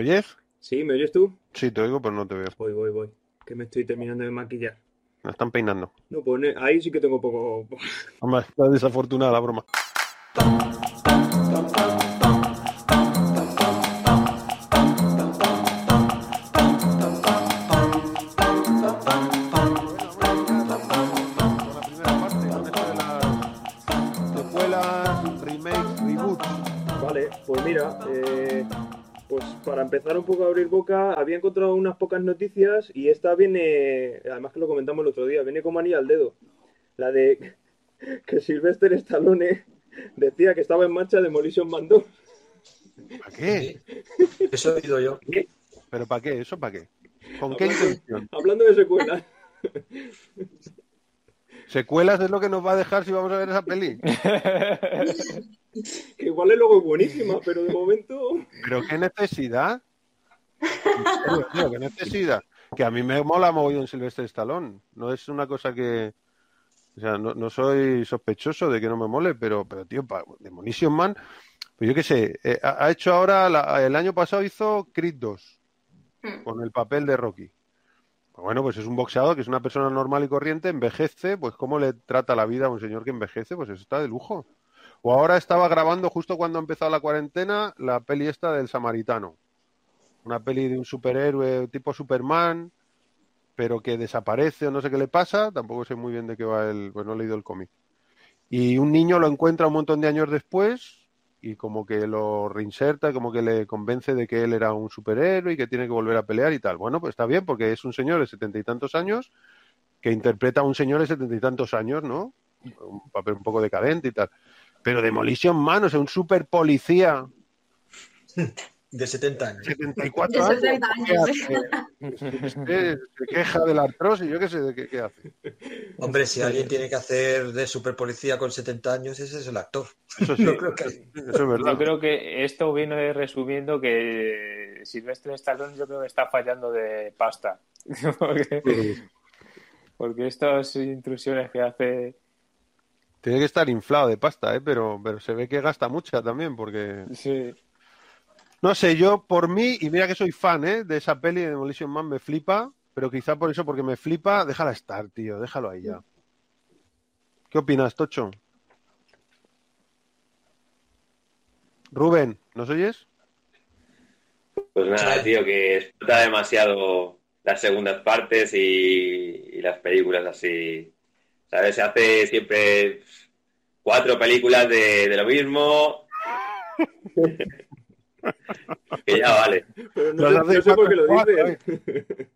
oyes? Sí, ¿me oyes tú? Sí, te oigo, pero no te veo. Voy, voy, voy. Que me estoy terminando de maquillar. Me están peinando. No, pues ahí sí que tengo poco. Hombre, está desafortunada la broma. Para empezar un poco a abrir boca, había encontrado unas pocas noticias y esta viene, además que lo comentamos el otro día, viene como anilla al dedo. La de que Sylvester Stallone decía que estaba en marcha Demolition Man 2. ¿Para qué? Eso he oído yo. ¿Pero para qué? ¿Eso para qué? ¿Con qué intención? Hablando de secuelas. ¿Secuelas es lo que nos va a dejar si vamos a ver esa peli? Que igual es luego buenísima, pero de momento. ¿Pero qué necesidad? En serio, tío, ¿Qué necesidad? Que a mí me mola mogollón Silvestre Stallone. No es una cosa que... O sea, no, no soy sospechoso de que no me mole, pero, pero tío, pa- Demolition Man... Pues yo qué sé, eh, ha, ha hecho ahora... la- el año pasado hizo Creed 2 con el papel de Rocky. Bueno, pues es un boxeador que es una persona normal y corriente, envejece, pues cómo le trata la vida a un señor que envejece, pues eso está de lujo. O ahora estaba grabando justo cuando ha empezado la cuarentena la peli esta del Samaritano. Una peli de un superhéroe tipo Superman, pero que desaparece o no sé qué le pasa. Tampoco sé muy bien de qué va el, pues no he leído el cómic. Y un niño lo encuentra un montón de años después y como que lo reinserta, como que le convence de que él era un superhéroe y que tiene que volver a pelear y tal. Bueno, pues está bien porque es un señor de setenta y tantos años que interpreta a un señor de setenta y tantos años, ¿no? Un papel un poco decadente y tal. Pero Demolition Man, o sea, un super policía De 70 años. 74 De años. 70 ¿qué años. hace? Este se queja de la artrosis, yo qué sé, de qué, qué hace. Hombre, si alguien tiene que hacer de superpolicía con 70 años, ese es el actor. Eso sí, No creo que- eso es verdad. Yo creo que esto viene resumiendo que Silvestre Stallone yo creo que está fallando de pasta. porque, porque estas intrusiones que hace... Tiene que estar inflado de pasta, ¿eh? pero, pero se ve que gasta mucha también, porque... Sí. No sé, yo por mí, y mira que soy fan ¿eh? de esa peli de Demolition Man, me flipa, pero quizá por eso, porque me flipa, déjala estar, tío, déjalo ahí ya. ¿Qué opinas, Tocho? Rubén, ¿nos oyes? Pues nada, tío, que explota demasiado las segundas partes y, y las películas así. ¿Sabes? Se hace siempre cuatro películas de, de lo mismo. que ya vale. Pero no, Las sé, hace no sé por qué lo dices.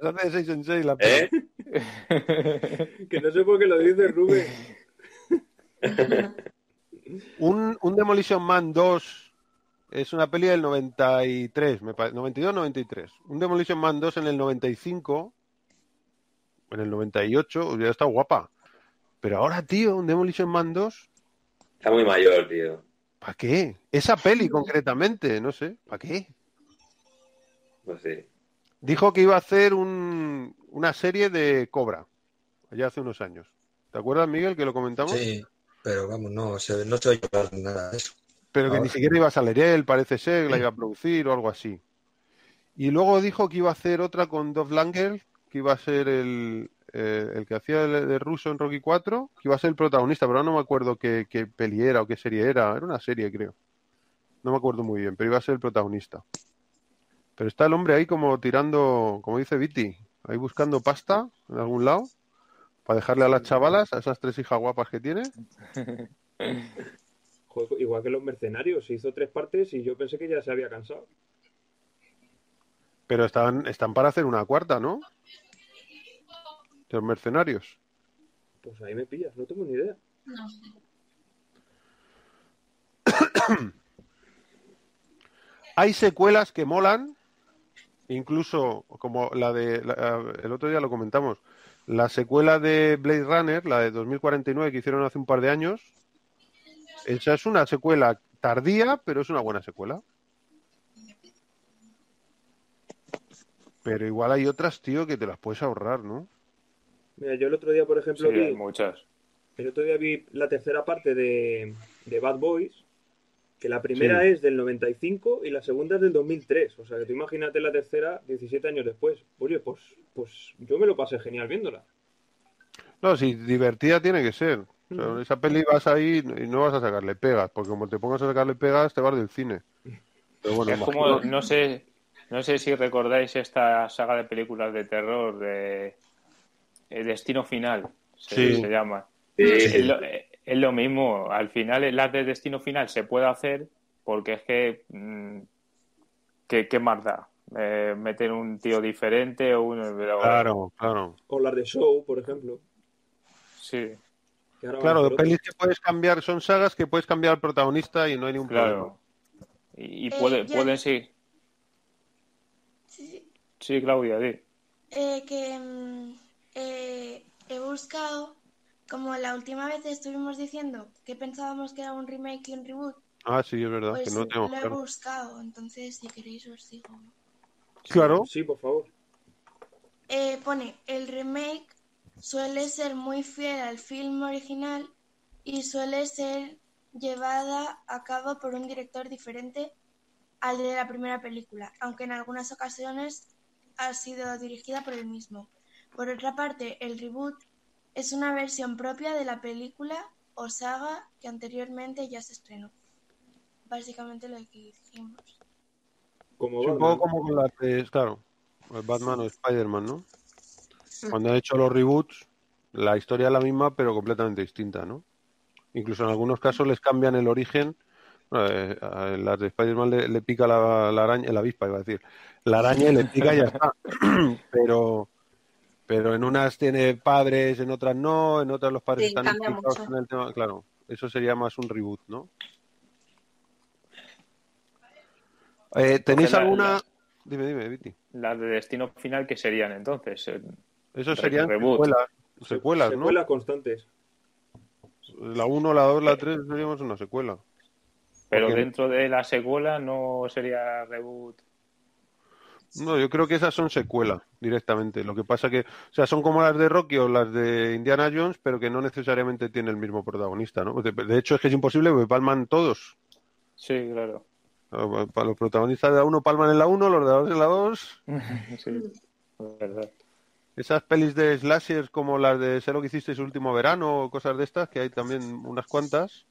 Las hace de seis en seis la peli. ¿Eh? Que no sé por qué lo dices, Rubén. Un, un Demolition Man 2 es una peli del 93, me parece, 92-93. Un Demolition Man 2 en el 95, en el 98, hubiera estado guapa. Pero ahora, tío, un Demolition Man 2, Está muy mayor, tío. ¿Para qué? Esa peli concretamente, no sé, ¿para qué? Pues sí. Dijo que iba a hacer un- una serie de Cobra, allá hace unos años. ¿Te acuerdas, Miguel, que lo comentamos? Sí, pero vamos, no se, no se oye hablar nada de eso. Pero que Ahora ni siquiera iba a salir él, parece ser, que la iba a producir o algo así. Y luego dijo que iba a hacer otra con Dov Langer, que iba a ser el, eh, el que hacía el de ruso en Rocky 4, que iba a ser el protagonista, pero no me acuerdo qué, qué peli era o qué serie era. Era una serie, creo. No me acuerdo muy bien, pero iba a ser el protagonista. Pero está el hombre ahí como tirando, como dice Viti, ahí buscando pasta en algún lado, para dejarle a las chavalas, a esas tres hijas guapas que tiene. Joder, igual que los mercenarios, se hizo tres partes y yo pensé que ya se había cansado. Pero están, están para hacer una cuarta, ¿no? Los mercenarios. Pues ahí me pillas, no tengo ni idea. No sé. Hay secuelas que molan, incluso como la de, la- el otro día lo comentamos, la secuela de Blade Runner, la de 2049 que hicieron hace un par de años, esa es una secuela tardía, pero es una buena secuela. Pero igual hay otras, tío, que te las puedes ahorrar, ¿no? Mira, yo el otro día, por ejemplo, Sí, hay vi, muchas. el otro día vi la tercera parte de, de Bad Boys Que la primera Sí. es del 95 y la segunda es del 2003. O sea, que tú imagínate la tercera 17 años después. Oye, pues, pues yo me lo pasé genial viéndola. No, si divertida tiene que ser. O sea, Mm. esa peli vas ahí y no vas a sacarle pegas, porque como te pongas a sacarle pegas, te vas del cine. Pero bueno, es como, no sé, no sé si recordáis esta saga de películas de terror de eh, Destino Final, se, Sí. se llama. Sí, Es lo, eh, es lo mismo, al final eh, las de Destino Final se puede hacer porque es que mm, ¿qué, qué más da? Eh, meter un tío diferente o uno pero- Claro, claro. O las de Show, por ejemplo. sí, que Claro, pelis que puedes cambiar, son sagas que puedes cambiar al protagonista y no hay ningún problema. claro. Y, y Eh, puede- ya- pueden sí. Sí, sí. Sí, Claudia, di. Eh, que mm, eh, he buscado, como la última vez estuvimos diciendo que pensábamos que era un remake y un reboot, Ah, sí, es verdad, pues que no tengo lo he claro. buscado, entonces si queréis os digo. Claro, Sí, por favor. Eh, pone, el remake suele ser muy fiel al film original y suele ser llevada a cabo por un director diferente al de la primera película, aunque en algunas ocasiones ha sido dirigida por el mismo. Por otra parte, el reboot es una versión propia de la película o saga que anteriormente ya se estrenó. Básicamente lo que dijimos. Como es un Batman. poco como con las de, claro, Batman o Spider-Man, ¿no? Cuando han hecho los reboots, la historia es la misma, pero completamente distinta, ¿no? Incluso en algunos casos les cambian el origen. Bueno, eh, a las de Spider-Man le, le pica la, la araña, la avispa, iba a decir. La araña y le pica y ya está. pero, pero en unas tiene padres, en otras no, en otras los padres Sí, están implicados en el tema. Claro, eso sería más un reboot, ¿no? Eh, ¿Tenéis la- alguna...? la- Dime, dime, Viti. Las de Destino Final, que serían entonces? Eh, Eso serían reboot. secuelas, secuelas, ¿no? Secuelas constantes. La 1, la 2, la 3 seríamos una secuela. Pero Porque- dentro de la secuela no sería reboot. No, yo creo que esas son secuelas directamente. Lo que pasa que, o sea, son como las de Rocky o las de Indiana Jones, pero que no necesariamente tiene el mismo protagonista, ¿no? De, de hecho, es que es imposible porque palman todos. Sí, claro. Para los protagonistas de la 1 palman en la 1, los de la 2 en la 2. sí, verdad. Esas pelis de slashers como las de Sé lo que hiciste su último verano o cosas de estas, que hay también unas cuantas.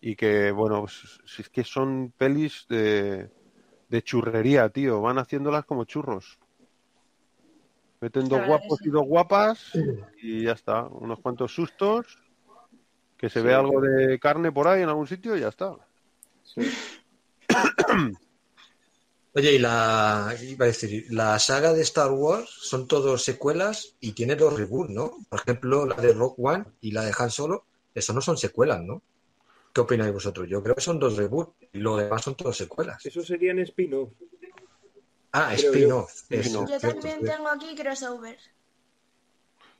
Y que, bueno, pues, si es que son pelis de, de churrería, tío. Van haciéndolas como churros. Meten dos guapos y dos guapas y ya está. Unos cuantos sustos. Que se Sí. ve algo de carne por ahí en algún sitio y ya está. Sí. Oye, y la, iba a decir, la saga de Star Wars son todos secuelas y tiene dos reboots, ¿no? Por ejemplo, la de Rock One y la de Han Solo, eso no son secuelas, ¿no? ¿Qué opináis vosotros? Yo creo que son dos reboots y lo demás son todas secuelas. Eso serían spin-off. Ah, spin-off. yo. Spin-off. Yo también cierto. tengo aquí crossovers.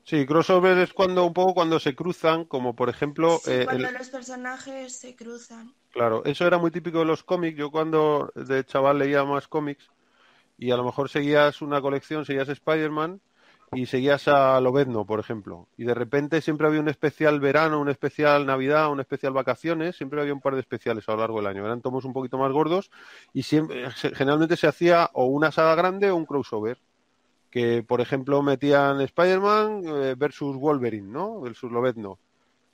Sí, crossover es cuando un poco cuando se cruzan, como por ejemplo Sí, eh, cuando el- los personajes se cruzan. Claro, eso era muy típico de los cómics. Yo cuando de chaval leía más cómics y a lo mejor seguías una colección, seguías Spider-Man y seguías a Lobezno, por ejemplo. Y de repente siempre había un especial verano, un especial Navidad, un especial vacaciones. Siempre había un par de especiales a lo largo del año. Eran tomos un poquito más gordos y siempre, generalmente se hacía o una saga grande o un crossover. Que, por ejemplo, metían Spider-Man eh, versus Wolverine, ¿no? Versus Lobezno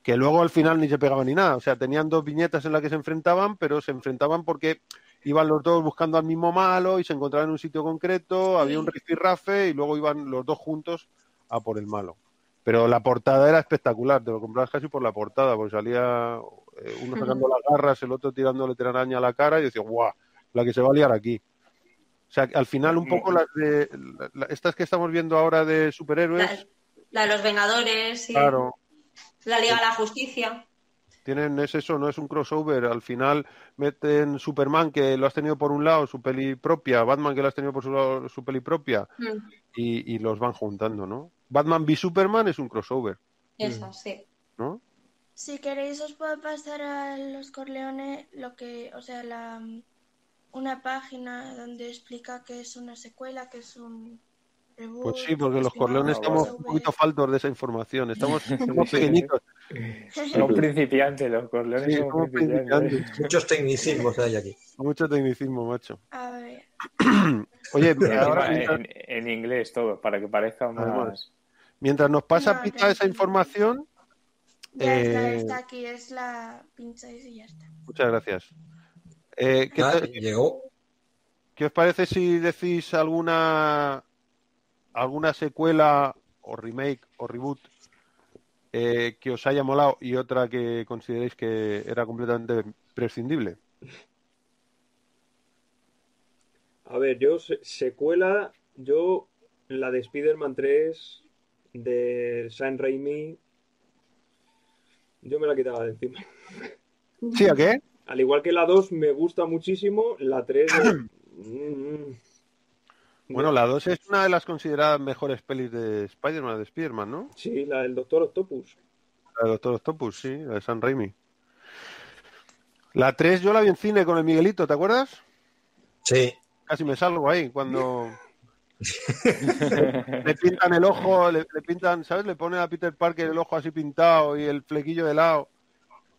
que luego al final ni se pegaban ni nada. O sea, tenían dos viñetas en las que se enfrentaban, pero se enfrentaban porque iban los dos buscando al mismo malo y se encontraban en un sitio concreto, había un rifirrafe y luego iban los dos juntos a por el malo. Pero la portada era espectacular, te lo comprabas casi por la portada, porque salía eh, uno sacando las garras, el otro tirándole telaraña a la cara y decía, ¡guau! La que se va a liar aquí. O sea, al final un poco las de la- estas que estamos viendo ahora de superhéroes, La, la de los Vengadores, sí. claro, la Liga de la Justicia. Tienen es eso, no es un crossover. Al final meten Superman que lo has tenido por un lado, su peli propia, Batman que lo has tenido por su, lado, su peli propia, Mm, y, y los van juntando, ¿no? Batman v Superman es un crossover, Esa, sí. ¿no? Si queréis os puedo pasar a los Corleones lo que, o sea, la una página donde explica que es una secuela, que es un reboot. Pues sí, porque los Corleones estamos un poquito faltos de esa información. Estamos, somos pequeñitos. Son principiantes, los corleones Sí, son somos principiantes. principiantes. Muchos tecnicismos hay aquí. Mucho tecnicismo, macho. A ver. Oye, ahora en, en inglés todo, para que parezca más... Además. mientras nos pasa No, Pita esa información, Ya está, Eh, está aquí, es la pincha y ya está. muchas gracias. Eh, ¿qué, Ah, llegó. qué os parece si decís alguna alguna secuela o remake o reboot eh, que os haya molado y otra que consideréis que era completamente prescindible? A ver, yo, se- secuela, yo, la de Spider-Man 3, de Sam Raimi, yo me la quitaba de encima. ¿Sí, a qué? Al igual que la 2 me gusta muchísimo, la 3... mm, Bueno, la 2 es una de las consideradas mejores pelis de Spider-Man, de Spider-Man, ¿no? Sí, la del Doctor Octopus. La de Doctor Octopus, sí, la de San Raimi. La 3 yo la vi en cine con el Miguelito, ¿te acuerdas? Sí. Casi me salgo ahí cuando le pintan el ojo, le, le pintan, ¿sabes? Le ponen a Peter Parker el ojo así pintado y el flequillo de lado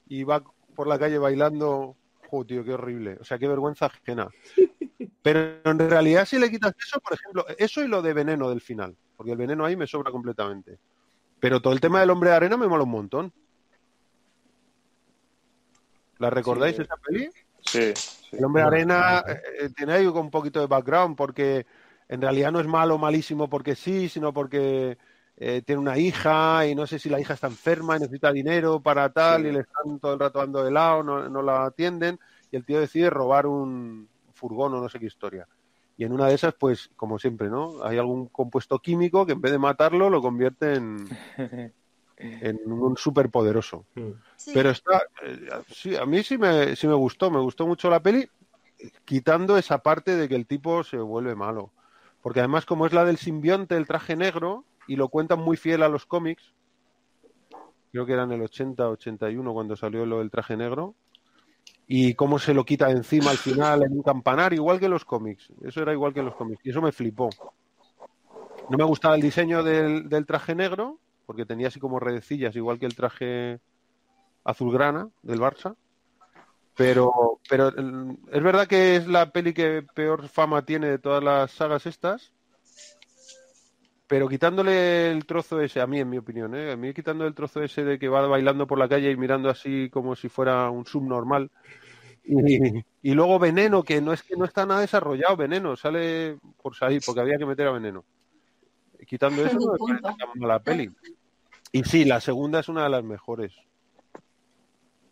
y va por la calle bailando. ¡Jo, tío, qué horrible! O sea, qué vergüenza ajena. Pero en realidad si le quitas eso, por ejemplo, eso y lo de veneno del final, porque el veneno ahí me sobra completamente. Pero todo el tema del hombre de arena me mola un montón. ¿La recordáis Sí. esa peli? Sí, sí. El hombre de arena eh, tiene ahí un poquito de background porque en realidad no es malo malísimo porque sí, sino porque eh, tiene una hija y no sé si la hija está enferma y necesita dinero para tal Sí. y le están todo el rato dando de lado, no, no la atienden y el tío decide robar un furgón o no sé qué historia. Y en una de esas, pues, como siempre, ¿no? Hay algún compuesto químico que en vez de matarlo lo convierte en, en un superpoderoso. Mm. Sí. Pero está, eh, sí, a mí sí me, sí me gustó, me gustó mucho la peli, quitando esa parte de que el tipo se vuelve malo. Porque además, como es la del simbionte, el traje negro, y lo cuentan muy fiel a los cómics, creo que era en el 80, 81 cuando salió lo del traje negro, y cómo se lo quita encima al final en un campanario, igual que en los cómics. Eso era igual que en los cómics, y eso me flipó. No me gustaba el diseño del, traje negro, porque tenía así como redecillas, igual que el traje azulgrana del Barça. Pero, pero mm, es verdad que es la peli que peor fama tiene de todas las sagas estas. Pero quitándole el trozo ese, a mí en mi opinión, ¿eh? a mí quitando el trozo ese de que va bailando por la calle y mirando así como si fuera un subnormal. Y, y luego Veneno, que no es que no está nada desarrollado, Veneno, sale por salir, porque había que meter a Veneno. Quitando eso, no tan mala peli. Y sí, la segunda es una de las mejores.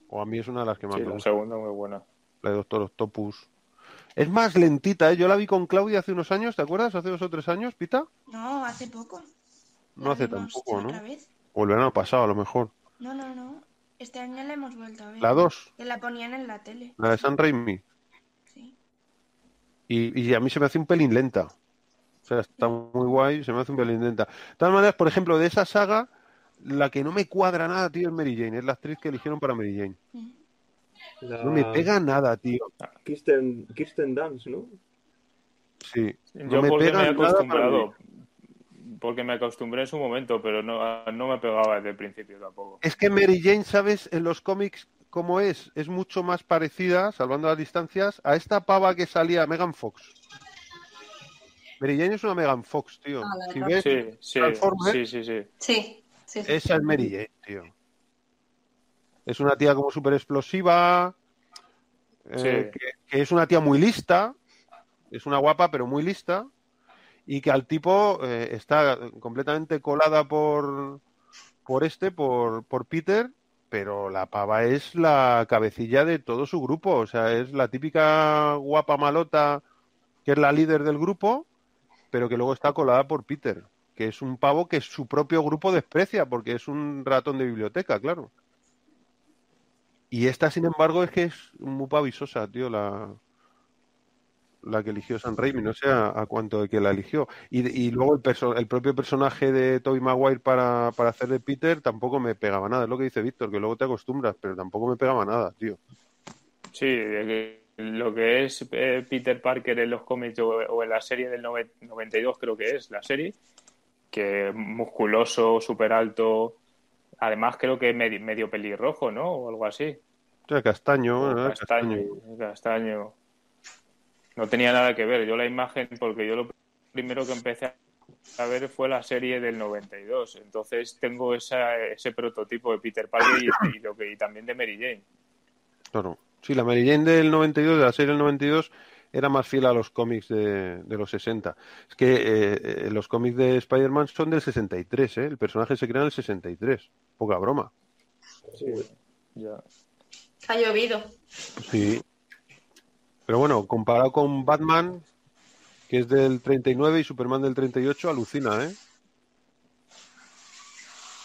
O a mí es una de las que más Sí, me la gusta, segunda muy buena. la de Doctor Octopus. Es más lentita, ¿eh? Yo la vi con Claudia hace unos años, ¿te acuerdas? Hace dos o tres años, Pita. No, hace poco. No hace tampoco, ¿no? vez. O el verano pasado, a lo mejor. No, no, no. Este año la hemos vuelto a ver. La dos, Que la ponían en la tele. la de San Raimi. Sí. Y, y a mí se me hace un pelín lenta. O sea, está muy guay, se me hace un pelín lenta. De todas maneras, por ejemplo, de esa saga, la que no me cuadra nada, tío, es Mary Jane. Es la actriz que eligieron para Mary Jane. Mm. La No me pega nada, tío. Kirsten, Kirsten Dunst, ¿no? Sí. Yo me porque me pega he nada para acostumbrado. Porque me acostumbré en su momento, pero no, no me pegaba desde el principio tampoco. Es que Mary Jane, ¿sabes? En los cómics, ¿cómo es? Es mucho más parecida, salvando las distancias, a esta pava que salía Megan Fox. Mary Jane es una Megan Fox, tío. Ah, Si ves, Sí, sí, sí, sí, sí. Sí, sí, sí. esa es Mary Jane, tío. Es una tía como súper explosiva, eh, Sí. que, que es una tía muy lista, es una guapa pero muy lista, y que al tipo eh, está completamente colada por, por este, por, por Peter, pero la pava es la cabecilla de todo su grupo, o sea, es la típica guapa malota que es la líder del grupo, pero que luego está colada por Peter, que es un pavo que su propio grupo desprecia, porque es un ratón de biblioteca, claro. Y esta, sin embargo, es que es muy pavisosa, tío, la, la que eligió San Raimi, no sé a, cuánto de que la eligió. Y, y luego el, perso- el propio personaje de Tobey Maguire para, para hacer de Peter tampoco me pegaba nada, es lo que dice Víctor, que luego te acostumbras, pero tampoco me pegaba nada, tío. Sí, lo que es eh, Peter Parker en los cómics o, en la serie del nove- 92 creo que es la serie, que musculoso, súper alto, Además, creo que medio, medio pelirrojo, ¿no? O algo así. O sea, castaño, ¿no? Castaño, castaño. No tenía nada que ver. Yo la imagen, porque yo lo primero que empecé a ver fue la serie del 92. Entonces tengo esa, ese prototipo de Peter Parker y, y lo que, y también de Mary Jane. Claro. Sí, la Mary Jane del 92, de la serie del 92, era más fiel a los cómics de, de los 60. Es que eh, eh, los cómics de Spider-Man son del 63, ¿eh? El personaje se crea en el 63. Poca broma. Sí. Ya. Ha llovido. Sí. Pero bueno, comparado con Batman, que es del 39 y Superman del 38, alucina, ¿eh?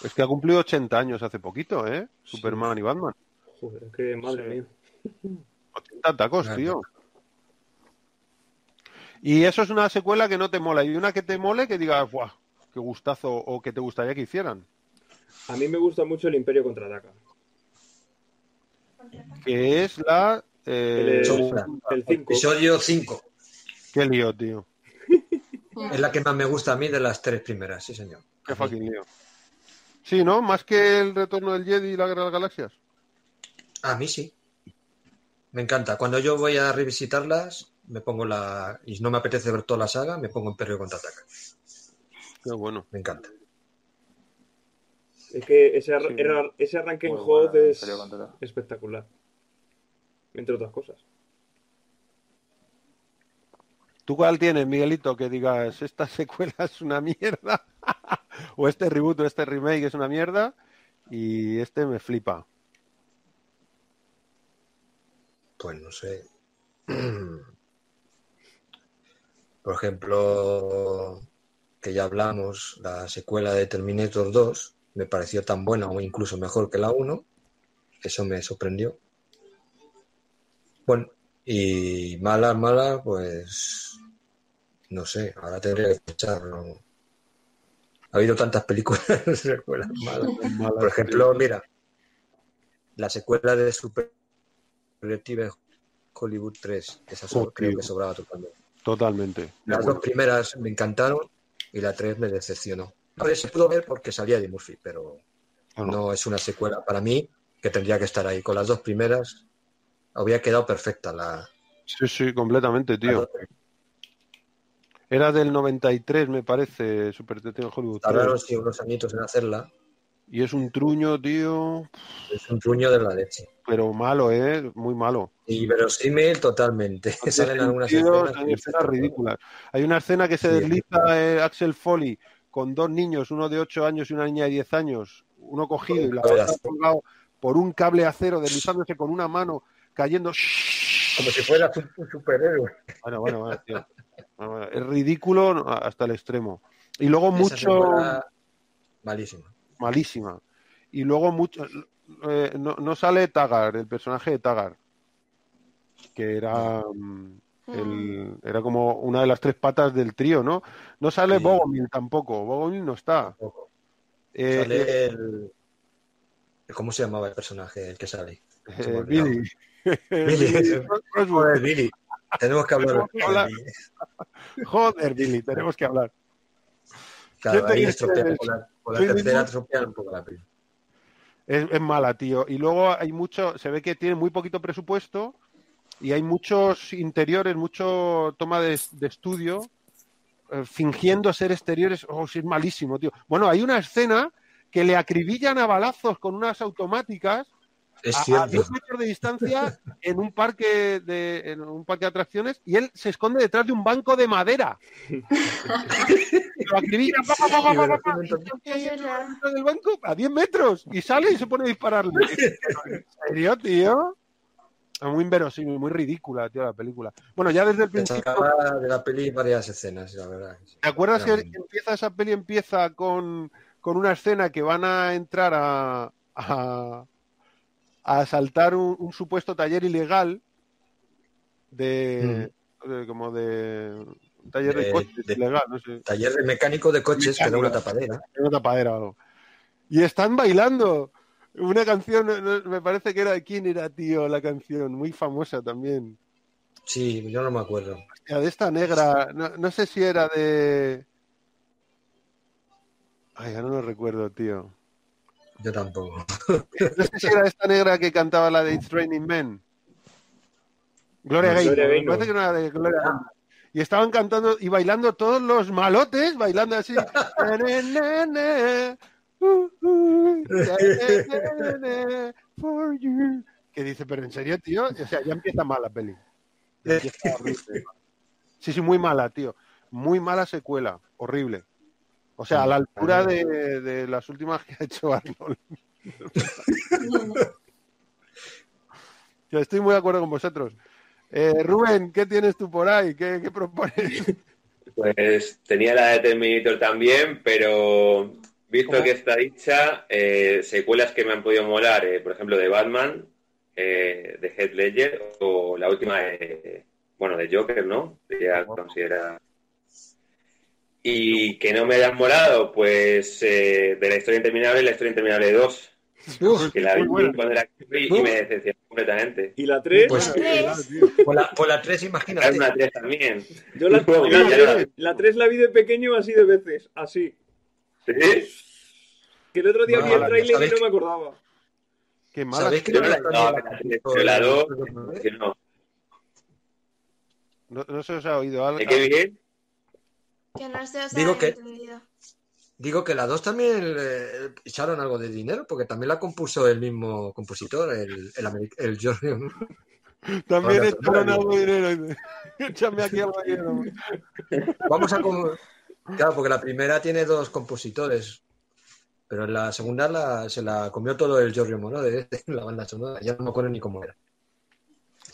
Es que ha cumplido 80 años hace poquito, ¿eh? Superman y Batman. Joder, que madre Sí. mía. 80 tacos, Claro. tío. Y eso es una secuela que no te mola. Y una que te mole que digas, ¡buah! ¡Qué gustazo! O que te gustaría que hicieran. A mí me gusta mucho el Imperio contraataca. Que es la. eh, El, el 5. Episodio 5. Qué lío, tío. Es la que más me gusta a mí de las tres primeras, sí, señor. Qué fucking lío. Sí, ¿no? Más que el retorno del Jedi y la guerra de las galaxias. A mí sí. Me encanta. Cuando yo voy a revisitarlas, me pongo la. Y no me apetece ver toda la saga, me pongo Imperio contraataca. Qué bueno. Me encanta. Es que ese, ar- Sí. era- ese arranque en Hot buena es espectacular. Entre otras cosas. ¿Tú cuál tienes, Miguelito, que digas, esta secuela es una mierda? o este reboot o este remake es una mierda y este me flipa. Pues no sé. Por ejemplo, que ya hablamos, la secuela de Terminator 2 me pareció tan buena o incluso mejor que la 1. Eso me sorprendió. Bueno, y mala, mala, pues no sé, ahora tendría que escuchar. ¿no? Ha habido tantas películas de secuelas malas. Por ejemplo, mira, la secuela de Super Detective Hollywood 3, esa Oh, creo tío. que sobraba totalmente. Totalmente. Las dos primeras me encantaron y la 3 me decepcionó. A ver, se pudo ver porque salía de Murphy, pero Claro. no es una secuela para mí que tendría que estar ahí. Con las dos primeras habría quedado perfecta la. Sí, sí, completamente, tío. Era del 93, me parece, Super Detective Hollywood 3. Tardaron sí, unos añitos en hacerla. Y es un truño, tío, Es un truño de la leche. pero malo, ¿eh? Muy malo. Y verosímil totalmente. Salen algunas escenas. hay escenas ridículas. Hay una escena que se Sí. desliza eh, Axel Foley con dos niños, uno de 8 años y una niña de 10 años, uno cogido y la otra colgado por un cable acero, deslizándose con una mano, cayendo. Como si fuera un, superhéroe. Bueno, bueno, bueno, tío. Bueno, bueno, Es ridículo hasta el extremo. Y luego Esa mucho. secuela, Malísima. Y luego mucho, eh, no, no sale Tagar, el personaje de Tagar, que era mm, el- era como una de las tres patas del trío, ¿no? No sale Sí. Bogomil tampoco, Bogomil no está. Eh, Sale eh, el. ¿Cómo se llamaba el personaje el que sale? Eh. Billy. Billy. Billy. Tenemos que hablar. Joder, Billy, tenemos que hablar. Con la, con la Sí, tercera estropean un poco la peli. Es, es mala, tío. Y luego hay mucho, se ve que tiene muy poquito presupuesto y hay muchos interiores, mucho toma de, de estudio eh, fingiendo ser exteriores. Oh, sí, es malísimo, tío. Bueno, hay una escena que le acribillan a balazos con unas automáticas Es a, a cierto. 10 metros de distancia en un parque de en un parque de atracciones y él se esconde detrás de un banco de madera. Lo acribillan, pa, pa, pa, pa, pa, pa, pa, y creo que hay otro dentro del banco a 10 metros y sale y se pone a dispararle. ¿En serio, tío? Es muy inverosímil, muy ridícula, tío, la película. Bueno, ya desde el Se principio, de la peli varias escenas, la verdad. ¿te acuerdas que empieza esa peli empieza con, con una escena que van a entrar a, a, a asaltar un, un supuesto taller ilegal de, de- como de un taller de, De- coches de- ilegal, no sé, Taller de mecánico de coches que da una tapadera. una tapadera o algo. Y están bailando una canción, me parece que era de quién era, tío, la canción, muy famosa también. Sí, yo no me acuerdo. Hostia, de esta negra, no, no sé si era de. Ay, ya no lo recuerdo, tío. Yo tampoco. No sé si era esta negra que cantaba la de It's Raining Men. Gloria No, Gaynor. Gloria Me parece que no era de Gloria Gaynor. Y estaban cantando y bailando todos los malotes, bailando así. Que dice, pero en serio, tío, o sea, ya empieza mal la peli. Ya empieza horrible. Sí, sí, muy mala, tío. Muy mala secuela, horrible. O sea, a la altura de, de las últimas que ha hecho Arnold. Yo estoy muy de acuerdo con vosotros. Eh, Rubén, ¿qué tienes tú por ahí? ¿Qué, qué propones? Pues tenía la de Terminator también, pero visto ¿Cómo? que está dicha, eh, secuelas que me han podido molar, eh, por ejemplo, de Batman, eh, de Heath Ledger, o la última de, bueno, de Joker, ¿no? Que ya considera... Y que no me hayan molado, pues eh, de la historia interminable, la historia interminable 2, Uf, que la vi cuando era y, y me decepcionó completamente. ¿Y la 3? Pues- por, la, por la 3, Era imagínate. una 3 también. Yo la, Juego, la, era- la 3 la vi de pequeño así de veces, así. ¿Sí? Que el otro día No, vi el la- trailer y ¿sabéis no que- me acordaba. Qué mala. ¿Sabéis que Yo no no la la no, la pero puso la el- dos, el- que no. No, no se os ha oído algo. ¿De qué bien? Que no se os Digo que- entendido. Digo que la 2 también eh, echaron algo de dinero, porque también la compuso el mismo compositor, el, el, el George. ¿no? También echaron algo de dinero. Échame aquí algo de dinero. Vamos a. Claro, porque la primera tiene dos compositores, pero en la segunda la- se la comió todo el Giorgio Moroder, la banda sonora. Ya no me acuerdo ni cómo era.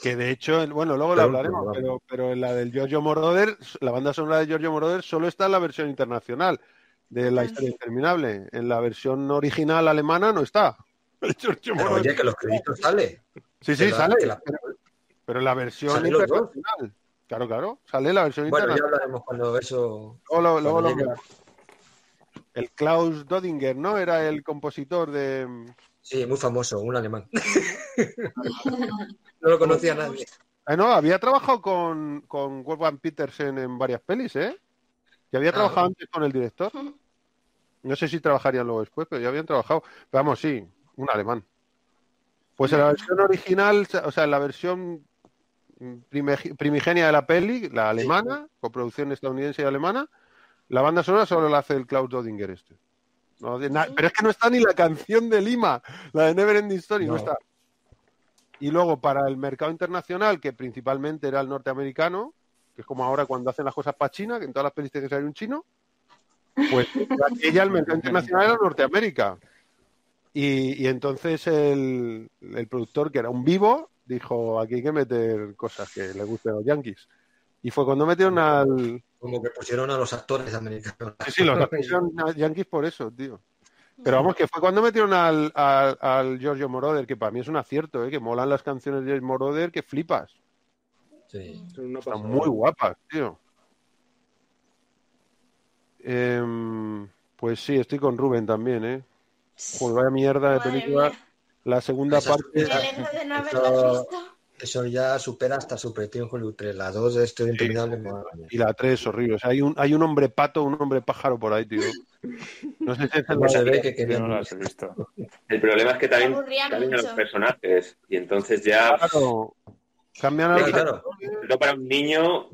Que de hecho, bueno, luego lo hablaremos, pero- pero, en la del Giorgio Moroder, la banda sonora de Giorgio Moroder solo está en la versión internacional de la historia interminable. En la versión original alemana no está. El Giorgio Pero Moroder. oye, que los créditos sale. sí, sí, sale. la- Pero, pero en la versión internacional. Claro, claro. Sale la versión Bueno, ya internacional. hablaremos cuando eso. Luego lo- luego cuando. El Klaus Dodinger, ¿no? Era el compositor de. Sí, muy famoso, un alemán. no lo conocía nadie. Ah, no, había trabajado con, con Wolfgang Petersen en varias pelis, ¿eh? Ya había Ah. trabajado antes con el director. No sé si trabajarían luego después, pero ya habían trabajado. Pero vamos, sí, un alemán. Pues en la versión original, o sea, en la versión primigenia de la peli, la alemana, con producción estadounidense y alemana, la banda sonora solo la hace el Klaus Dodinger este. No, pero es que no está ni la canción de Lima, la de Never Ending Story, no No. está. Y luego para el mercado internacional, que principalmente era el norteamericano, que es como ahora cuando hacen las cosas para China, que en todas las pelis tiene que salir un chino, pues ella el mercado internacional era Norteamérica. Y, y entonces el, el productor, que era un vivo, dijo, aquí hay que meter cosas que le gusten a los yankees. Y fue cuando metieron al... Como que pusieron a los actores americanos. Sí, sí, los pusieron a yankees por eso, tío. Pero vamos, que fue cuando metieron al, al, al Giorgio Moroder, que para mí es un acierto, ¿eh? que molan las canciones de Moroder que flipas. Sí. Son Están muy guapas, tío. Em, pues sí, estoy con Rubén también, ¿eh? Joder, vaya mierda de película. mía. La segunda parte. De no visto. Eso ya supera hasta Super en Hollywood 3. La 2 de este interminable. madre mía. Y la 3 horrible. O sea, hay un, hay un hombre pato, un hombre pájaro por ahí, tío. No sé si es el ¿Cómo se ve que querían no las he visto. El problema es que también cambian a los personajes y entonces ya Claro. Cambian a Sí, los claro. no para un niño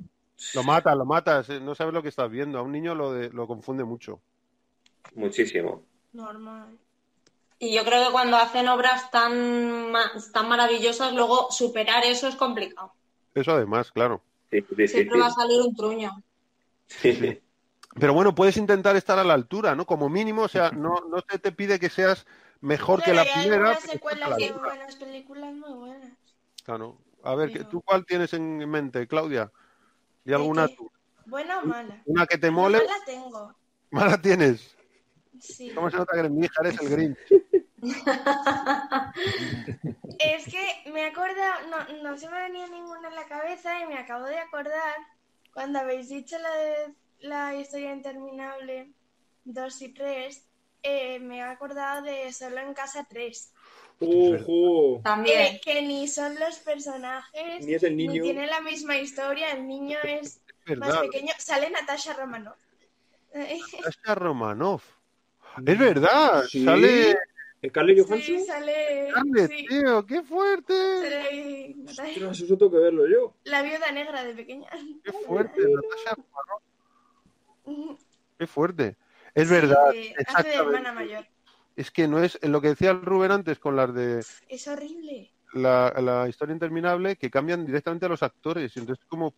Lo matas, lo matas. No sabes lo que estás viendo. A un niño lo, de- lo confunde mucho. muchísimo. Normal. Y yo creo que cuando hacen obras tan, tan maravillosas, luego superar eso es complicado. Eso además, claro. Sí. Siempre va a salir un truño. Sí. Pero bueno, puedes intentar estar a la altura, ¿no? Como mínimo, o sea, no, no se te pide que seas mejor que la hay primera. a secuelas buenas películas muy buenas. Claro. A ver, ¿qué- Pero- ¿tú cuál tienes en mente, Claudia? ¿Y alguna tú? ¿Buena o mala? ¿Una que te No mole? la tengo. ¿Mala tienes? Sí. ¿Cómo se nota que eres mi hija? Eres el Grinch. Es que me he acordado, no, no se me venía ninguna en la cabeza y me acabo de acordar cuando habéis dicho la de la historia interminable 2 y 3, eh, me he acordado de Solo en Casa 3. ¡Ojo! También. Eh, que ni son los personajes, Ni es el ni niño. tiene la misma historia, el niño es Es más pequeño. Sale Natasha Romanoff. Sasha Romanoff. Es verdad. Sí. Sale. ¿Scarlett Johansson? Sí, sale. Sí, tío, qué fuerte. sale Ostras, eso tengo que verlo yo. La viuda negra de pequeña. Qué fuerte, Natasha qué fuerte. Es verdad, Sí, hace de hermana mayor. Es que no es lo que decía el Rubén antes con las de Es horrible. la, la historia interminable, que cambian directamente a los actores. Y entonces, como.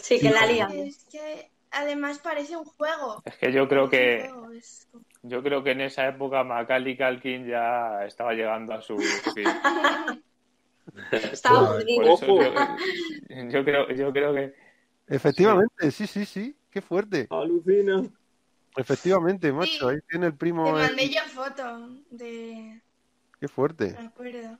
Sí, que la lían. Es que además parece un juego. Es que yo creo que yo creo que en esa época Macaulay Culkin ya estaba llegando a su fin. Estaba yo, yo creo yo creo que Efectivamente, sí, sí, sí. Qué fuerte. Alucina. Efectivamente, macho. Sí. Ahí tiene el primo. Te mandé yo foto de. Qué fuerte. Me acuerdo.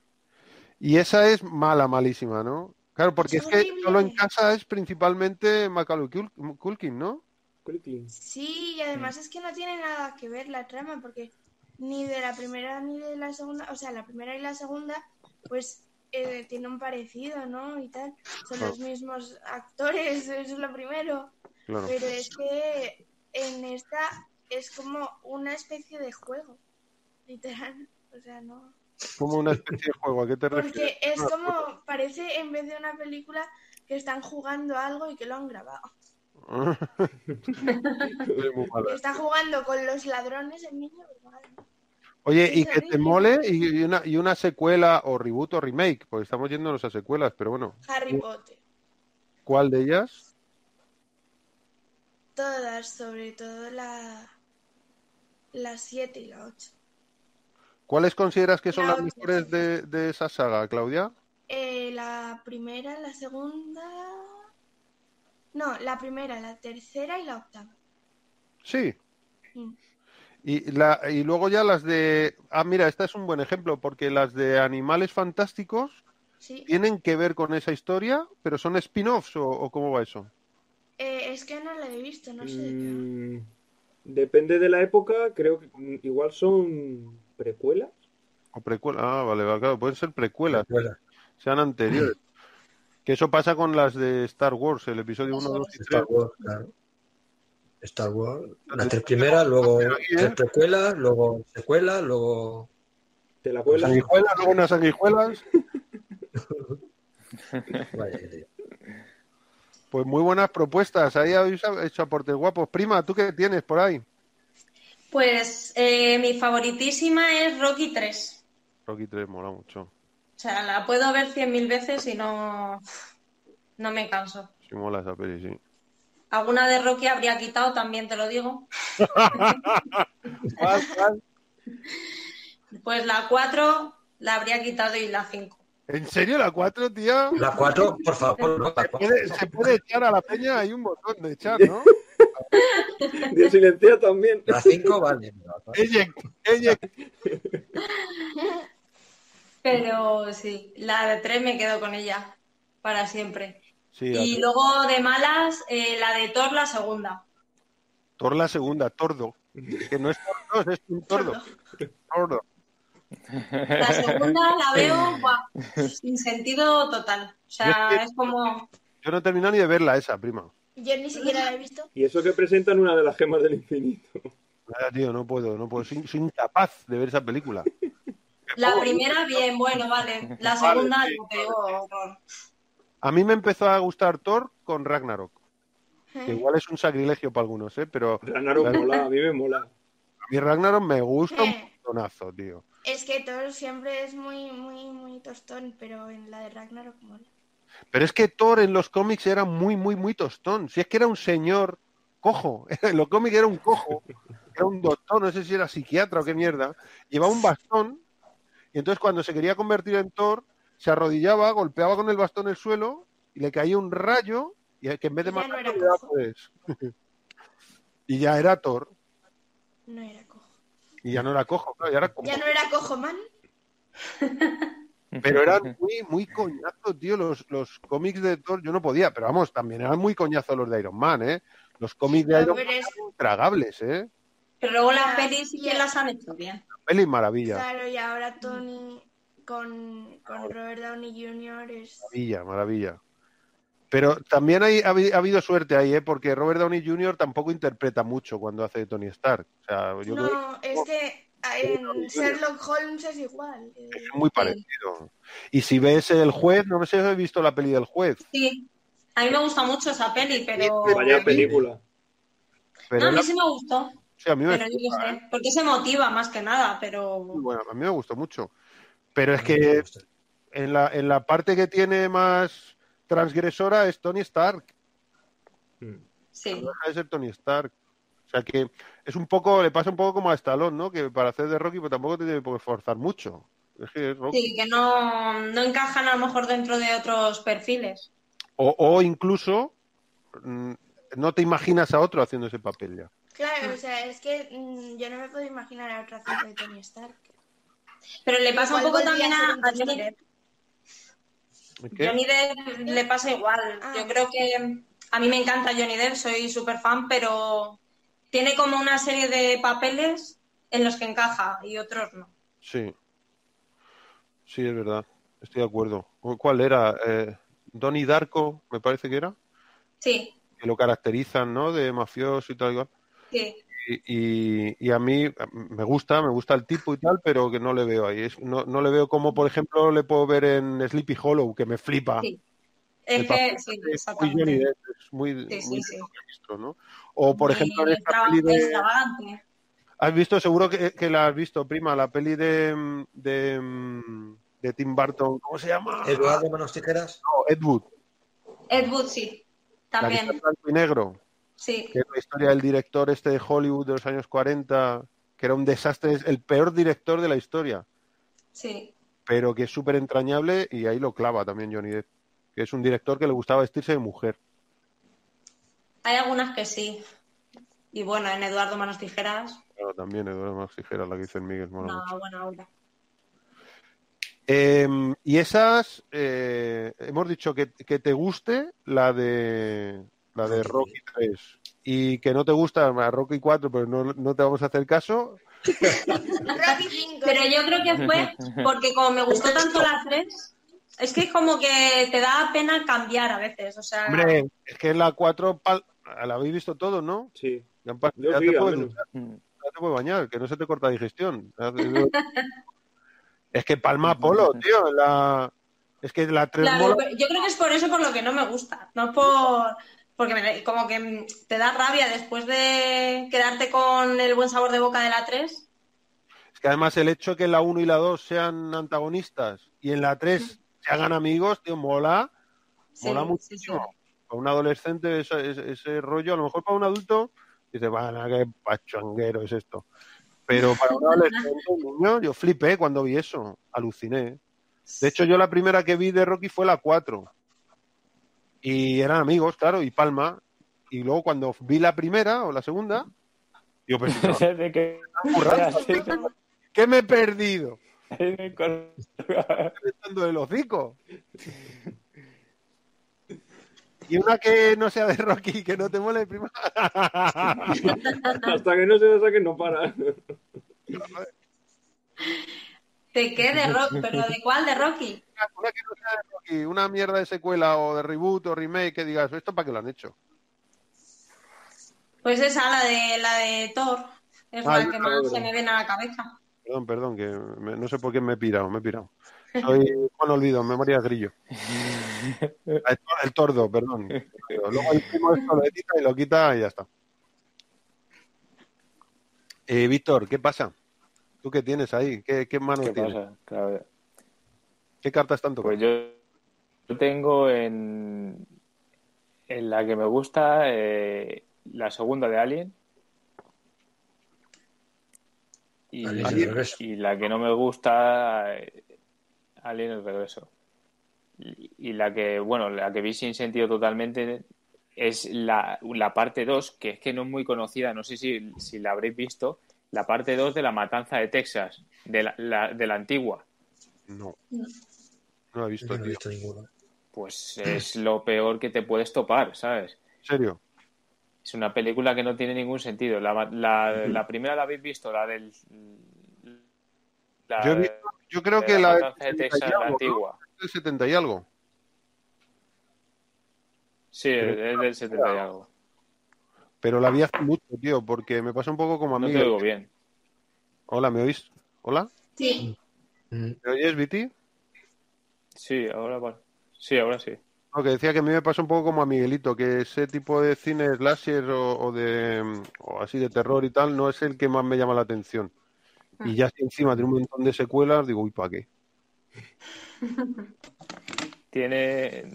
Y esa es mala, malísima, ¿no? Claro, porque es, Es que solo en casa es principalmente Macaulay Cul- Culkin, ¿no? Culkin. Sí, y además es que no tiene nada que ver la trama, porque ni de la primera ni de la segunda, o sea, la primera y la segunda, pues eh, tiene un parecido, ¿no? Y tal. Son Claro. los mismos actores, eso es lo primero. Claro. Pero es que en esta es como una especie de juego, literal. O sea, no. Como una especie de juego, ¿a qué te refieres? Porque es como, parece en vez de una película que están jugando algo y que lo han grabado. Está jugando con los ladrones el niño. pues. Oye, y que te mole y una, y una secuela o reboot o remake, porque estamos yéndonos a secuelas, pero bueno, Harry Potter. ¿cuál de ellas? Todas, sobre todo la la 7 y la 8. ¿Cuáles consideras que son La las mejores de, de esa saga, Claudia? Eh, la primera, la segunda... No, la primera, la tercera y la octava. Sí. Mm. Y, la, y luego ya las de... Ah, mira, esta es un buen ejemplo, porque las de Animales Fantásticos Sí. tienen que ver con esa historia, pero son spin-offs o, o cómo va eso. Eh, es que no la he visto, no sé de qué va. Mm, depende de la época, creo que igual son precuelas. O precuela. Ah, vale, vale, claro, pueden ser precuelas, Precuela. sean anteriores. Que eso pasa con las de Star Wars, el episodio 1, 2 y 3. Star Wars, claro. Star Wars, las tres primeras, luego ¿eh? tres precuelas, luego secuelas, luego. Te la cuelas. Sanguijuelas, luego unas sanguijuelas. Vaya, Pues muy buenas propuestas. Ahí habéis hecho aportes guapos. Prima, ¿tú qué tienes por ahí? Pues eh, mi favoritísima es Rocky 3. Rocky 3 mola mucho. O sea, la puedo ver cien mil veces y no, no me canso. Sí, mola esa peli, sí. Alguna de Rocky habría quitado, también te lo digo. Pues la 4 la habría quitado y la 5. ¿En serio la 4, tía? La cuatro, por favor, no, la cuatro. Puede- se puede echar a la peña, hay un botón de echar, ¿no? De silenciar también. La cinco, vale. Pero sí, la de 3 me quedo con ella para siempre. Sí, Y luego de malas, eh, la de Thor, la segunda. Thor la segunda, Tordo. Que no es Tordo, es un tordo. Tordo. La segunda la veo buah, sin sentido total. O sea, es como... Yo no he terminado ni de verla esa, prima. Yo ni siquiera la he visto. Y eso que presentan una de las gemas del infinito. Nada, tío, no puedo, no puedo. Soy, soy incapaz de ver esa película. La primera, bien, bueno, vale. La Vale, segunda, sí, horror. A mí me empezó a gustar Thor con Ragnarok. Que igual es un sacrilegio para algunos, ¿eh? Pero Ragnarok Claro. mola, a mí me mola. a mí Ragnarok me gusta un Eh. montonazo, tío. Es que Thor siempre es muy, muy, muy tostón, pero en la de Ragnarok mola. Pero es que Thor en los cómics era muy, muy, muy tostón. Si es que era un señor cojo. En los cómics era un cojo. Era un doctor, no sé si era psiquiatra o qué mierda. Llevaba un bastón. Y entonces cuando se quería convertir en Thor, se arrodillaba, golpeaba con el bastón el suelo y le caía un rayo. Y que en vez de ya no era cojo. y ya era Thor. No era cojo. Y ya no era cojo, claro, ya era cojo. Ya no era cojo, man. Pero eran muy, muy coñazo, tío, los, los cómics de Thor. Yo no podía, pero vamos, también eran muy coñazo los de Iron Man, ¿eh? Los cómics de Iron Man eran intragables, ¿eh? Pero luego las pelis sí que las han hecho bien. Peli maravilla, Claro, y ahora Tony con, con Robert Downey Jr. es... maravilla, maravilla. Pero también hay, ha, habi- ha habido suerte ahí, ¿eh? Porque Robert Downey Jr. tampoco interpreta mucho cuando hace de Tony Stark. O sea, yo creo No, es que En Sherlock Holmes es igual. eh, Es muy parecido. Y si ves el juez, no sé si has visto la peli del juez, Sí. A mí me gusta mucho esa peli, pero. Vaya película. pero No, a la- mí sí me gustó. sí, a mí me Pero yo sé. Porque se motiva más que nada, pero. muy buena, a mí me gustó mucho. Pero es que en la, en la parte que tiene más transgresora es Tony Stark. Sí. No deja de ser Tony Stark. O sea que es un poco, le pasa un poco como a Stallone, ¿no? Que para hacer de Rocky pues tampoco te tiene que forzar mucho. Es que es Rocky. Sí, que no, no encajan a lo mejor dentro de otros perfiles. O, o incluso mm, no te imaginas a otro haciendo ese papel ya. Claro, o sea, es que mm, yo no me puedo imaginar a otro haciendo de Tony Stark. Pero le pasa un poco también a, Johnny Depp. Johnny Depp le pasa igual. Ah. Yo creo que a mí me encanta Johnny Depp, soy súper fan, pero tiene como una serie de papeles en los que encaja y otros no. Sí. Sí, es verdad. Estoy de acuerdo. ¿Cuál era? Eh, Donnie Darko, me parece que era. Sí, Que lo caracterizan, ¿no? De mafioso y tal. y sí. Y, y, y a mí me gusta, me gusta el tipo y tal, pero que no le veo ahí. Es- no, no le veo como, por ejemplo, le puedo ver en Sleepy Hollow, que me flipa. Sí. Es que, sí, exactamente. Johnny Depp, es muy, Sí, sí, muy sí. registro, ¿no? O, por ejemplo, en esta peli de... ¿Has visto? Seguro que, que la has visto, prima, la peli de, de, de Tim Burton. ¿Cómo se llama? Eduardo Manos Tijeras. No, Ed Wood. Ed Wood, sí, La que está también. en blanco y negro. Sí, Que es la historia del director este de Hollywood de los años 40, que era un desastre, es el peor director de la historia, sí. pero que es súper entrañable y ahí lo clava también Johnny Depp, que es un director que le gustaba vestirse de mujer. Hay algunas que sí. Y bueno, en Eduardo Manos Tijeras, Claro, también Eduardo Más Tijera, la que dice el Miguel. mucho. una buena obra. Eh, y esas, eh, hemos dicho que, que te guste la de la de Rocky 3 y que no te gusta la Rocky 4, pero no, no te vamos a hacer caso. Rocky 5. Pero yo creo que fue porque como me gustó tanto la 3, es que como que te da pena cambiar a veces. O sea, Hombre, es que en la 4 pal- la habéis visto todo, ¿no? Sí. Ya, han pas- Yo ya sí, te puedes duchar, ya te puedes bañar, que no se te corta digestión. Es que Palma Polo, tío, la... es que la 3 claro, yo creo que es por eso por lo que no me gusta. No por. Porque me- como que te da rabia después de quedarte con el buen sabor de boca de la 3. Es que además el hecho que en la 1 y la 2 sean antagonistas y en la 3 se hagan amigos, tío, mola, Sí, mola sí, muchísimo. Para un adolescente ese, ese- ese rollo, a lo mejor para un adulto, dice, bueno, qué pachanguero es esto. Pero para un adolescente, un niño, yo flipé cuando vi eso, aluciné. De hecho, yo la primera que vi de Rocky fue la 4. Y eran amigos, claro, y Palma. Y luego cuando vi la primera o la segunda, yo pensé, no, de que ¿qué me he perdido? me el hocico. Y una que no sea de Rocky, que no te mole, prima. Hasta que no se la saquen, no para. ¿De qué? ¿De Rocky? ¿Pero de cuál? ¿De Rocky? Una que no sea de Rocky, una mierda de secuela o de reboot o remake que digas, ¿esto para qué lo han hecho? Pues esa, la de, la de Thor. Es Ah, la que más se me viene a la cabeza. Perdón, perdón, que me- no sé por qué me he pirado, me he pirado. Soy Juan Olvido, memoria grillo. El, el tordo, perdón. Luego el primo esto lo edita y lo quita y ya está. Eh, Víctor, ¿qué pasa? ¿Tú qué tienes ahí? ¿Qué, qué mano ¿Qué tienes? pasa? Claro, ¿Qué cartas tanto? Pues yo, yo tengo en, en la que me gusta eh, la segunda de Alien y, y la que no me gusta eh, Alien el regreso. Y, y la que, bueno, la que vi sin sentido totalmente es la, la parte 2, que es que no es muy conocida, no sé si, si la habréis visto, la parte 2 de la matanza de Texas, de la, la- de la antigua. No. No lo he visto, No he visto ninguno. Pues es lo peor que te puedes topar, ¿sabes? ¿En serio? Es una película que no tiene ningún sentido. La, la- la primera la habéis visto, la del. La, Yo, he visto- yo creo de que la la, matanza de 70 y Texas, la algo, ¿no? antigua. del 70 y algo. Sí, es del 70 y algo. Pero la vi hace mucho, tío, porque me pasa un poco como a No mí. te oigo bien. Hola, ¿me oís? ¿Hola? Sí. Mm, ¿Me oyes, Viti? Sí, ahora bueno. Sí, ahora sí. No, que decía que a mí me pasa un poco como a Miguelito, que ese tipo de cine slasher o, o de mm, o así de terror y tal no es el que más me llama la atención. Y ya si encima tiene un montón de secuelas, digo, uy, ¿para qué? Tiene,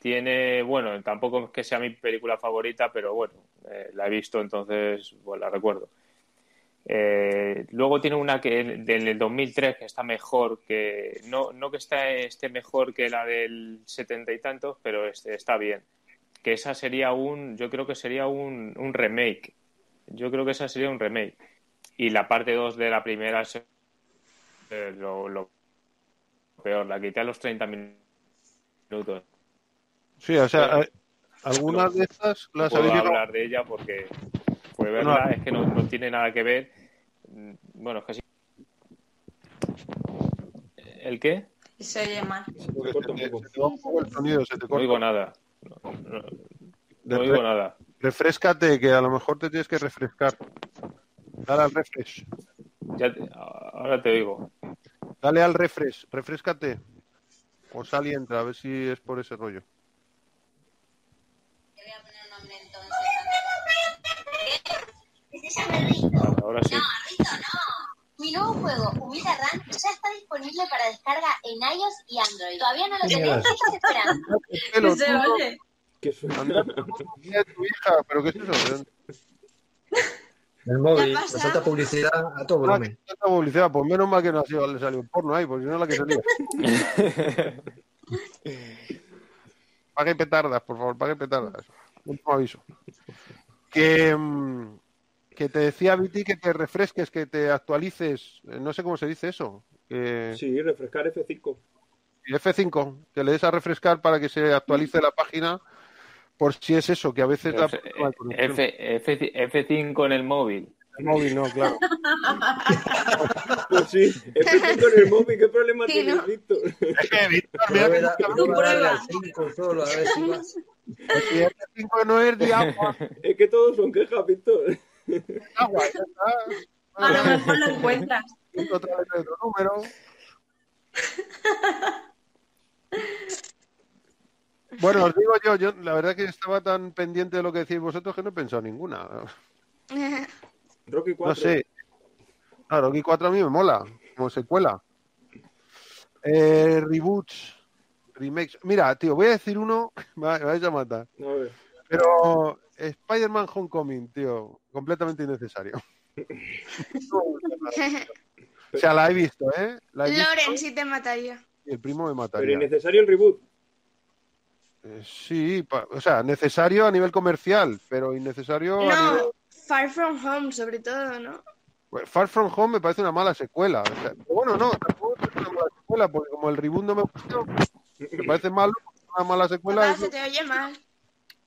tiene, bueno, tampoco es que sea mi película favorita, pero bueno, eh, la he visto, entonces, pues la recuerdo. Eh, luego tiene una que del 2003 que está mejor que no, no que está, esté mejor que la del setenta y tantos, pero este, está bien. Que esa sería un, yo creo que sería un, un remake. Yo creo que esa sería un remake. Y la parte 2 de la primera es eh, lo, lo peor. La quité a los 30 minutos. Sí, o sea, algunas de estas las puedo habéis llegado- hablar de ella porque fue verla, es que no, no tiene nada que ver. Bueno, es que sí. ¿El qué? Y se oye mal. Se porque corta un se te- poco. se te va un poco el sonido, se te No corta. oigo nada. No, no- no oigo nada. Refrescate, que a lo mejor te tienes que refrescar. Dale al refresh. Ya te- ahora te oigo. Dale al refresh, refrescate. O sal y entra, a ver si es por ese rollo. Ahora sí. Mi nuevo juego, Humida Run, ya está disponible para descarga en iOS y Android. ¿Todavía no lo tenéis? ¿Qué estás esperando? Pelo, Se oye. ¿Qué suena? Tu hija, pero ¿qué es eso? El móvil, ¿Qué me pasa? salta publicidad a todo Ah, volumen. que tanta publicidad, pues menos mal que no ha sido, le salió porno ahí, porque si no la que salía. Pague petardas, por favor, pague petardas. Último aviso. Que, mm, que te decía Viti que te refresques, que te actualices. eh, No sé cómo se dice eso. Que Sí, refrescar F5. F5, que le des a refrescar para que se actualice la página. Por si es eso, que a veces la F. F, F, F5 en el móvil. El móvil no, claro. Pues sí, F5 en el móvil, ¿qué problema Sí, tienes, ¿no? Víctor? Es que, Víctor, mira cinco solo, a ver si va. Si F5 no es de agua, Es que todos son quejas, Víctor. agua, ya está. A lo mejor lo encuentras. otra de otro número. Bueno, os digo yo, yo la verdad que estaba tan pendiente de lo que decís vosotros que no he pensado ninguna. Rocky 4. No sé. Claro, Rocky 4 a mí me mola, como secuela. Eh, reboots, remakes. Mira, tío, voy a decir uno, me va- me vais a matar. A ver. Pero Spider-Man Homecoming, tío, completamente innecesario. o sea, la he visto, ¿eh? La he visto Loren sí te mataría. y el primo me Pero mataría. innecesario el reboot. Eh, sí, pa- o sea, necesario a nivel comercial, pero innecesario a nivel... No, Far From Home, sobre todo, ¿no? Bueno, Far From Home me parece una mala secuela. o sea, pero bueno, no, tampoco es una mala secuela, porque como el reboot no me gustó, me parece malo, una mala secuela. Papá, es- se te oye mal.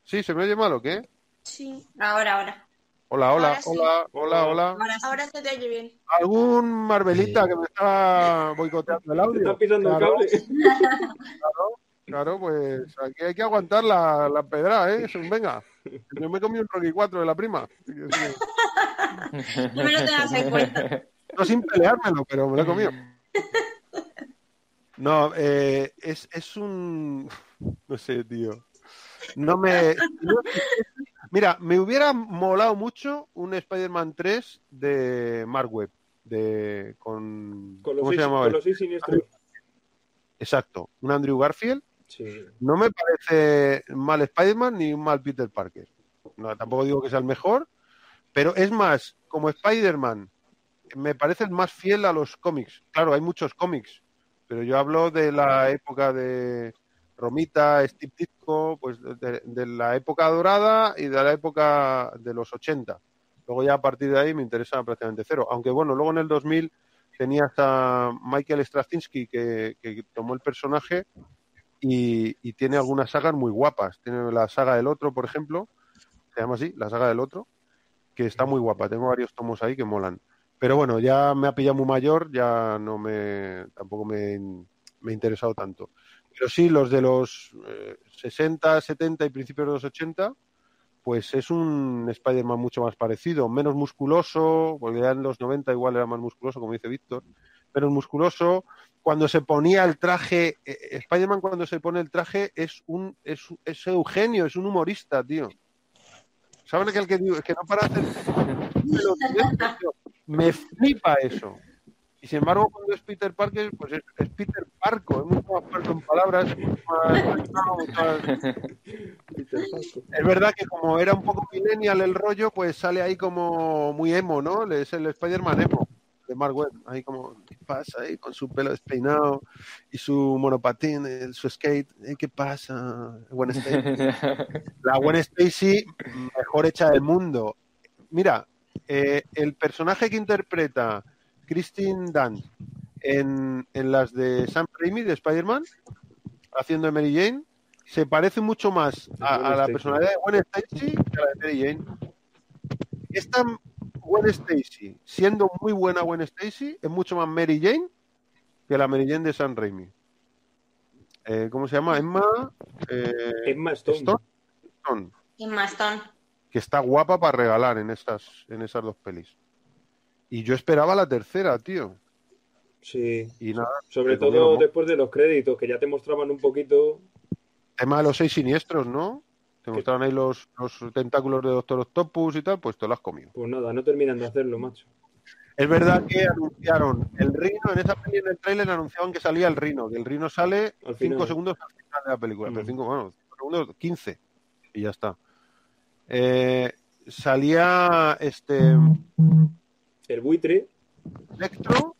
Sí, ¿se me oye mal o qué? Sí. Ahora, ahora. Hola, hola, Ahora sí. hola, hola, hola. Ahora se te oye bien. ¿Algún Marvelita que me está boicoteando el Te audio? estás pisando Claro, el cable. Claro, pues aquí hay que aguantar la, la pedra, ¿eh? Venga, yo me comí un Rocky 4 de la prima. No me lo tengas en cuenta. No sin peleármelo, pero me lo he comido. No, eh, es, es un... No sé, tío. No me... Mira, me hubiera molado mucho un Spider-Man 3 de Mark Webb. De, con, Con los, ¿Cómo seis, se llamaba? con él? los seis siniestros. Exacto. Un Andrew Garfield. No me parece mal Spider-Man ni un mal Peter Parker. No, tampoco digo que sea el mejor, pero es más, como Spider-Man, me parece el más fiel a los cómics. Claro, hay muchos cómics, pero yo hablo de la época de Romita, Steve Ditko, pues de, la época dorada y de la época de los 80. Luego ya a partir de ahí me interesa prácticamente cero. Aunque bueno, luego en el 2000 tenías a Michael Straczynski que, que tomó el personaje y, tiene algunas sagas muy guapas. Tiene la saga del otro, por ejemplo, se llama así, la saga del otro, que está muy guapa. Tengo varios tomos ahí que molan. Pero bueno, ya me ha pillado muy mayor, ya no me, tampoco me, me ha interesado tanto. Pero sí, los de los eh, 60, 70 y principios de los 80, pues es un Spider-Man mucho más parecido, menos musculoso, porque ya en los 90 igual era más musculoso, como dice Víctor, menos musculoso. Cuando se ponía el traje, eh, Spider-Man cuando se pone el traje es un es, es Eugenio, es un humorista, tío. ¿Saben aquel que digo? Es que no para hacer... Me flipa eso. Y sin embargo, cuando es Peter Parker, pues es, es Peter Parco, es mucho más parco en palabras, mucho más- más- es verdad que como era un poco millennial el rollo, pues sale ahí como muy emo, ¿no? Es el Spider-Man emo de Mark Webb, ahí como, ¿qué pasa? Ahí con su pelo despeinado y su monopatín, el- su skate, ¿eh? ¿qué pasa? Gwen Stacy. La Gwen Stacy mejor hecha del mundo. Mira, eh, el personaje que interpreta Christine Dunst en, en las de Sam Raimi de Spider-Man, haciendo de Mary Jane, se parece mucho más a, la personalidad de Gwen Stacy que a la de Mary Jane. Esta Gwen Stacy, siendo muy buena Gwen Stacy, es mucho más Mary Jane que la Mary Jane de Sam Raimi. Eh, ¿Cómo se llama? Emma eh, Emma Stone. Stone. Stone, Y Maston. que está guapa para regalar en estas, en esas dos pelis. Y yo esperaba la tercera, tío. Sí. Y nada, Sobre todo después de los créditos, que ya te mostraban un poquito. tema de los seis siniestros, ¿no? Te mostraron ahí los, los tentáculos de Doctor Octopus y tal, pues te lo has comido. Pues nada, no terminan de hacerlo, macho. Es verdad que anunciaron el Rino, en esa peli en el trailer anunciaban que salía el Rino, que el Rino sale Al 5 final. segundos al final de la película, pero Mm. 5, bueno, cinco segundos, 15 y ya está. Eh, salía este El buitre, Electro,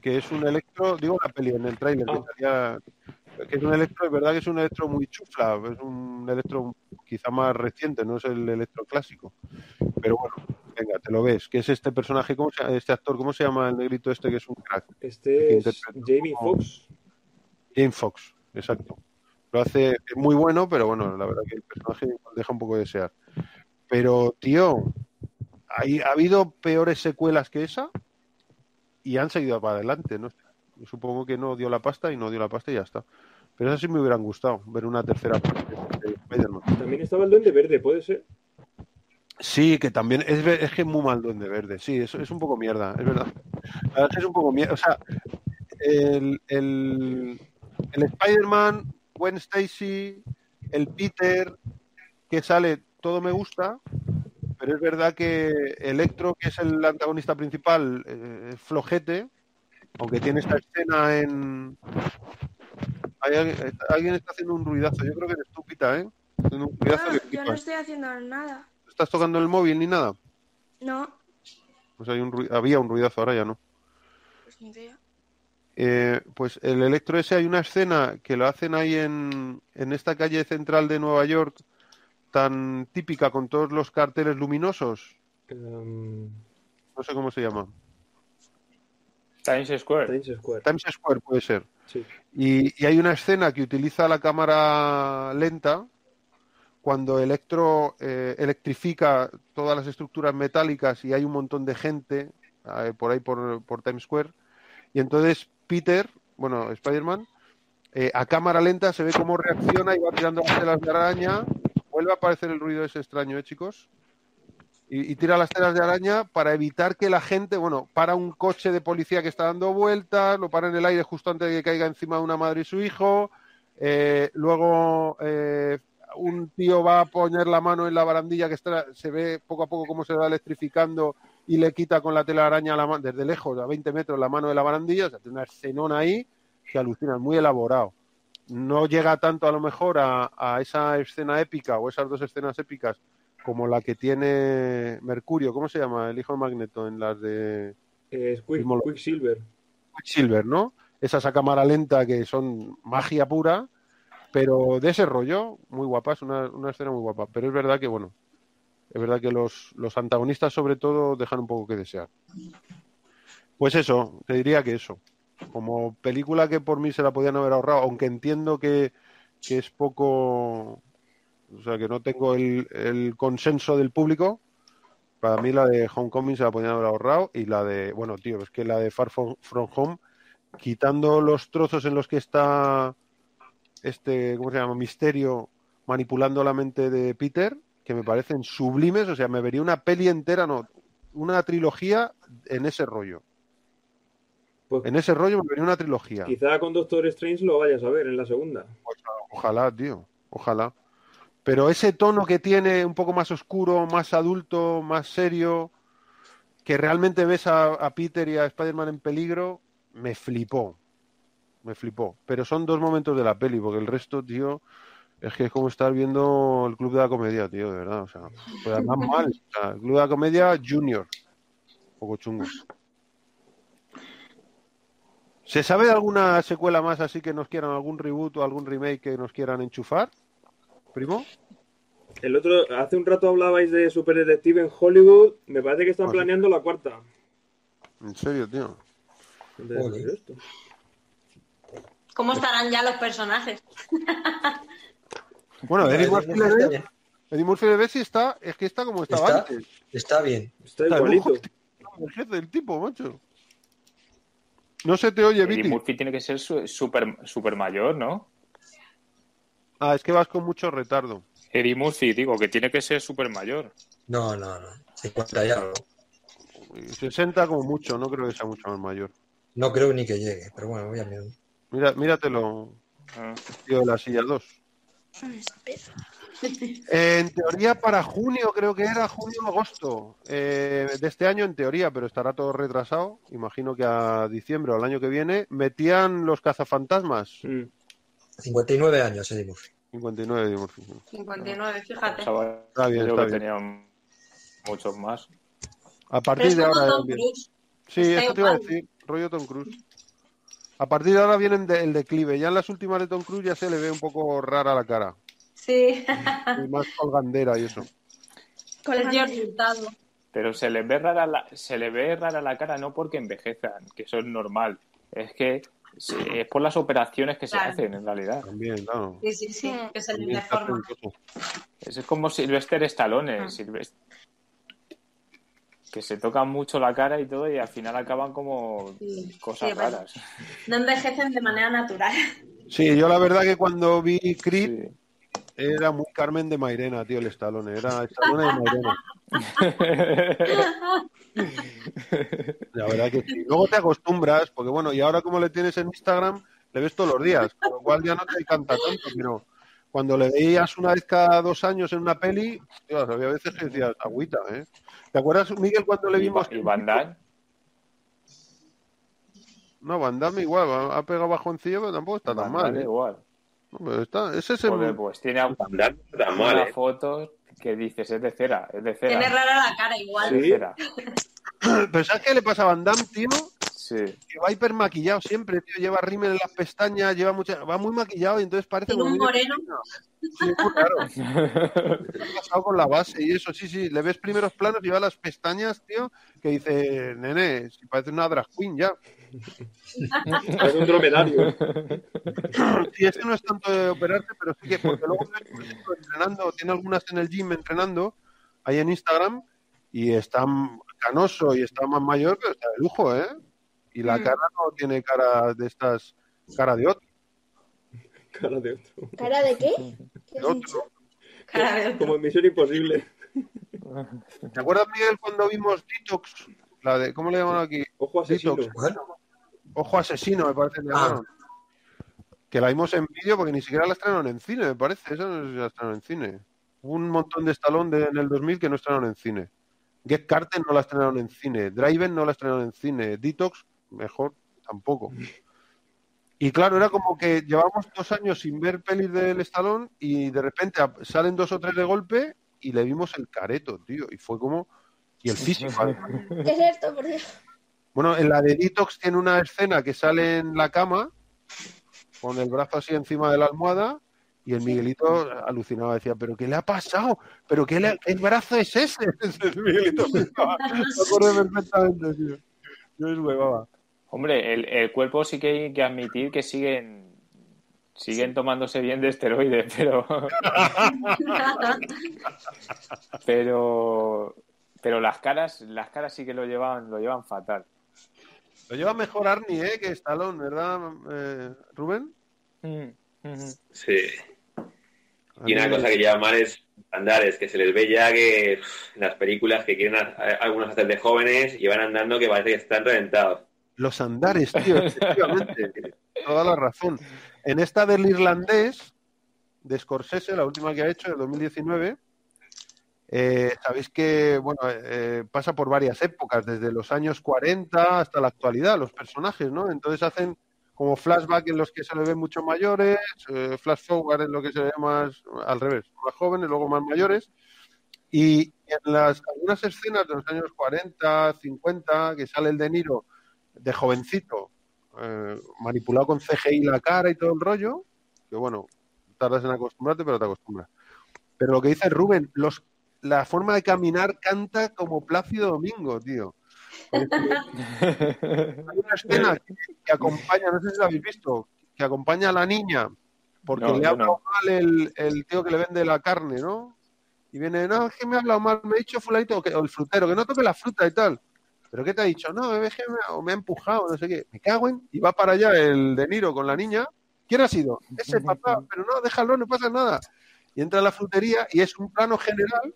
que es un Electro, digo la peli en el trailer, que Ah. salía que es un Electro, es verdad que es un Electro muy chufla, es un Electro quizá más reciente, no es el Electro clásico. Pero bueno, venga, te lo ves, que es este personaje, ¿cómo se, este actor, ¿cómo se llama el negrito este que es un crack? este es Jamie Foxx. James Fox, exacto. Lo hace es muy bueno, pero bueno, la verdad que el personaje deja un poco de desear. Pero, tío, hay, ha habido peores secuelas que esa y han seguido para adelante, ¿no? Supongo que no dio la pasta y no dio la pasta y ya está. Pero eso sí me hubieran gustado, ver una tercera parte de Spider-Man. También estaba el Duende Verde, ¿puede ser? Sí, que también es, es que es muy mal Duende Verde. Sí, eso es un poco mierda, es verdad. La verdad es es un poco mierda. O sea, el, el, el Spider-Man, Gwen Stacy, el Peter que sale, todo me gusta, pero es verdad que Electro, que es el antagonista principal, eh, es flojete, aunque tiene esta escena en... Hay alguien, alguien está haciendo un ruidazo, yo creo que eres tú, Pita, ¿eh? Haciendo un ruidazo Ah, que yo no estoy haciendo nada. ¿Estás tocando el móvil ni nada? No, Pues hay un ru- había un ruidazo, ahora ya no. pues ni idea. Eh, pues el Electro ese hay una escena que lo hacen ahí en, en esta calle central de Nueva York tan típica con todos los carteles luminosos. Um, No sé cómo se llama. Times Square. Times Square. Times Square puede ser. Sí. Y, y hay una escena que utiliza la cámara lenta cuando Electro eh, electrifica todas las estructuras metálicas y hay un montón de gente eh, por ahí por, por Times Square. Y entonces Peter, bueno, Spider-Man, eh, a cámara lenta se ve cómo reacciona y va tirando las telas de araña. Vuelve a aparecer el ruido ese extraño, ¿eh, chicos? Y, tira las telas de araña para evitar que la gente, bueno, para un coche de policía que está dando vueltas, lo para en el aire justo antes de que caiga encima de una madre y su hijo. eh, luego eh, un tío va a poner la mano en la barandilla que está, se ve poco a poco cómo se va electrificando y le quita con la telaraña la mano, desde lejos, a 20 metros, la mano de la barandilla. O sea, tiene una escenón ahí que alucina, muy elaborado. No llega tanto a lo mejor a esa escena épica o esas dos escenas épicas como la que tiene Mercurio, ¿cómo se llama? El hijo de Magneto en las de Eh, es Quick- Quicksilver. Quicksilver, ¿no? Esas a cámara lenta que son magia pura, pero de ese rollo, muy guapa, es una, una escena muy guapa. Pero es verdad que, bueno, es verdad que los, los antagonistas sobre todo dejan un poco que desear. Pues eso, te diría que eso. Como película que por mí se la podían haber ahorrado, aunque entiendo que, que es poco, o sea, que no tengo el, el consenso del público, para mí la de Homecoming se la podían haber ahorrado y la de, bueno, tío, es que la de Far From, From Home, quitando los trozos en los que está este, ¿cómo se llama? Misterio manipulando la mente de Peter, que me parecen sublimes, o sea, me vería una peli entera, no, una trilogía en ese rollo. Pues En ese rollo me vería una trilogía. quizá con Doctor Strange lo vayas a ver en la segunda. Ojalá, tío, ojalá. Pero ese tono que tiene un poco más oscuro, más adulto, más serio, que realmente ves a, a Peter y a Spider-Man en peligro, me flipó. Me flipó. Pero son dos momentos de la peli, porque el resto, tío, es que es como estar viendo el Club de la Comedia, tío, de verdad. O sea, pues además mal. O sea, el Club de la Comedia Junior. Un poco chungo. ¿Se sabe de alguna secuela más así que nos quieran, algún reboot o algún remake que nos quieran enchufar? ¿Primo? El otro, hace un rato hablabais de Super Detective en Hollywood. Me parece que están Ah, sí. planeando la cuarta. En serio, tío. ¿Cómo estarán ya los personajes? Bueno, Eddie Murphy, le. Eddie Murphy le y está, es que está como estaba Está. antes. Está bien. Está Está igualito. el jefe del tipo, macho. No se te oye, Eddie Viti. Murphy tiene que ser super, super mayor, ¿no? Ah, es que vas con mucho retardo. Eddie Murphy, digo, que tiene que ser super mayor. No, no, no. 50 y algo. 60 como mucho, no creo que sea mucho más mayor. No creo ni que llegue, pero bueno, voy a mirar. Mira, míratelo, Ah. tío, de la silla 2. Espera. En teoría para junio, creo que era junio-agosto eh, de este año en teoría, pero estará todo retrasado. Imagino que a diciembre o al año que viene metían los cazafantasmas. Mm. 59 años, Eddie Murphy. 59 de Murphy. 59, fíjate. Pensaba Está bien, está bien. tenían muchos más. A partir de ahora. Tom. Sí, Está eso te iba a decir, rollo Tom Cruise. A partir de ahora viene el declive. Ya en las últimas de Tom Cruise ya se le ve un poco rara la cara. Sí, Y más colgandera y eso. Con George Hurtado. Pero se le ve rara la, se le ve rara la cara no porque envejezan, que eso es normal. Es que es por las operaciones que se hacen en realidad. También, claro. Sí, sí, sí, que se le cosas. Es como Sylvester Stallone. Ah. Sylvest- Que se tocan mucho la cara y todo y al final acaban como Sí, cosas sí, raras. No envejecen de manera natural. Sí, yo la verdad que cuando vi Creed Sí. era muy Carmen de Mairena, tío, el Stallone. Era Stallone de Mairena. La verdad que sí. Luego te acostumbras, porque bueno, y ahora como le tienes en Instagram, le ves todos los días, con lo cual ya no te encanta tanto, pero cuando le veías una vez cada dos años en una peli, tío, había veces que decías, agüita, ¿eh? ¿Te acuerdas, Miguel, cuando le vimos? y Van Damme, No, Van Damme igual, ha pegado bajoncillo, pero tampoco está tan Van mal. ¿eh? igual. No, pero está, ese es el... Joder, pues tiene está mal, una ¿eh? foto que dices es de cera, es de cera. Tiene rara la cara igual. Sí. Pero ¿sabes qué le pasa a Van Damme, tío? Sí. Que va hiper maquillado siempre, tío. Lleva rímel en las pestañas, lleva mucha... va muy maquillado y entonces parece Tiene como un moreno. Sí, es muy raro. ¿Qué ha pasado con la base y eso? Sí, sí. Le ves primeros planos y va las pestañas, tío, que dice, nene, si parece una drag queen ya. Es un dromedario. Sí, este no es tanto de operarse, pero sí que, porque luego ves, por ejemplo, entrenando, tiene algunas en el gym entrenando, ahí en Instagram, y está canoso y está más mayor, pero está de lujo, ¿eh? Y la Mm. cara no tiene cara de estas, cara de otro. Cara de otro. ¿Cara de qué? ¿Qué de has otro. Cara de otro. Como en Misión Imposible. ¿Te acuerdas, Miguel, cuando vimos Detox? La de, ¿cómo le llaman aquí? Ojo asesino. Ojo asesino, me parece que le Ah. llamaron. Que la vimos en vídeo porque ni siquiera la estrenaron en cine, me parece. Esa no sé si la estrenaron en cine. Hubo un montón de Stallone de- en el 2000 que no estrenaron en cine. Get Carter no la estrenaron en cine. Driven no la estrenaron en cine. Detox, mejor, tampoco. Y claro, era como que llevamos dos años sin ver pelis del Stallone y de repente salen dos o tres de golpe y le vimos el careto, tío. Y fue como... Y el físico, además. ¿Qué es esto, por Dios? Bueno, en la de Detox tiene una escena que sale en la cama con el brazo así encima de la almohada y el Miguelito alucinaba, decía, ¿pero qué le ha pasado? ¿Pero qué, le- qué brazo es ese? el Miguelito. Me acuerdo perfectamente, tío. Yo es huevaba. Hombre, el, el cuerpo sí que hay que admitir que siguen siguen tomándose bien de esteroides, pero pero pero las caras las caras sí que lo llevan lo llevan fatal. Lo lleva mejor Arnie, ¿eh? Que Stallone, ¿verdad, eh, Rubén? Mm, Sí. Y una cosa que lleva mal es andares, que se les ve ya que pff, en las películas que quieren a- a- algunos hacer de jóvenes y van andando que parece que están reventados. Los andares, tío, efectivamente. Toda la razón. En esta del irlandés, de Scorsese, la última que ha hecho, de 2019, eh, sabéis que bueno eh, pasa por varias épocas, desde los años 40 hasta la actualidad, los personajes, ¿no? Entonces hacen como flashback en los que se le ven mucho mayores, eh, flash forward en lo que se ve más al revés, más jóvenes, luego más mayores. Y en las algunas escenas de los años 40, 50, que sale el De Niro de jovencito, eh, manipulado con CGI la cara y todo el rollo, que bueno, tardas en acostumbrarte, pero te acostumbras. Pero lo que dice Rubén, la forma de caminar canta como Plácido Domingo, tío. Hay una escena que, que acompaña, no sé si la habéis visto, que acompaña a la niña, porque No, le ha hablado no. mal el, el tío que le vende la carne, ¿no? Y viene, no, es que me ha hablado mal, me ha dicho fulanito, que, o el frutero, que no toque la fruta y tal. ¿Pero qué te ha dicho? No, es que me, ha- o me ha empujado, no sé qué. Me cago en... Y va para allá el De Niro con la niña. ¿Quién ha sido? Ese papá, pero no, déjalo, no pasa nada. Y entra a la frutería y es un plano general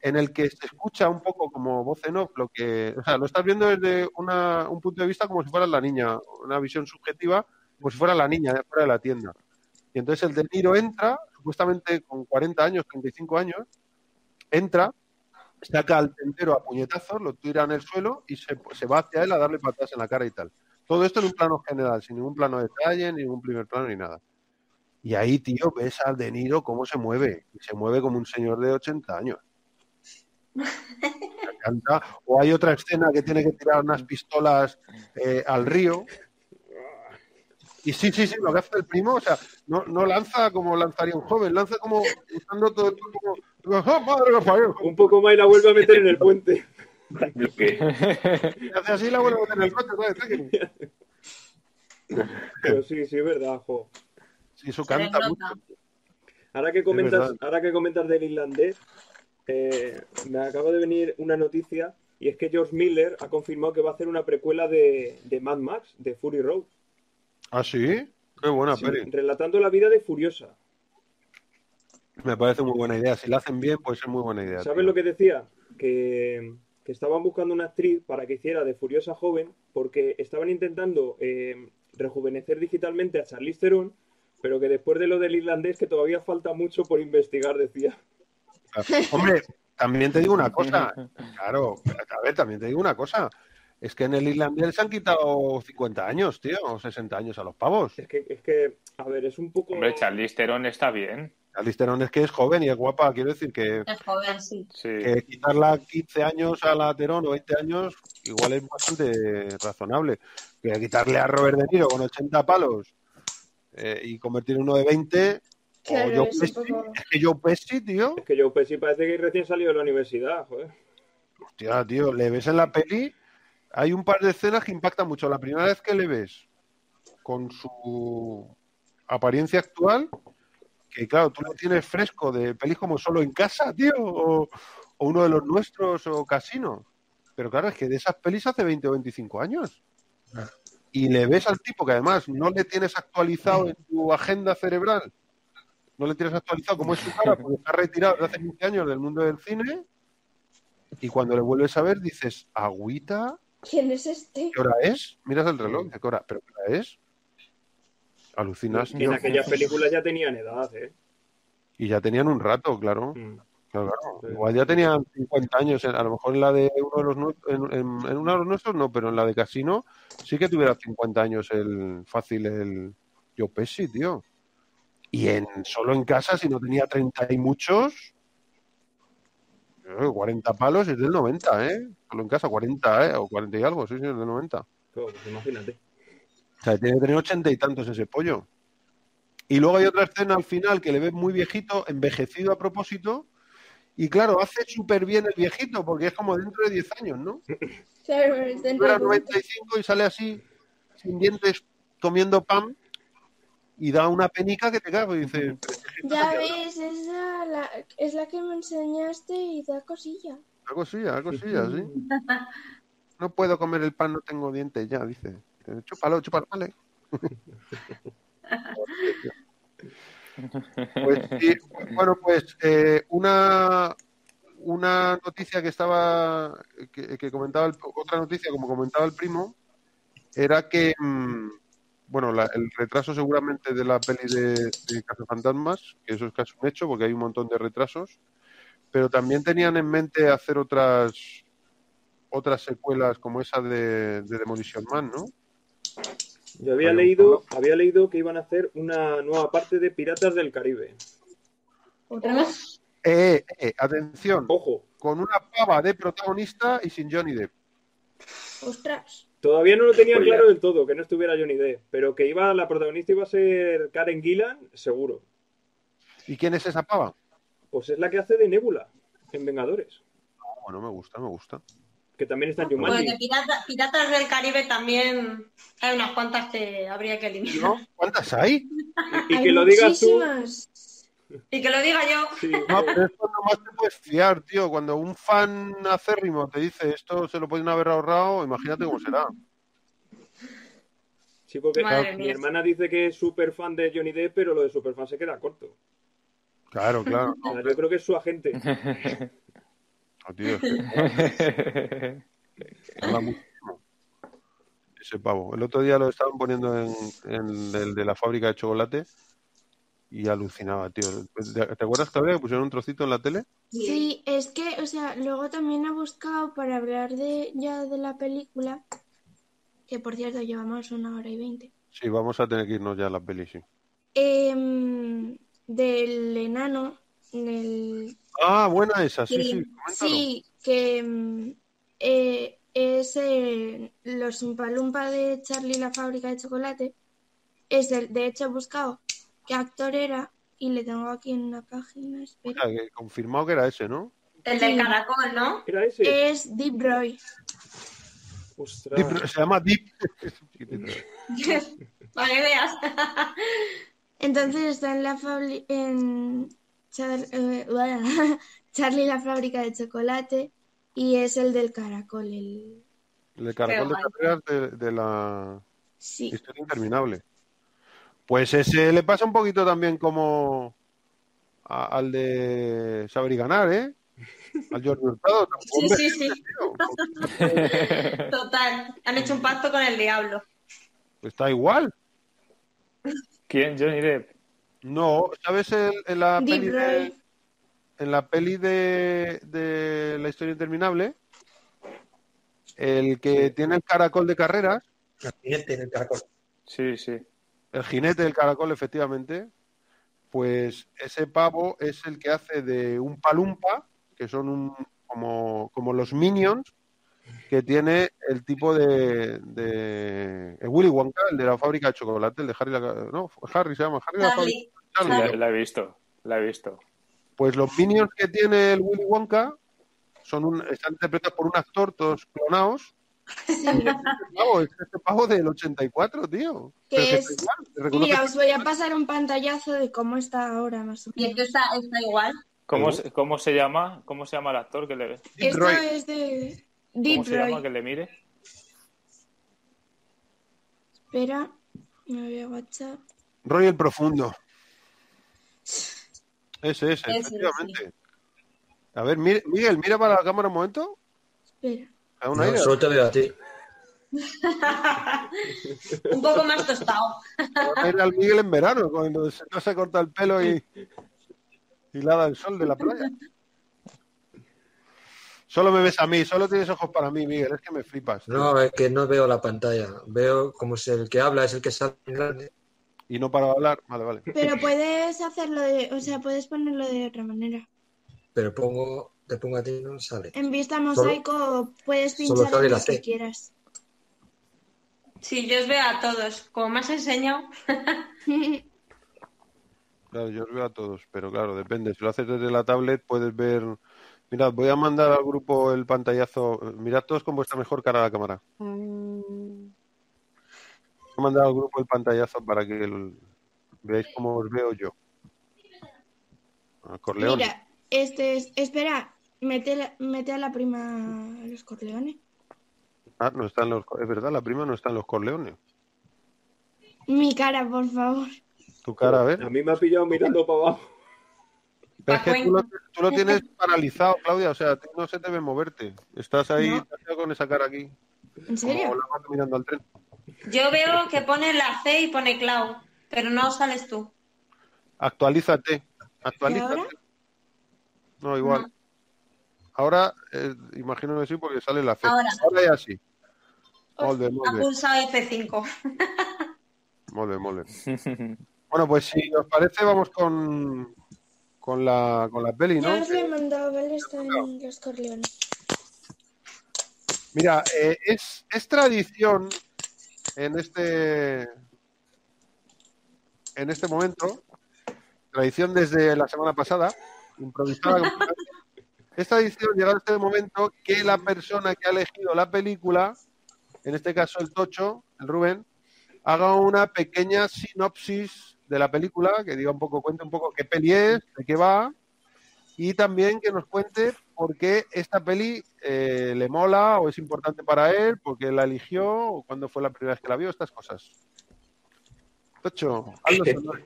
en el que se escucha un poco como voz en off lo que... O sea, lo estás viendo desde una, un punto de vista como si fuera la niña, una visión subjetiva, como si fuera la niña de fuera de la tienda. Y entonces el De Niro entra, supuestamente con 40 años, 35 años, entra, saca al tendero a puñetazos, lo tira en el suelo y se, se va hacia él a darle patadas en la cara y tal. Todo esto en un plano general, sin ningún plano de detalle, ni ningún primer plano, ni nada. Y ahí, tío, ves al De Niro cómo se mueve. Y se mueve como un señor de 80 años. Me encanta. O hay otra escena que tiene que tirar unas pistolas eh, al río. Y sí, sí, sí, lo que hace el primo, o sea, no, no lanza como lanzaría un joven, lanza como usando todo, todo como, ¡Oh, madre! Un poco más y la vuelve a meter en el puente. Y hace así y la vuelve a meter en el ¿sabes? Pero sí, sí, es verdad, jo. Sí, eso canta mucho. Ahora que comentas, ahora que comentas del irlandés, eh, me acaba de venir una noticia y es que George Miller ha confirmado que va a hacer una precuela de, de Mad Max, de Fury Road, ¿Ah, sí? Qué buena Sí, peli. relatando la vida de Furiosa. Me parece muy buena idea. Si la hacen bien, puede ser muy buena idea. ¿Sabes lo que decía? Que, que estaban buscando una actriz para que hiciera de Furiosa joven porque estaban intentando eh, rejuvenecer digitalmente a Charlize Theron, pero que después de lo del irlandés que todavía falta mucho por investigar, decía. Hombre, también te digo una cosa. Claro, a ver, también te digo una cosa. Es que en el irlandés se han quitado 50 años, tío, o 60 años a los pavos. Es que, es que a ver, es un poco... Hombre, Charlize Theron está bien. Alisterón es que es joven y es guapa. Quiero decir que, Es joven, sí. Sí. que quitarla 15 años a la Terón o 20 años igual es bastante razonable. Que quitarle a Robert De Niro con 80 palos eh, y convertir uno de 20... Claro, o Joe es un Pesci, poco- es que Joe Pesci, tío, Es que Joe Pesci parece que recién salió de la universidad, joder. Hostia, tío, le ves en la peli, hay un par de escenas que impactan mucho. La primera vez que le ves con su apariencia actual, que claro, tú lo tienes fresco de pelis como solo en casa, tío, o, o uno de los nuestros, o Casino. Pero claro, es que de esas pelis hace 20 o 25 años. Y le ves al tipo que además no le tienes actualizado en tu agenda cerebral, no le tienes actualizado cómo es su cara, porque está retirado desde hace 15 años del mundo del cine, y cuando le vuelves a ver dices, agüita, ¿Quién es este? ¿qué hora es? Miras el reloj, ¿de qué hora? ¿Pero qué hora es? Alucinas, En tío. aquellas películas ya tenían edad, ¿eh? Y ya tenían un rato, claro. Mm. Claro, claro. Sí. Igual ya tenían 50 años. en- A lo mejor en la de uno de los nuestros, en, en- en uno de los nuestros no, pero en la de Casino sí que tuviera 50 años el fácil el Joe Pesci, tío. Y en solo en casa, si no tenía 30 y muchos, eh, 40 palos es del 90, ¿eh? Solo en casa, 40, ¿eh? O 40 y algo, sí, sí, es del 90. Claro, pues imagínate. O sea, tiene que tener ochenta y tantos ese pollo. Y luego hay otra escena al final que le ves muy viejito, envejecido a propósito. Y claro, hace súper bien el viejito, porque es como dentro de 10 años, ¿no? Claro, es dentro Era de- 95 y sale así, sin dientes, comiendo pan. Y da una penica que te cago y dices, "Pero este gesto Ya ves, esa la, es la que me enseñaste y da cosilla. da cosilla, da cosilla, sí. No puedo comer el pan, no tengo dientes ya, dice. Chúpalo, chúpalo, vale. Pues sí, Bueno, pues eh, una, una noticia que estaba, que, que comentaba, el- otra noticia, como comentaba el primo, era que, mm, bueno, la- el retraso seguramente de la peli de, de Cazafantasmas, que eso es casi un hecho, porque hay un montón de retrasos, pero también tenían en mente hacer otras otras secuelas como esa de, de Demolition Man, ¿no? Yo había leído, había leído que iban a hacer una nueva parte de Piratas del Caribe. ¿Otra vez? Eh, eh, atención, Ojo, con una pava de protagonista y sin Johnny Depp. Ostras. Todavía no lo Spoiler. claro del todo, que no estuviera Johnny Depp, pero que iba, la protagonista iba a ser Karen Gillan, seguro. ¿Y quién es esa pava? Pues es la que hace de Nebula en Vengadores, Ah, Bueno, me gusta, me gusta. que también está en Pues Jumanji. de pirata- Piratas del Caribe también hay unas cuantas que habría que eliminar. ¿No? ¿Cuántas hay? Y Hay que lo digas tú. Y que lo diga yo. sí, No, pero esto nomás te puedes fiar, tío. Cuando un fan acérrimo te dice esto se lo pueden haber ahorrado, imagínate cómo será. sí, porque Madre mi mía. hermana dice que es súper fan de Johnny Depp, pero lo de super fan se queda corto. Claro, claro. O sea, yo creo que es su agente. No, tío, es que. Ese pavo. El otro día lo estaban poniendo en, en el de la fábrica de chocolate y alucinaba, tío. ¿Te te acuerdas todavía que pusieron un trocito en la tele? Sí, es que, o sea, luego también he buscado para hablar de ya de la película, que por cierto llevamos una hora y veinte, Sí, vamos a tener que irnos ya a la peli, sí. em, del enano, del... Ah, buena esa, sí, que- sí. coméntalo. sí, que em, eh, es eh, los Umpalumpa de Charlie y la fábrica de chocolate. Es el, de hecho he buscado qué actor era y le tengo aquí en una página, O espera. sea, que confirmado que era ese, ¿no? El del caracol, ¿no? ¿Era ese? Es Deep Roy. Ostras. Deep- se llama Deep. Para que veas. Entonces está en la fabri- en Char- eh, bueno, Charlie la fábrica de chocolate y es el del caracol, el El caracol de carreras de, de la sí. historia interminable. Pues ese le pasa un poquito también como a- al de Saber y Ganar, ¿eh? Al Jordi Hurtado. Sí, sí, sí. Total. Han hecho un pacto con el diablo. Está igual. ¿Quién? Johnny Depp. No, ¿sabes el- en la Deep peli de, en la peli de, de la historia interminable? El que tiene el caracol de carreras, en el caracol. Sí, sí. El jinete del caracol, efectivamente, pues ese pavo es el que hace de un palumpa, que son un, como, como los minions, que tiene el tipo de, de el Willy Wonka, el de la fábrica de chocolate, el de Harry, la, no, Harry se llama Harry la fábrica- la he visto. La he visto. Pues los minions que tiene el Willy Wonka son un, están interpretados por un actor, todos clonados. Pavo, es este pavo del 84, tío. Que es- está igual, Mira, os voy a pasar un pantallazo de cómo está ahora más o Y menos. que está, está igual. ¿Cómo, se- ¿Cómo se llama? ¿Cómo se llama el actor que le Deep Esto Roy. es de ¿Cómo Deep se llama Roy. que le mire? Espera, me voy a WhatsApp. Roy el Profundo. Ese, ese, Ese, efectivamente. A ver, mi- Miguel, mira para la cámara un momento. Espera. A un No, solo te veo a ti. Un poco más tostado. A un aire al Miguel en verano, cuando se, no se corta el pelo y, y la da el sol de la playa. Solo me ves a mí, solo tienes ojos para mí, Miguel, es que me flipas. tío. No, es que no veo la pantalla. Veo como si el que habla es el que sale en grande. Y no para de hablar. Vale, vale. Pero puedes hacerlo de, o sea, puedes ponerlo de otra manera. Pero pongo, te pongo a ti no sale. En vista mosaico puedes pinchar en lo que quieras. Sí, yo os veo a todos. Como me has enseñado. Claro, yo os veo a todos, pero claro, depende. Si lo haces desde la tablet, puedes ver. Mirad, voy a mandar al grupo el pantallazo. Mirad todos con vuestra mejor cara a la cámara. Voy a mandar al grupo el pantallazo para que el- veáis cómo os veo yo. A Corleone. Mira, este es, espera, mete, la- mete a la prima a los Corleones. Ah, no están los. Es verdad, la prima no está en los Corleones. Mi cara, por favor. Tu cara, a ver. A mí me ha pillado mirando para abajo. Pero es que tú lo, Pacuén. tú lo tienes paralizado, Claudia, o sea, tú no se te ve moverte. Estás ahí No. con esa cara aquí, ¿En serio? como la mano mirando al tren. Yo veo que pone la C y pone Clau, pero no sales tú. Actualízate, actualízate. ahora? No, igual. No. Ahora, eh, imagino que sí, porque sale la fe. Ahora. ya sí. Molde, Ha molde, pulsado F5. molde, molde. Bueno, pues si os parece, vamos con, con, la, con la peli, ¿no? Ya os lo he mandado, ¿vale? Está en los Corleones. Mira, eh, es, es tradición en este en este momento, tradición desde la semana pasada, improvisada. completamente, es tradición llegar a este momento que la persona que ha elegido la película, en este caso el Tocho, el Rubén, haga una pequeña sinopsis de la película, que diga un poco, cuente un poco qué peli es, de qué va, y también que nos cuente por qué esta peli eh, le mola o es importante para él, por qué la eligió o cuándo fue la primera vez que la vio, estas cosas. Tocho, hazlo sonar.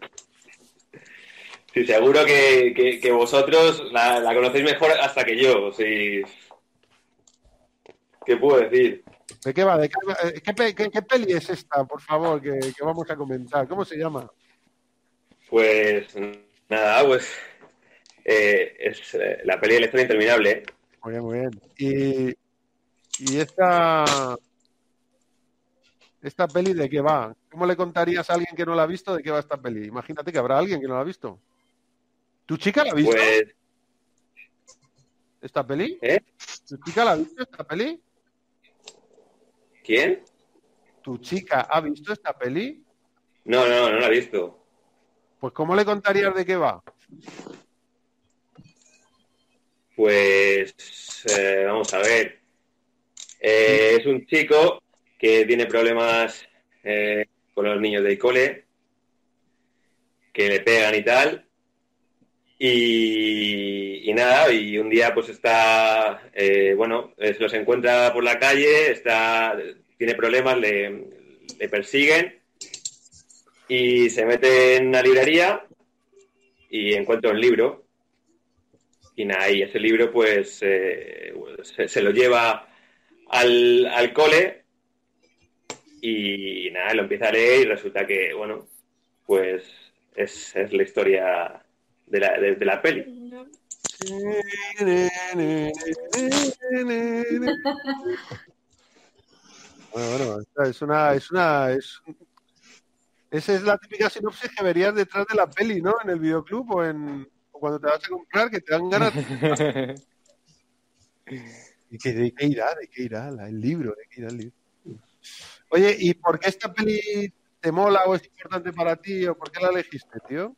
Sí, seguro que, que- que vosotros la, la conocéis mejor hasta que yo. Sí. ¿Qué puedo decir? ¿De qué va? ¿De qué, eh, qué pe- qué- qué peli es esta, por favor, que, que vamos a comentar? ¿Cómo se llama? Pues nada, pues eh, es eh, la peli de la historia interminable. Muy bien, muy bien. Y, y esta, esta peli, ¿de qué va? ¿Cómo le contarías a alguien que no la ha visto de qué va esta peli? Imagínate que habrá alguien que no la ha visto. ¿Tu chica la ha visto Pues esta peli? ¿Eh? ¿Tu chica la ha visto esta peli? ¿quién? ¿Tu chica ha visto esta peli? No, no, no la he visto. Pues ¿cómo le contarías de qué va? Pues eh, vamos a ver. Eh, es un chico que tiene problemas eh, con los niños del cole, que le pegan y tal. Y, nada, y un día pues está, eh, bueno, eh, los encuentra por la calle, está, tiene problemas, le, persiguen y se mete en una librería y encuentra un libro. Y nada, y ese libro pues eh, se, se lo lleva al, al cole y nada, lo empieza a leer y resulta que, bueno, pues es, es la historia de la, de, de la peli. No. Bueno, bueno, es una, es una, es, esa es la típica sinopsis que verías detrás de la peli, ¿no? En el videoclub o en o cuando te vas a comprar que te dan ganas. ¿Y que, de qué irá? ¿De qué irá la- el libro? ¿De qué irá el libro? Oye, ¿y por qué esta peli te mola o es importante para ti o por qué la elegiste, tío?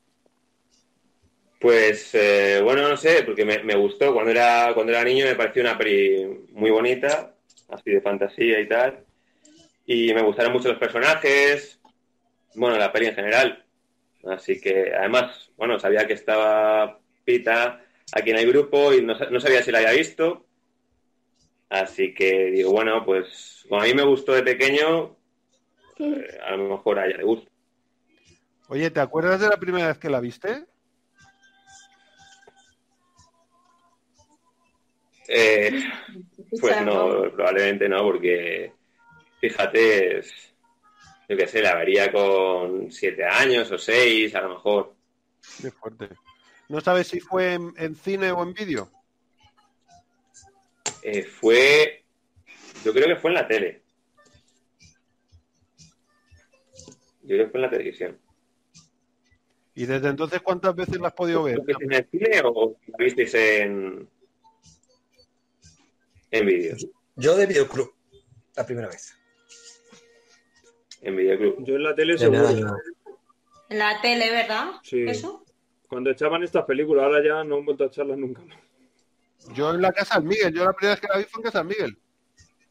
Pues eh, bueno, no sé, porque me, me gustó cuando era, cuando era niño, me pareció una peli muy bonita, así de fantasía y tal. Y me gustaron mucho los personajes, bueno, la peli en general. Así que además, bueno, sabía que estaba Pita aquí en el grupo y no, sa- no sabía si la había visto. Así que digo, bueno, pues como a mí me gustó de pequeño, eh, a lo mejor a ella le gusta. Oye, ¿te acuerdas de la primera vez que la viste? Eh, Pues no, probablemente no, porque fíjate, es- yo qué sé, la vería con siete años o seis, a lo mejor. Qué fuerte. ¿No sabes si fue en, en cine o en vídeo? Eh, fue, yo creo que fue en la tele. Yo creo que fue en la televisión. ¿Y desde entonces cuántas veces la has podido ver? ¿Lo viste en el cine o la visteis en, en vídeo? Yo de videoclub, la primera vez. En videoclub. Yo en la tele seguro. En la tele, ¿verdad? Sí. ¿Eso? Cuando echaban estas películas, ahora ya no han vuelto a echarlas nunca más. Yo en la casa del Miguel, yo la primera vez que la vi fue en casa del Miguel.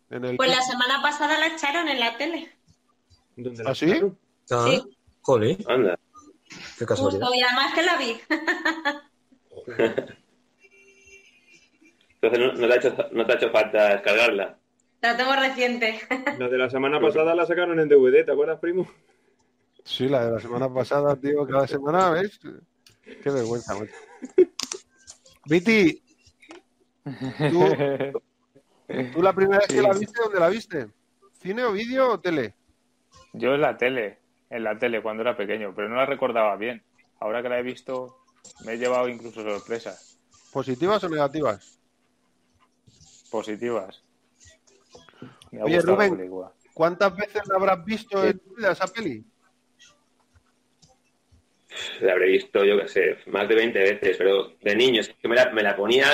En el... Pues la semana pasada la echaron en la tele. ¿Dónde ¿Ah, la sí? echaron? Ah, Sí. jolín, Anda. qué casualidad. Justo, y además que la vi. Entonces no, no te ha hecho, no te ha hecho falta descargarla. La tengo reciente. La de la semana pasada la sacaron en DVD, ¿te acuerdas, primo? Sí, la de la semana pasada, tío, cada semana, ¿ves? Qué vergüenza, macho. Viti, ¿tú la primera vez que la viste, dónde la viste? ¿Cine o vídeo o tele? Yo en la tele, en la tele cuando era pequeño, pero no la recordaba bien. Ahora que la he visto, me he llevado incluso sorpresas ¿Positivas o negativas? Positivas. Me ha Oye, gustado la Rubén. película. ¿Cuántas veces la habrás visto en tu vida esa peli? La habré visto, yo qué sé, más de 20 veces, pero de niño, es que me la, me la ponía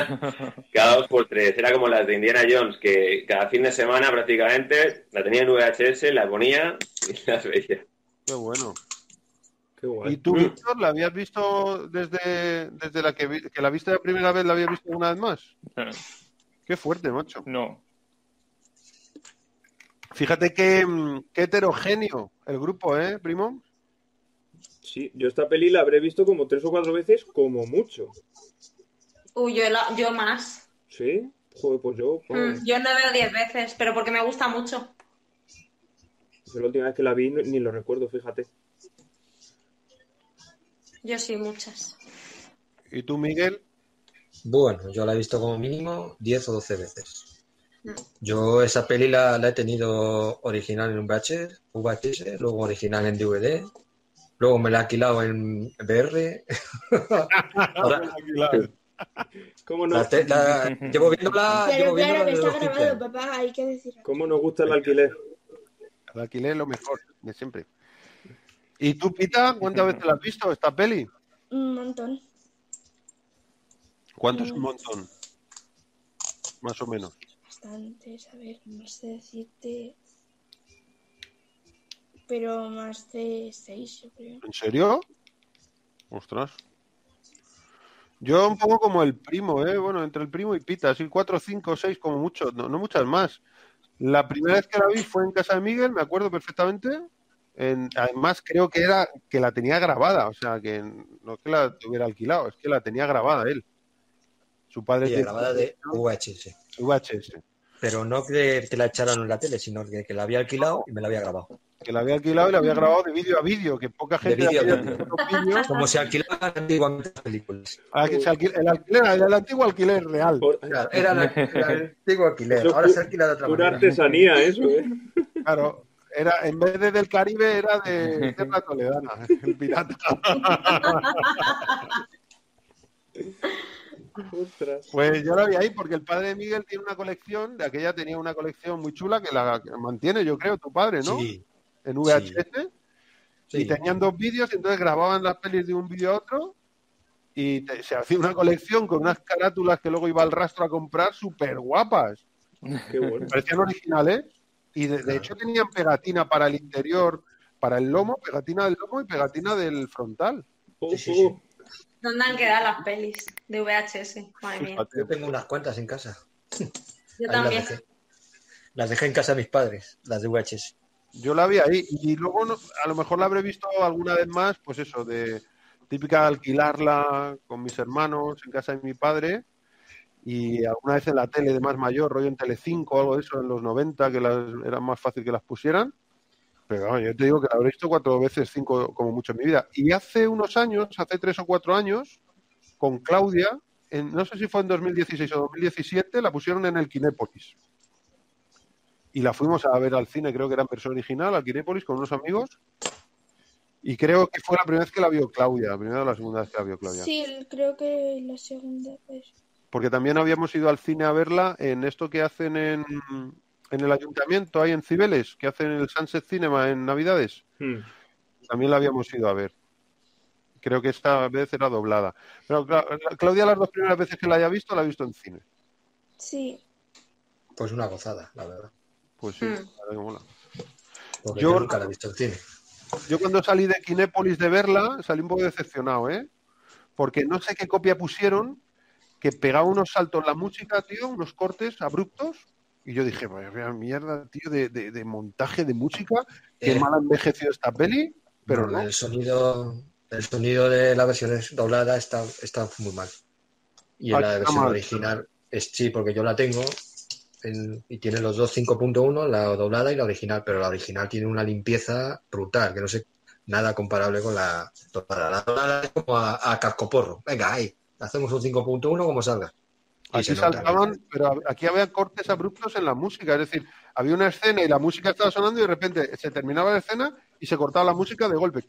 cada dos por tres. Era como las de Indiana Jones, que cada fin de semana prácticamente la tenía en VHS, la ponía y las veía. Qué bueno. Qué ¿Y guay. tú, Mm. Víctor, la habías visto desde, desde la que, vi- que la viste la primera vez, la habías visto una vez más? Qué fuerte, macho. No, Fíjate qué, mm, qué heterogéneo el grupo, ¿eh, primo? Sí, yo esta peli la habré visto como tres o cuatro veces, como mucho. Uy, yo, la- yo más. ¿Sí? Joder, pues yo, joder, Mm, yo no veo diez veces, pero porque me gusta mucho. yo la última vez que la vi ni lo recuerdo, fíjate. Yo sí, muchas. ¿Y tú, Miguel? Bueno, yo la he visto como mínimo 10 o 12 veces. Mm. Yo esa peli la, la he tenido original en un VHS, VHS, luego original en DVD, luego me la he alquilado en VR. Ahora, ¿Cómo, no, la te- la- llevo viéndola, Pero llevo claro viéndola que está los 15 grabado, papá, hay que decir. ¿Cómo nos gusta el alquiler? El alquiler es lo mejor de siempre. ¿Y tú, Pita, cuántas veces la has visto esta peli? Un montón. ¿Cuánto es un montón? Más o menos. Bastantes, a ver, no sé decirte. Pero más de seis, yo creo. ¿En serio? Ostras. Yo un poco como el primo, ¿eh? Bueno, entre el primo y Pita, así cuatro, cinco, seis, como mucho, no, no muchas más. La primera vez que la vi fue en casa de Miguel, me acuerdo perfectamente. En- además, creo que era que la tenía grabada, o sea, que no es que la tuviera alquilado, es que la tenía grabada él. Su padre tiene grabada de VHS. VHS, Pero no que, que la echaran en la tele, sino que, que la había alquilado y me la había grabado. que la había alquilado y la había grabado de vídeo a vídeo, que poca gente vídeo a hacía vídeo. estos vídeos. Como se alquilaban antiguamente las películas. Ah, que se alquil- el alquiler, era el antiguo alquiler real. Por- Claro, era, la- el antiguo alquiler, ahora se alquila de otra manera. artesanía eso, ¿eh? Claro, era, en vez de del Caribe era de Tierra Toledana, el pirata. Ostras. Pues yo la vi ahí porque el padre de Miguel tiene una colección, de aquella tenía una colección muy chula que la mantiene, yo creo, tu padre, ¿no? Sí, En VHS. sí. Y tenían dos vídeos, y entonces grababan las pelis de un vídeo a otro y te- se hacía una colección con unas carátulas que luego iba al rastro a comprar súper guapas. Qué bueno. Parecían originales y de, hecho tenían pegatina para el interior, para el lomo, pegatina del lomo y pegatina del frontal. Oh, Sí, sí, sí. oh. ¿Dónde han quedado las pelis de VHS? Madre mía. Yo tengo unas cuantas en casa. Yo Ahí las también. dejé. Las dejé en casa de mis padres, las de VHS. Yo la vi ahí y luego no- a lo mejor la habré visto alguna vez más, pues eso, de típica de alquilarla con mis hermanos en casa de mi padre y alguna vez en la tele de más mayor, rollo en Telecinco o algo de eso en los 90, que las, era más fácil que las pusieran. Pero vamos, yo te digo que la habré visto cuatro veces, cinco como mucho en mi vida. Y hace unos años, hace tres o cuatro años, con Claudia, en, no sé si fue en 2016 o 2017, la pusieron en el Kinépolis. Y la fuimos a ver al cine, creo que era en versión original, al Kinépolis, con unos amigos. Y creo que fue la primera vez que la vio Claudia, la primera o la segunda vez que la vio Claudia. Sí, creo que la segunda vez. Porque también habíamos ido al cine a verla en esto que hacen en, en el ayuntamiento, ahí en Cibeles, que hacen el Sunset Cinema en Navidades. Hmm. También la habíamos ido a ver. Creo que esta vez era doblada. Pero Cla- Claudia, las dos primeras veces que la haya visto, la ha visto en cine. Sí. Pues una gozada, la verdad. Pues sí, Mm. la mola. Porque Yo- yo nunca la he visto en cine. Yo cuando salí de Kinépolis de verla, salí un poco decepcionado, ¿eh? Porque no sé qué copia pusieron, que pegaba unos saltos la música, tío, unos cortes abruptos. Y yo dije, vaya mierda, tío, de, de- de montaje de música. Qué Eh. mal ha envejecido esta peli. Pero no. El sonido, el sonido de la versión doblada está, está muy mal. Y Ah, en la está versión mal. original, es, sí, porque yo la tengo en- y tiene los dos 5.1, la doblada y la original, pero la original tiene una limpieza brutal, que no sé, nada comparable con la doblada. La doblada es como a, a cascoporro. Venga, ahí, hacemos un 5.1 como salga. Y Aquí nota. saltaban, pero aquí había cortes abruptos en la música, es decir, había una escena y la música estaba sonando y de repente se terminaba la escena y se cortaba la música de golpe.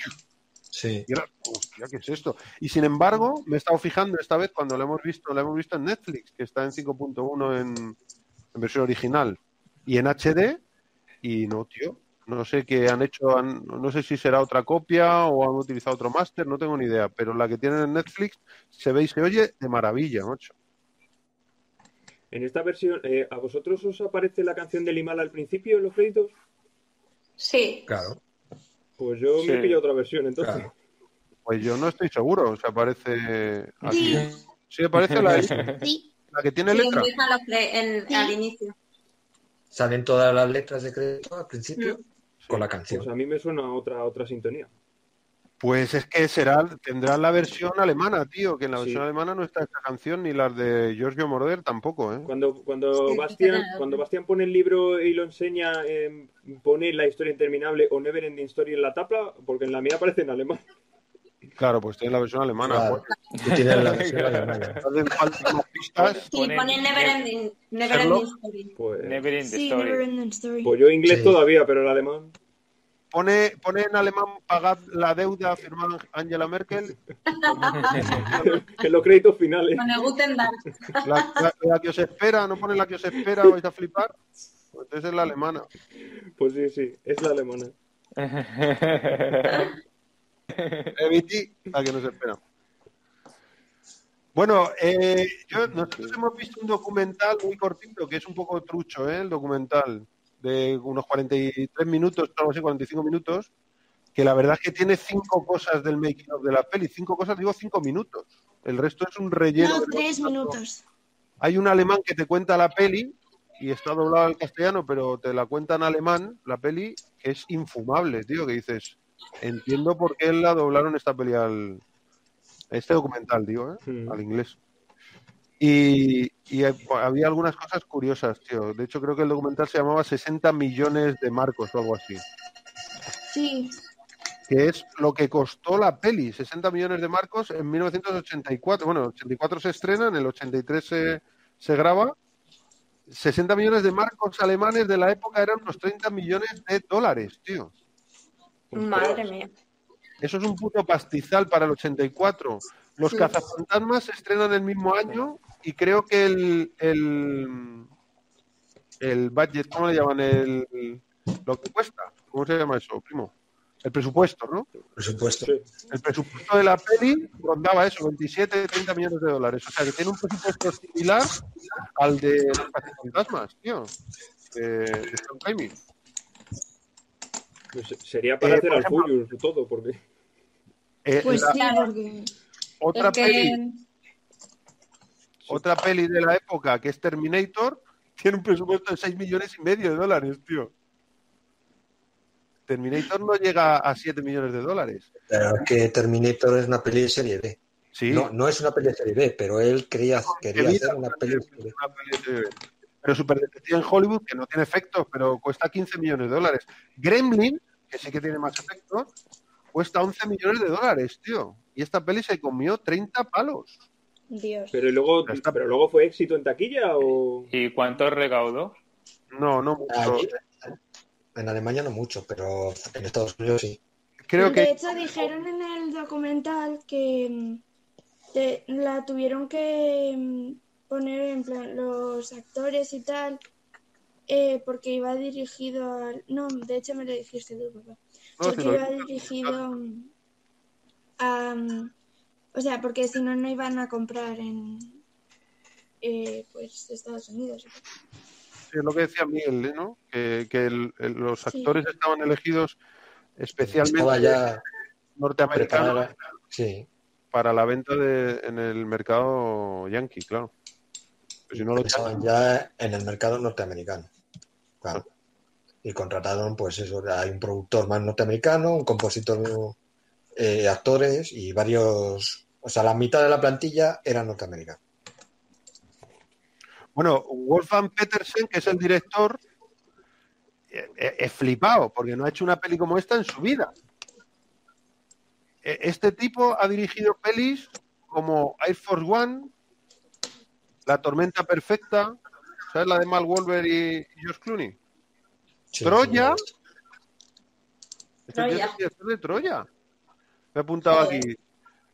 Sí. Y era, hostia, ¿qué es esto? Y sin embargo, me he estado fijando esta vez cuando lo hemos visto, lo hemos visto en Netflix, que está en 5.1 en, en versión original y en HD, y no, tío, no sé qué han hecho, han- no sé si será otra copia o han utilizado otro máster, no tengo ni idea, pero la que tienen en Netflix se ve y se oye de maravilla, macho. En esta versión, eh, ¿a vosotros os aparece la canción de Limal al principio en los créditos? Sí. Claro. Pues yo me Sí. he pillado otra versión, entonces. Claro. Pues yo no estoy seguro, o sea, aparece aquí. Sí, aparece la, Sí, la que tiene Sí, letra. en- Sí. al inicio. Salen todas las letras de crédito al principio con la canción. Pues a mí me suena otra otra sintonía. Pues es que será, tendrá la versión alemana, tío, que en la Sí. versión alemana no está esta canción ni las de Giorgio Morder tampoco, ¿eh? Cuando, cuando, Sí, Bastian, cuando Bastian pone el libro y lo enseña, eh, pone la historia interminable o Never Ending Story en la tapa, porque en la mía aparece en alemán. Claro, pues tiene la versión alemana. Claro. pues, Tú tienes la versión alemana. hacen falta más pistas. Sí, Ponen- pone Never Ending, Never. Ending Story. Pues, Never in the sí, story. Never Ending Story. pues yo inglés Sí. todavía, pero el alemán. Pone, pone en alemán pagad la deuda firmada Angela Merkel. en los créditos finales. Con el Guten. La, la- la que os espera, no pone la que os espera, vais a flipar. Pues entonces es la alemana. Pues sí, sí, es la alemana. Eviti, la que nos espera. Bueno, eh, yo- nosotros hemos visto un documental muy cortito, que es un poco trucho, ¿eh? el documental, de unos 43 minutos, algo así, 45 minutos, que la verdad es que tiene cinco cosas del making of de la peli. Cinco cosas, digo cinco minutos. El resto es un relleno. No, tres minutos. Hay un alemán que te cuenta la peli y está doblado al castellano, pero te la cuenta en alemán, la peli, que es infumable, tío, que dices, entiendo por qué la doblaron esta peli al... Este documental, digo, ¿eh? Al inglés. Y, y había algunas cosas curiosas, tío. De hecho, creo que el documental se llamaba 60 millones de marcos o algo así. Sí, Que es lo que costó la peli, 60 millones de marcos en 1984. Bueno, en 84 se estrena, en el 83 se, se graba. 60 millones de marcos alemanes de la época eran unos 30 millones de dólares, tío. Madre mía. Eso es un puto pastizal para el 84. Los Sí. cazafantasmas se estrenan el mismo año y creo que el, el, el budget, ¿cómo le llaman? El, lo que cuesta. ¿Cómo se llama eso, primo? El presupuesto, ¿no? Por supuesto. Sí. El presupuesto de la peli rondaba eso, 27, 30 millones de dólares. O sea, que tiene un presupuesto similar al de los cazafantasmas, tío. De, de Sam Raimi. Pues sería para Eh, hacer al Furious todo, porque Eh, pues la- sí, porque... otra Es que- peli Otra peli de la época, que es Terminator, tiene un presupuesto de 6 millones y medio de dólares, tío. Terminator no llega a 7 millones de dólares. Pero es que Terminator es una peli de serie B. Sí, No, no es una peli de serie B, pero él quería, quería hacer una peli de serie B. Pero Super en Hollywood, que no tiene efectos, pero cuesta 15 millones de dólares. Gremlin, que sí que tiene más efectos, cuesta 11 millones de dólares, tío. Y esta peli se comió 30 palos. Dios. pero luego, Pero está- pero luego fue éxito en taquilla o ¿Y cuánto recaudó? No, no mucho. Allí, en Alemania no mucho, pero en Estados Unidos sí. Creo De que hecho, dijeron en el documental que mm, te- la tuvieron que mm, poner en plan los actores y tal, eh, porque iba dirigido al... No, de hecho me lo dijiste tú, papá. No, Porque iba dirigido mm, a... O sea, porque si no, no iban a comprar en... eh, pues Estados Unidos. Sí, es lo que decía Miguel, ¿no? Que, que el- el- los Sí. actores estaban elegidos especialmente ya norteamericanos preparada. Sí, para la venta de, en el mercado yankee, claro. Pues si no lo pensaban ya en el mercado norteamericano. Claro. Y contrataron, pues eso, hay un productor más norteamericano, un compositor, eh, actores y varios. O sea, la mitad de la plantilla era norteamericana. Bueno, Wolfgang Petersen, que es el director, eh, eh, es flipado, porque no ha hecho una peli como esta en su vida. Eh, Este tipo ha dirigido pelis como Air Force One, La Tormenta Perfecta, ¿sabes la de Mal Wolver y, George Clooney? Sí, Troya. sí, Este Troya. es director de Troya. Me he apuntado Joder. aquí.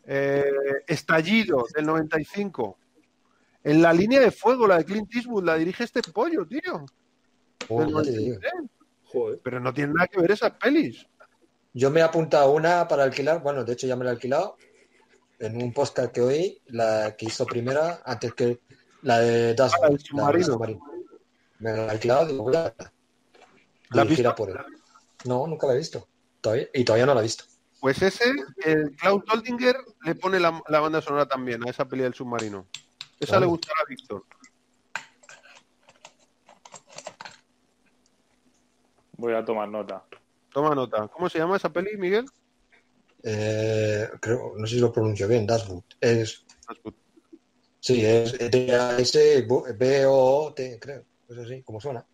Eh, Estallido, del 95. En la línea de fuego, la de Clint Eastwood, la dirige este pollo, tío. 93. Joder. Pero no tiene nada que ver esas pelis. Yo me he apuntado una para alquilar, bueno, de hecho ya me la he alquilado en un podcast que oí, la que hizo primera, antes que la de Das Ah, el la. Me la he alquilado, digo, voy a. ¿La has Dirigida visto? por él. No, nunca la he visto. Todavía, y todavía no la he visto. Pues ese, el Klaus Doldinger le pone la, la banda sonora también a esa peli del submarino. Esa le gustará a Víctor. Voy a tomar nota. Toma nota. ¿Cómo se llama esa peli, Miguel? Eh, creo, no sé si lo pronuncio bien, Dashwood. Es, sí, es D-A-S-B-O-T, creo. Es así, como suena.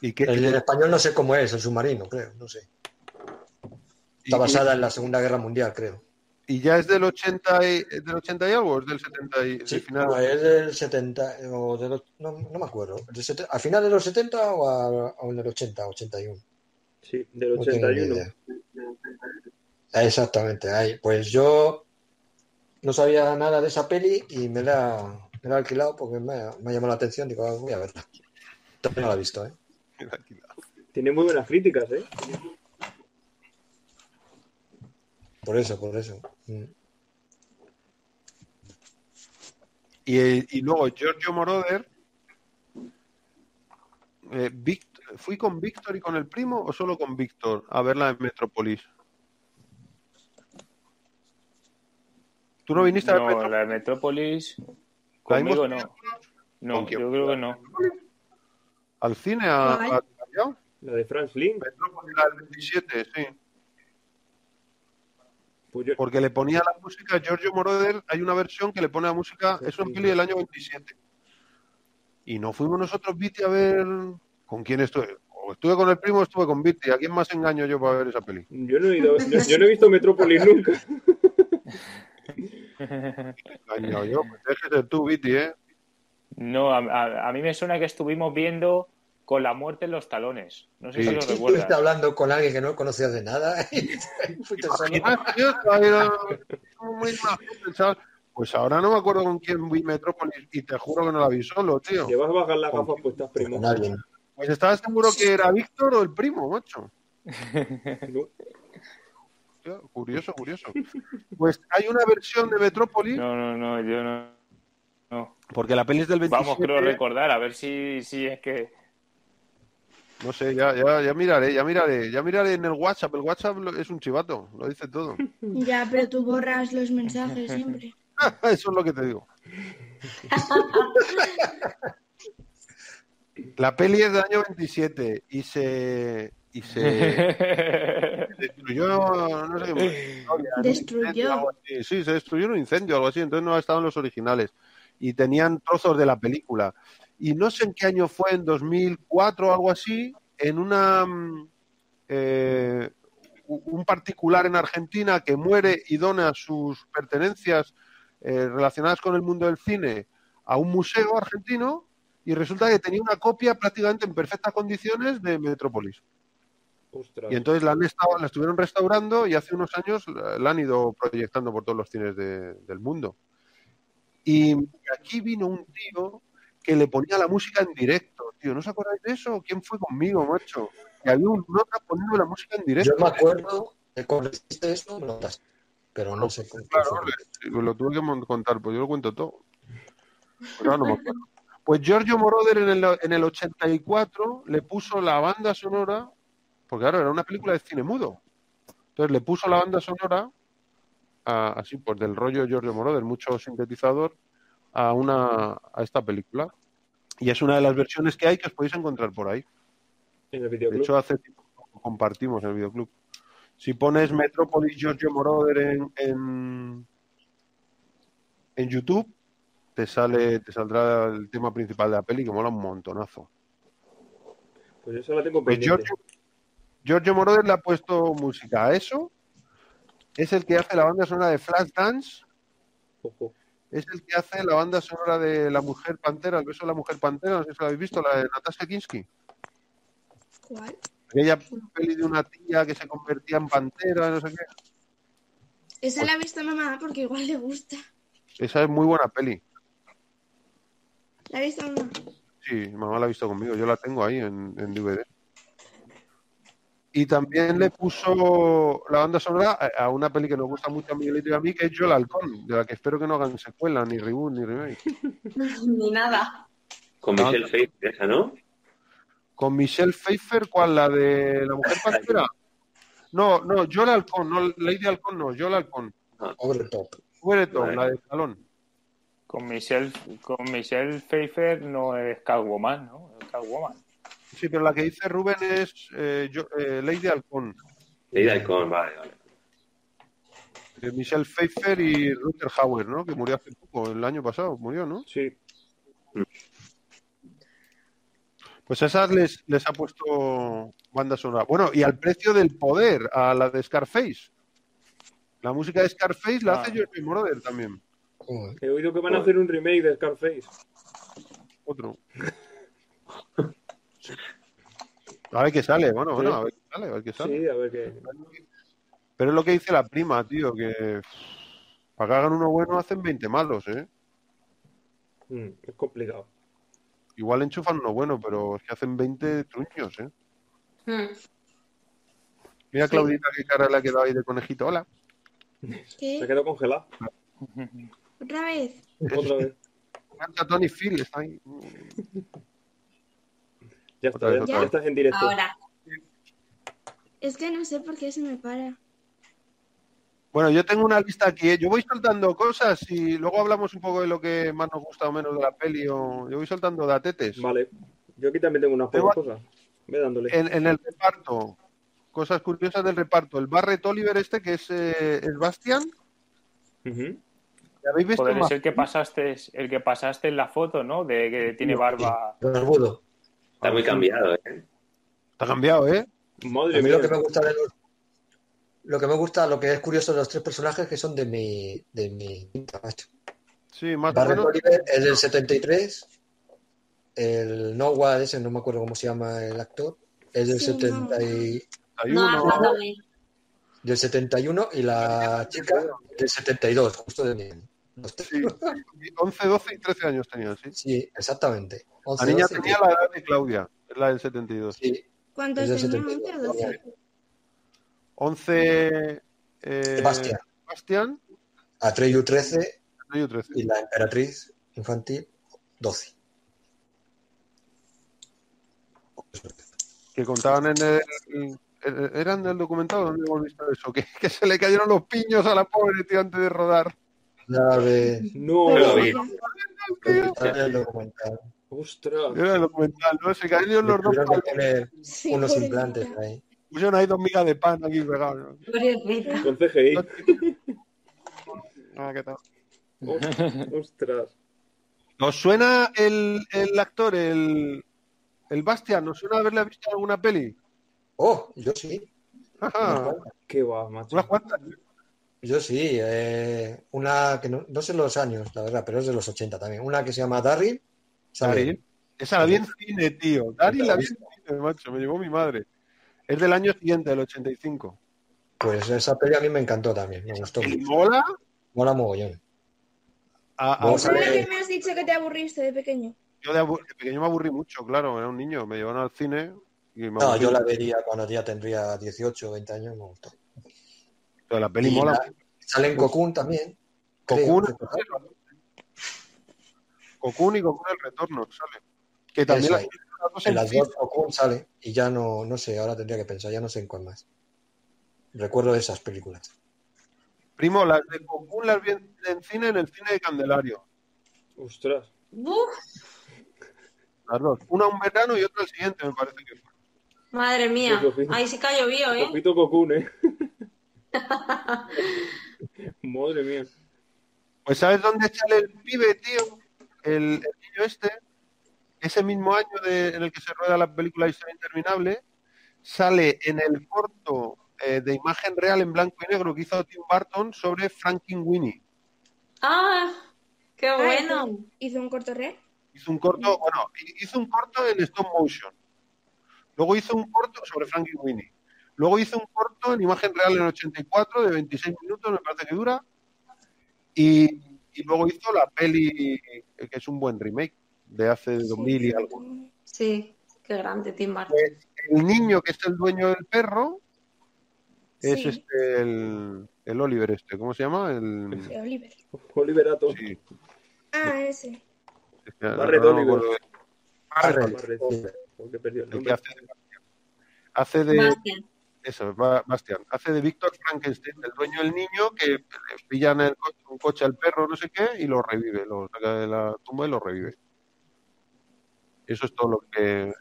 ¿Y qué, El, en español no sé cómo es, el submarino, creo, no sé. Está y- basada en la Segunda Guerra Mundial, creo. ¿Y ya es del 80 y, del 80 y algo o es del 70 y Sí, del final? no, es del 70, o de los- no, no me acuerdo. ¿Del ¿Al final de los 70 o, a- o en el 80, 81? Sí, del No tengo ni 81. idea. Exactamente, ahí. Pues yo no sabía nada de esa peli y me la, me la he alquilado porque me, ha- me ha llamado la atención. Digo, ah, voy a verla. Todavía no la he visto, ¿eh? Tiene muy buenas críticas, ¿eh? Por eso, por eso. Mm. Y, y luego Giorgio Moroder. eh, ¿Fui con Víctor y con el primo o solo con Víctor a verla en Metrópolis? ¿Tú no viniste a ver No, Metrópolis? la de Metrópolis. ¿La vimos Conmigo no. No, yo creo que no. al cine? A, a-? La de Franz Link. Metrópolis, la del 27, sí. Pues yo, Porque le ponía la música, Giorgio Moroder, hay una versión que le pone la música, eso en peli del año 27. Y no fuimos nosotros, Viti, a ver con quién estuve. O estuve con el primo o estuve con Viti. ¿A quién más engaño yo para ver esa peli? yo no he ido, yo, yo no he visto Metrópolis nunca. Engañado yo, pues ser tú, Viti, ¿eh? No, a, a- a mí me suena que estuvimos viendo con la muerte en los talones. No sé Sí. si lo recuerdas. hablando con alguien que no conocías de nada chaval. Pues ahora no me acuerdo con quién vi Metrópolis y te juro que no la vi solo, tío. Que vas a bajar las gafas puestas, primo. Pues estaba seguro que era Víctor o el primo, macho. Curioso, curioso. Pues hay una versión de Metrópolis, No, no, no, yo no. no. porque la peli es del 27. Vamos, creo recordar, a ver si, si es que. No sé, ya, ya, ya miraré, ya miraré, ya miraré en el WhatsApp. El WhatsApp es un chivato, lo dice todo. Ya, pero tú borras los mensajes siempre. Eso es lo que te digo. La peli es del año 27 y se y se destruyó, no sé qué historia, Destruyó. Sí, se destruyó en un incendio o algo así, entonces no estaban los originales y tenían trozos de la película. Y no sé en qué año fue, en 2004 o algo así, en una mm, eh, un particular en Argentina que muere y dona sus pertenencias eh, relacionadas con el mundo del cine a un museo argentino y resulta que tenía una copia prácticamente en perfectas condiciones de Metrópolis. Y entonces la, han estado, la estuvieron restaurando y hace unos años la, la han ido proyectando por todos los cines de- del mundo. Y aquí vino un tío que le ponía la música en directo, tío. ¿No os acordáis de eso? ¿Quién fue conmigo, macho? Que había un nota poniendo la música en directo. Yo me acuerdo eso, me lo notaste. Pero no sé cómo Claro, lo tuve que contar, pues yo lo cuento todo. Pero no me acuerdo. Pues Giorgio Moroder en el, en el 84 le puso la banda sonora, porque claro, era una película de cine mudo. Entonces le puso la banda sonora, a- así pues del rollo Giorgio Moroder, mucho sintetizador, a, una, a esta película. Y es una de las versiones que hay que os podéis encontrar por ahí. En el De videoclub. hecho, hace tiempo compartimos el videoclub. Si pones Metropolis Giorgio Moroder en, en, en YouTube, te sale, te saldrá el tema principal de la peli que mola un montonazo. Pues esa la tengo Pues pendiente. Giorgio, Giorgio Moroder le ha puesto música a eso. Es el que hace la banda sonora de Flashdance Ojo. Es el que hace la banda sonora de La Mujer Pantera, el beso de la Mujer Pantera, no sé si lo habéis visto, la de Natasha Kinski. ¿Cuál? Aquella peli de una tía que se convertía en pantera, no sé qué. Esa la ha visto mamá porque igual le gusta. Esa es muy buena peli. ¿La ha visto mamá? Sí, mamá la ha visto conmigo, yo la tengo ahí en, en DVD. Y también le puso la banda sonora a, una peli que nos gusta mucho a Miguelito y a mí, que es Yo el Halcón, de la que espero que no hagan secuela, ni reboot, ni remake. Ni nada. Con No. Michelle Pfeiffer, esa, ¿no? Con Michelle Pfeiffer, ¿cuál? ¿La de la mujer pantera? No, no, Yo el Halcón, no Lady Halcón, no, Yo el Halcón. Over top. Fuereton, Vale. la de Salón. Con Michelle, con Michelle Pfeiffer no es Catwoman, ¿no? Es Catwoman. Sí, pero la que dice Rubén es eh, yo- eh, Lady Halcón. Lady Halcón, vale, vale. de Michelle Pfeiffer y Rutger Hauer, ¿no? Que murió hace poco, el año pasado, murió, ¿no? Sí. Pues esas les, les ha puesto banda sonora. Bueno, y al precio del poder, a la de Scarface. La música de Scarface la Ah. hace George Moroder también. Joder. He oído que van a hacer un remake de Scarface. Otro. A ver qué sale, bueno, bueno, a ver qué sale, a ver qué sale. Sí, a ver qué. Pero es lo que dice la prima, tío, que para que hagan uno bueno hacen 20 malos, ¿eh? Mm, es complicado. Igual enchufan uno bueno, pero es que hacen 20 truños, ¿eh? Mm. Mira Claudita qué cara le ha quedado ahí de conejito. Hola. Se ¿Qué? quedó congelado. ¿Otra vez? Otra vez. Tony Phil, está ahí. Ya está, vez, ya, estás en directo. Ahora. Es que no sé por qué se me para. Bueno, yo tengo una lista aquí. ¿eh? Yo voy soltando cosas y luego hablamos un poco de lo que más nos gusta o menos de la peli. O... Yo voy soltando datetes. Vale. Yo aquí también tengo unas Tengo- pocas cosas. Ve dándole. En, en el reparto, cosas curiosas del reparto. El Barret Oliver este, que es, eh, es Bastian. ¿Ya habéis visto? Joder, es el que pasaste, el que pasaste en la foto, ¿no? De que tiene barba. Barbudo. Está muy cambiado, ¿eh? Está cambiado, ¿eh? Madre A mí lo que me gusta de los, lo que me gusta, lo que es curioso de los tres personajes que son de mi, de mi macho. Sí, más o Barret menos. Oliver es del 73, el Noah ese, no me acuerdo cómo se llama el actor, es del Sí, 70 y, Hay No, uno. ándale. del 71 y la chica del 72, justo de tres. Sí, 11, 12 y 13 años tenían, sí. Sí, exactamente. La 11, niña 12, tenía la edad de Claudia, es la del 72. sí, ¿Cuántos? 72. ¿11 o 12? 11. Eh, Sebastián. Bastian, Atreyu 13 yo 13. y la emperatriz infantil 12. Que contaban en el. ¿Eran del documental dónde hemos visto eso? Que, que se le cayeron los piños a la pobre tío antes de rodar. La de No. Yo lo vi. el documental. Ostras. Era el documental, ¿no? Se cayeron los dos Tuvieron que poner Sí, unos implantes ahí. Pusieron ahí dos migas de pan aquí pegados. ¿no? Con CGI. Ah, ¿qué tal? Ostras. ¿Os suena el, el actor, el, el Bastian? ¿Os suena haberle visto en alguna peli? Oh, yo sí. Ajá, Qué va, macho. unas cuantas. Yo sí. eh, una que no, no sé los años, la verdad, pero es de los 80 también. Una que se llama Daryl. Esa la vi en cine, tío. Daryl la vi en cine, macho. Me llevó mi madre. Es del año siguiente, del 85. Pues esa peli a mí me encantó también. Me gustó ¿Y mola? Mola mogollón. A- a- Vamos a ¿Sabes ver. que me has dicho que te aburriste de pequeño? yo de, pequeño me aburrí mucho, claro. Era un niño. Me llevaron al cine y me No, yo la vería cuando ya tendría 18 o 20 años. Me gustó. Pero la peli Y mola. la- Sale en Cocoon también. Cocoon. Cocoon y Cocoon el retorno, sale. Que también la ahí. las dos En en las dos Cocoon sale y ya no, no sé, ahora tendría que pensar, ya no sé en cuál más. Recuerdo esas películas. Primo, las de Cocoon las vi en, en cine en el cine de Candelario. Ostras. Uf, Las dos. Una un verano y otra el siguiente, me parece que fue. madre mía. Ahí sí que ha llovido, ¿eh? Copito Cocoon, ¿eh? Madre mía. Pues ¿sabes dónde sale el pibe, tío? El, niño este, ese mismo año de- en el que se rueda la película Historia Interminable, sale en el corto eh, de imagen real en blanco y negro que hizo Tim Burton sobre Frankenweenie. ¡Ah! ¡Qué Ah, bueno! hizo- Hizo un corto real. Hizo un corto, bueno, hizo un corto en stop motion. Luego hizo un corto sobre Frankie Winnie. Luego hizo un corto en imagen real en el 84 de 26 minutos, me parece que dura. Y, y luego hizo la peli, que es un buen remake, de hace 2000 y algo. Sí, qué grande, Tim Burton. Pues el niño que es el dueño del perro es Sí. este, el, el Oliver este, ¿cómo se llama? El, Oliver. Oliver Atom. sí, Ah, ese. es que Barret no Oliver. acuerdo de- Barret. Barret. Porque perdió el el que nombre. hace de, hace de Bastian. Eso, Ba- Bastian, hace de Víctor Frankenstein, el dueño del niño que le pillan el un coche al perro, no sé qué, y lo revive, lo saca de la tumba y lo revive. Eso es todo lo que.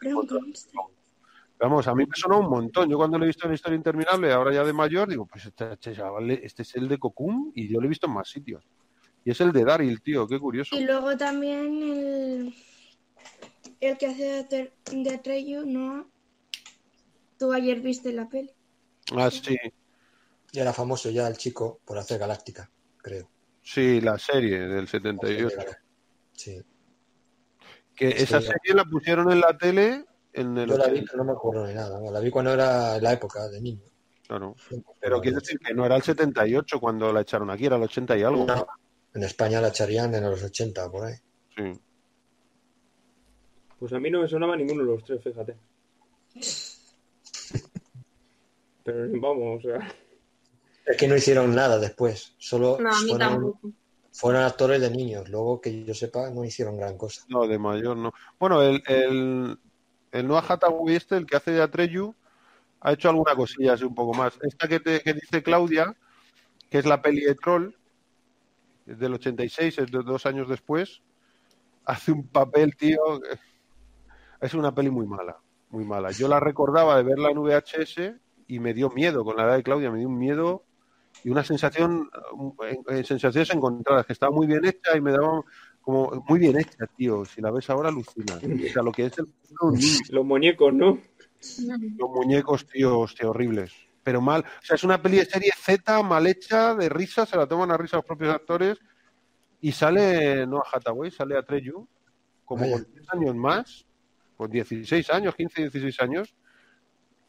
Vamos, a mí me sonó un montón. Yo cuando lo he visto en la historia interminable, ahora ya de mayor, digo, pues este, este este es el de Cocum y yo lo he visto en más sitios. Y es el de Daryl, tío, qué curioso. Y luego también el, el que hace de, de Atreyu, ¿no? Tú ayer viste la peli. Ah, sí, Y era famoso ya el chico por hacer Galáctica, creo. sí, la serie del 78. Sí. Que Sí, esa serie la pusieron en la tele en el Yo la vi, 80, pero no me acuerdo de nada. La vi cuando era la época de niño. claro. Pero quiere decir que no era el 78 cuando la echaron aquí, era el 80 y algo. No, en España la echarían en los 80, por ahí. Sí. Pues a mí no me sonaba ninguno de los tres, fíjate. Pero vamos, o sea. Es que no hicieron nada después. Solo No, a mí fueron, fueron actores de niños. Luego, que yo sepa, no hicieron gran cosa. No, de mayor no. Bueno, el, el, el Noah Hathaway este, el que hace de Atreyu, ha hecho alguna cosilla así un poco más. Esta que, te, que dice Claudia, que es la peli de Troll, es del 86, es de dos años después, hace un papel, tío, es una peli muy mala, muy mala. Yo la recordaba de verla en VHS y me dio miedo, con la edad de Claudia, me dio un miedo y una sensación, eh, eh, sensaciones encontradas, que estaba muy bien hecha y me daba como muy bien hecha, tío. Si la ves ahora, alucina. O sea, lo que es el Los muñecos, ¿no? los muñecos, tío, hostia, horribles. Pero mal. O sea, es una peli de serie Z, mal hecha, de risa, se la toman a risa los propios actores. Y sale Noah Hathaway, sale Atreyu, como Vaya. con 10 años más, con 16 años, 15, 16 años.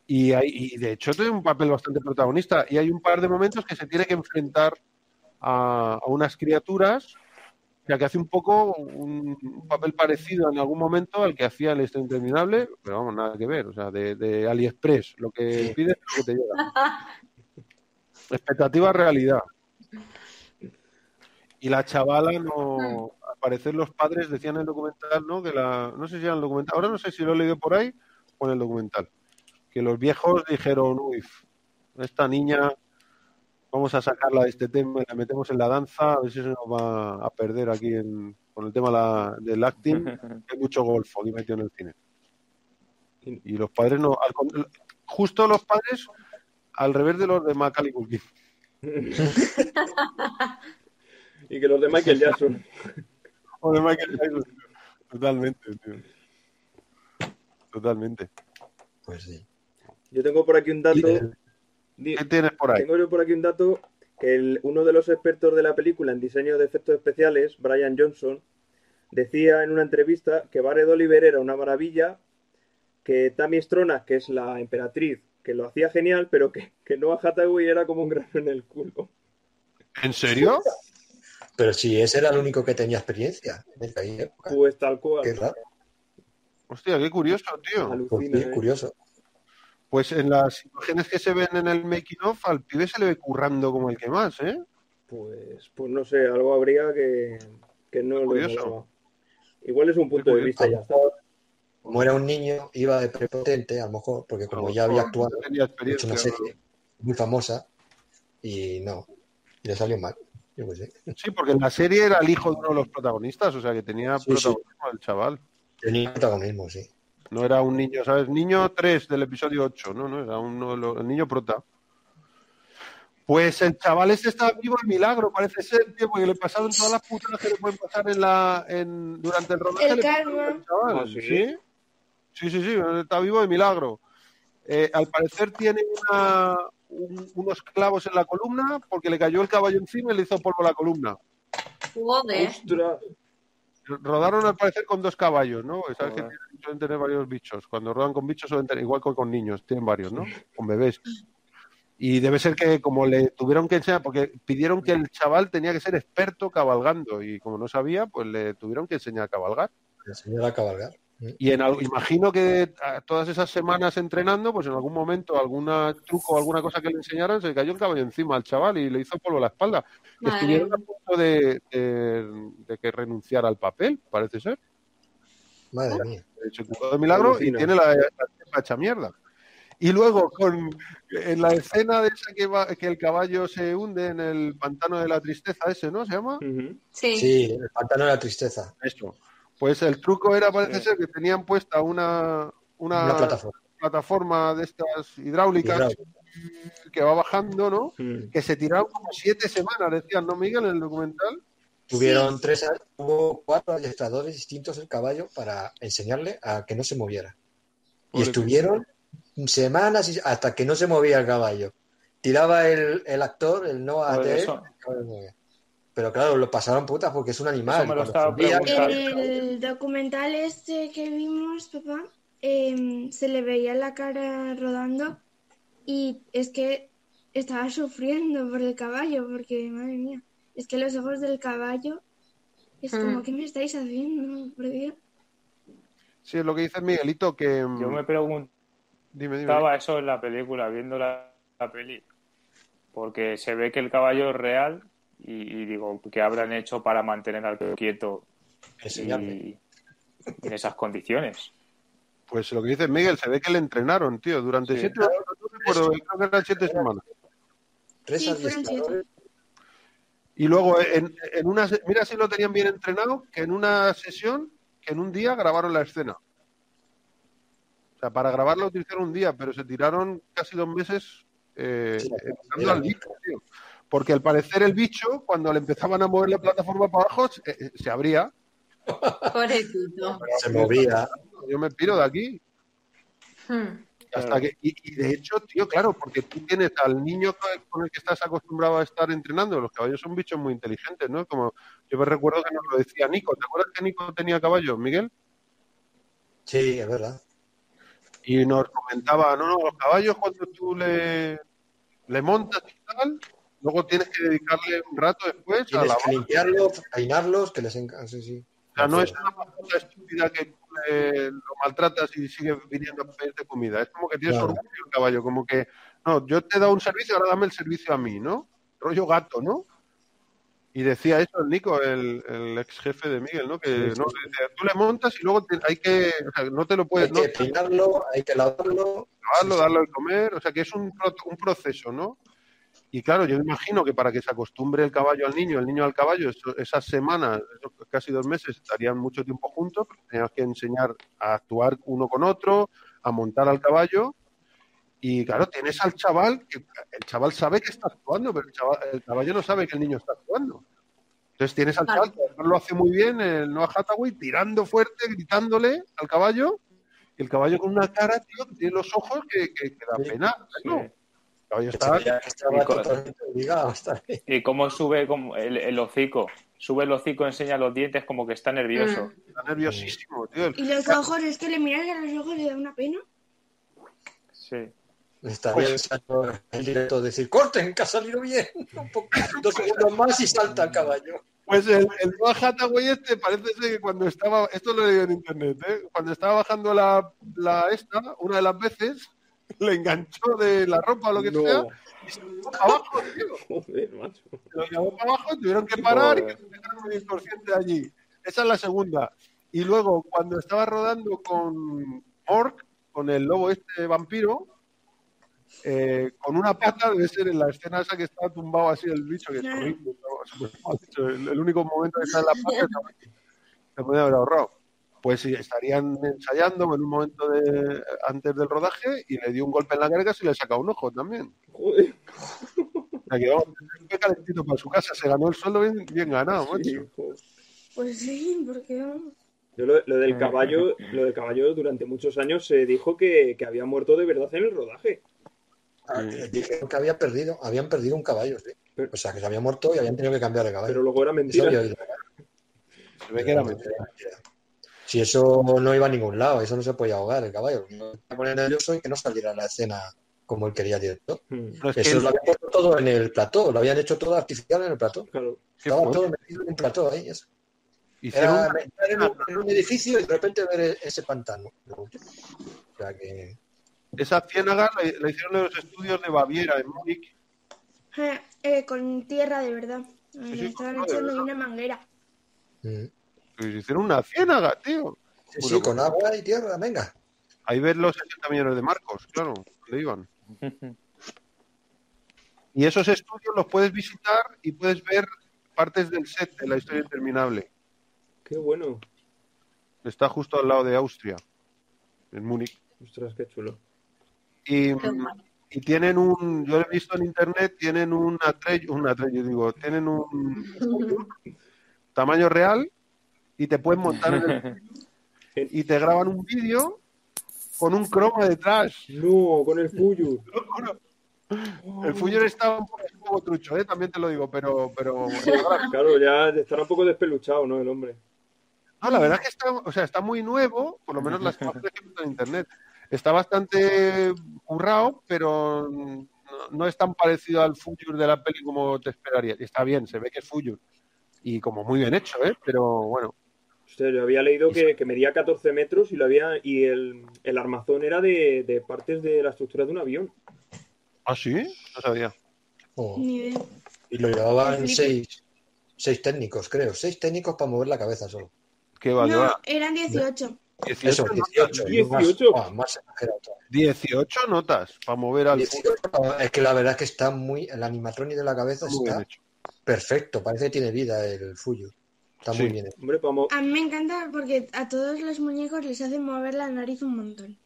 Y, hay, y de hecho tiene un papel bastante protagonista. Y hay un par de momentos que se tiene que enfrentar a, a unas criaturas sea, que hace un poco un, un papel parecido en algún momento al que hacía el Esto Interminable, pero vamos, nada que ver. O sea, de, de AliExpress. Lo que pides es lo que te llega. Expectativa, realidad. Y la chavala no. Al parecer, los padres decían en el documental, ¿no? Que la, no sé si era en el documental, ahora no sé si lo he leído por ahí o en el documental. Que los viejos dijeron, uy, esta niña vamos a sacarla de este tema y la metemos en la danza, a ver si se nos va a perder aquí en, con el tema la- del acting. Hay mucho golfo aquí metido en el cine. Y los padres no, al justo los padres al revés de los de Macaulay Culkin. Y que los de Michael Jackson. O de Michael Jackson. Totalmente, tío. Totalmente. Pues sí. Yo tengo por aquí un dato. ¿Qué tienes por ahí? Tengo yo por aquí un dato que el- uno de los expertos de la película en diseño de efectos especiales, Brian Johnson, decía en una entrevista que Barret Oliver era una maravilla, que Tammy Stronach, que es la emperatriz, que lo hacía genial, pero que, que Noah Hathaway era como un grano en el culo. ¿En serio? Pero si ese era el único que tenía experiencia en época. Pues tal cual. Qué raro. Hostia, qué curioso, tío. Pues Alucina, sí, ¿eh? curioso. Pues en las imágenes que se ven en el making of, al pibe se le ve currando como el que más, ¿eh? Pues, pues no sé, algo habría que, que no lo. Igual es un punto de vista ya está. Como era un niño, iba de prepotente, a lo mejor, porque como ya había actuado, tenía hecho experiencia. una serie muy famosa, y no, le salió mal. Yo qué sé. Sí, porque en la serie era el hijo de uno de los protagonistas, o sea que tenía Sí, sí. protagonismo el chaval. Tenía protagonismo, sí. No era un niño, ¿sabes? Niño 3 del episodio 8, no, no, era uno de los- el niño prota. Pues el chaval este estaba vivo de milagro, parece ser, tío, porque le pasaron todas las putas que le pueden pasar en la, en, durante el rodaje. El chaval. Ah, ¿sí? ¿sí? Sí, sí, sí, está vivo de milagro. Eh, al parecer tiene una- un- unos clavos en la columna porque le cayó el caballo encima y le hizo polvo la columna. Joder. ¡Ostras! Rodaron al parecer con dos caballos, ¿no? Sabes que suelen tener varios bichos. Cuando rodan con bichos suelen tener, igual que con niños, tienen varios, ¿no? Con bebés. Y debe ser que como le tuvieron que enseñar, porque pidieron que el chaval tenía que ser experto cabalgando y como no sabía, pues le tuvieron que enseñar a cabalgar. Enseñar a cabalgar. Y en, imagino que todas esas semanas entrenando, pues en algún momento alguna truco o alguna cosa que le enseñaran, se le cayó un caballo encima al chaval y le hizo polvo a la espalda. Madre Estuvieron a punto de, de- de que renunciara al papel, parece ser. Madre mía. Se curó de milagro y tiene la, la hecha mierda. Y luego, con en la escena de esa que, va, que el caballo se hunde en el pantano de la tristeza, ese, ¿no? ¿Se llama? Sí. Sí, el pantano de la tristeza. Eso. Pues el truco era, parece ser, que tenían puesta una, una, Una plataforma. plataforma de estas hidráulicas Hidráulica. que va bajando, ¿no? Que se tiraron como siete semanas, decían, ¿no, Miguel, en el documental? Tuvieron tres, a- hubo cuatro adiestradores distintos del caballo para enseñarle a que no se moviera. Y estuvieron semanas hasta que no se movía el caballo. Tiraba el, el actor, el no el caballo movía. Pero claro, lo pasaron putas porque es un animal. Eso me lo Cuando estaba subía- preguntando. En el documental este que vimos, papá, em, se le veía la cara rodando y es que estaba sufriendo por el caballo, porque madre mía, es que los ojos del caballo es como, Mm. ¿qué me estáis haciendo? Por Dios. Sí, es lo que dice Miguelito, que... Yo me preguntaba Dime, dime. eso en la película, viendo la, la peli. Porque se ve que el caballo es real y, y digo, ¿qué habrán hecho para mantener al quieto y en esas condiciones? Pues lo que dice Miguel, se ve que le entrenaron, tío, durante Sí. siete horas, no recuerdo, creo que eran siete semanas. Tres Sí, fueron adiestradores. Y luego, en, en una, mira si lo tenían bien entrenado, que en una sesión, que en un día grabaron la escena. O sea, para grabarla utilizaron un día, pero se tiraron casi dos meses eh, Sí, al tío. Porque al parecer el bicho, cuando le empezaban a mover la plataforma para abajo, se, eh, se abría. Pobrecito. Se movía. Yo me piro de aquí. Hmm. Hasta que, y, y de hecho, tío, claro, porque tú tienes al niño con el- con el que estás acostumbrado a estar entrenando. Los caballos son bichos muy inteligentes, ¿no? Como yo me recuerdo que nos lo decía Nico. ¿Te acuerdas que Nico tenía caballos, Miguel? Sí, es verdad. Y nos comentaba, no, no, los caballos cuando tú le, le montas y tal, luego tienes que dedicarle un rato después a la que limpiarlos, peinarlos, que les encanta. Sí, sí. O sea, no es una cosa estúpida que le- lo maltratas y sigue viniendo a pedirte comida. Es como que tienes Claro. orgullo el caballo, como que, no, yo te he dado un servicio, ahora dame el servicio a mí, ¿no? Rollo gato, ¿no? Y decía eso el Nico, el, el ex jefe de Miguel, ¿no? Que Sí, sí. no, tú le montas y luego te- hay que, o sea, no te lo Hay puedes, no, que peinarlo, hay que lavarlo. lavarlo, darle de comer, o sea que es un, un proceso, ¿no? Y claro, yo me imagino que para que se acostumbre el caballo al niño, el niño al caballo, eso- esas semanas, esos casi dos meses, estarían mucho tiempo juntos, tenías que enseñar a actuar uno con otro, a montar al caballo. Y claro, tienes al chaval, que el chaval sabe que está actuando, pero el, chaval- el caballo no sabe que el niño está actuando. Entonces tienes al chaval, que lo hace muy bien, el Noah Hathaway, tirando fuerte, gritándole al caballo, y el caballo con una cara, tío, que tiene los ojos que, que, que da pena. ¿no? Está... que estaba Y totalmente obligado cómo sube como el, el hocico. Sube el hocico, enseña los dientes como que está nervioso. Mm. Está nerviosísimo, tío. El- Y los ojos, es que le miras a los ojos y le da una pena. Sí. Estaría deseando el directo decir, corten, que ha salido bien. Un poco- dos segundos más y salta el caballo. Pues el, el Noah Hathaway este parece ser que cuando estaba, esto lo he leído en internet, ¿eh? cuando estaba bajando la, la esta, una de las veces, le enganchó de la ropa o lo que No. sea, y se lo llevó para abajo, tío. Joder, macho. Se lo llevó para abajo, tuvieron que parar y Joder. que se dejaron inconsciente allí. Esa es la segunda. Y luego, cuando estaba rodando con Orc, con el lobo este vampiro, eh, con una pata, debe ser en la escena esa que estaba tumbado así el bicho, que es horrible, el, el único momento que está en la pata se podía haber ahorrado. Pues sí, estarían ensayando en un momento de, antes del rodaje y le dio un golpe en la carga y le saca un ojo también. Joder. Que vamos, qué calentito para su casa, se ganó el sueldo bien, bien ganado, macho. Sí. Pues sí, porque. Yo lo, lo del caballo, lo del caballo durante muchos años se dijo que, que había muerto de verdad en el rodaje. Ah, Dijeron que había perdido, habían perdido un caballo, sí. O sea, que se había muerto y habían tenido que cambiar de caballo. Pero luego era mentira. Se ve que era mentira. Si eso no iba a ningún lado, eso no se podía ahogar el caballo. No se pone nervioso y que no saliera a la escena como él quería director. Que Eso lo habían puesto todo en el plató, lo habían hecho todo artificial en el plató. Claro. Todo metido en un plató ahí. eso. Era una- entrar en un, en un edificio y de repente ver ese pantano. O sea que esa ciénaga la, la hicieron en los estudios de Baviera, en Múnich. Eh, eh, con tierra de verdad. Sí, estaban echando una manguera. mm. Pues hicieron una ciénaga, tío. sí, Bueno, sí, con agua y tierra, venga. Ahí ves los 60 millones de marcos, claro, le iban. Y esos estudios los puedes visitar y puedes ver partes del set de la historia interminable. Qué bueno. Está justo al lado de Austria, en Múnich. Ostras, qué chulo. Y, guay. y tienen un, yo lo he visto en internet, tienen un Atreyu, un Atreyu, digo, tienen un tamaño real y te pueden montar en el- y te graban un vídeo con un croma detrás. No, con el Fuyu. El Fuller está un poco, trucho, ¿eh? también te lo digo, pero, pero Claro, ya estará un poco despeluchado, ¿no? El hombre. no, la verdad es que está, o sea, está muy nuevo, por lo menos las imágenes que en internet. Está bastante currado, pero no, no es tan parecido al Future de la peli como te esperaría. Está bien, se ve que es Future. Y como muy bien hecho, ¿eh? Pero bueno, Hostia, yo había leído que, que medía 14 metros y lo había y el, el armazón era de, de partes de la estructura de un avión. ¿ah, sí? No sabía. Oh, Ni idea. Y lo llevaban seis, seis técnicos, creo. Seis técnicos para mover la cabeza solo. ¿Qué va? No, eran 18. 18, Eso, notas, 18. 18. Más, ah, más exagerado todavía. 18 notas para mover al 18, es que la verdad es que está muy. El animatronic de la cabeza Muy está perfecto. Parece que tiene vida el Fuyu. Está muy bien. Hombre, vamos. A mí me encanta porque a todos los muñecos les hacen mover la nariz un montón.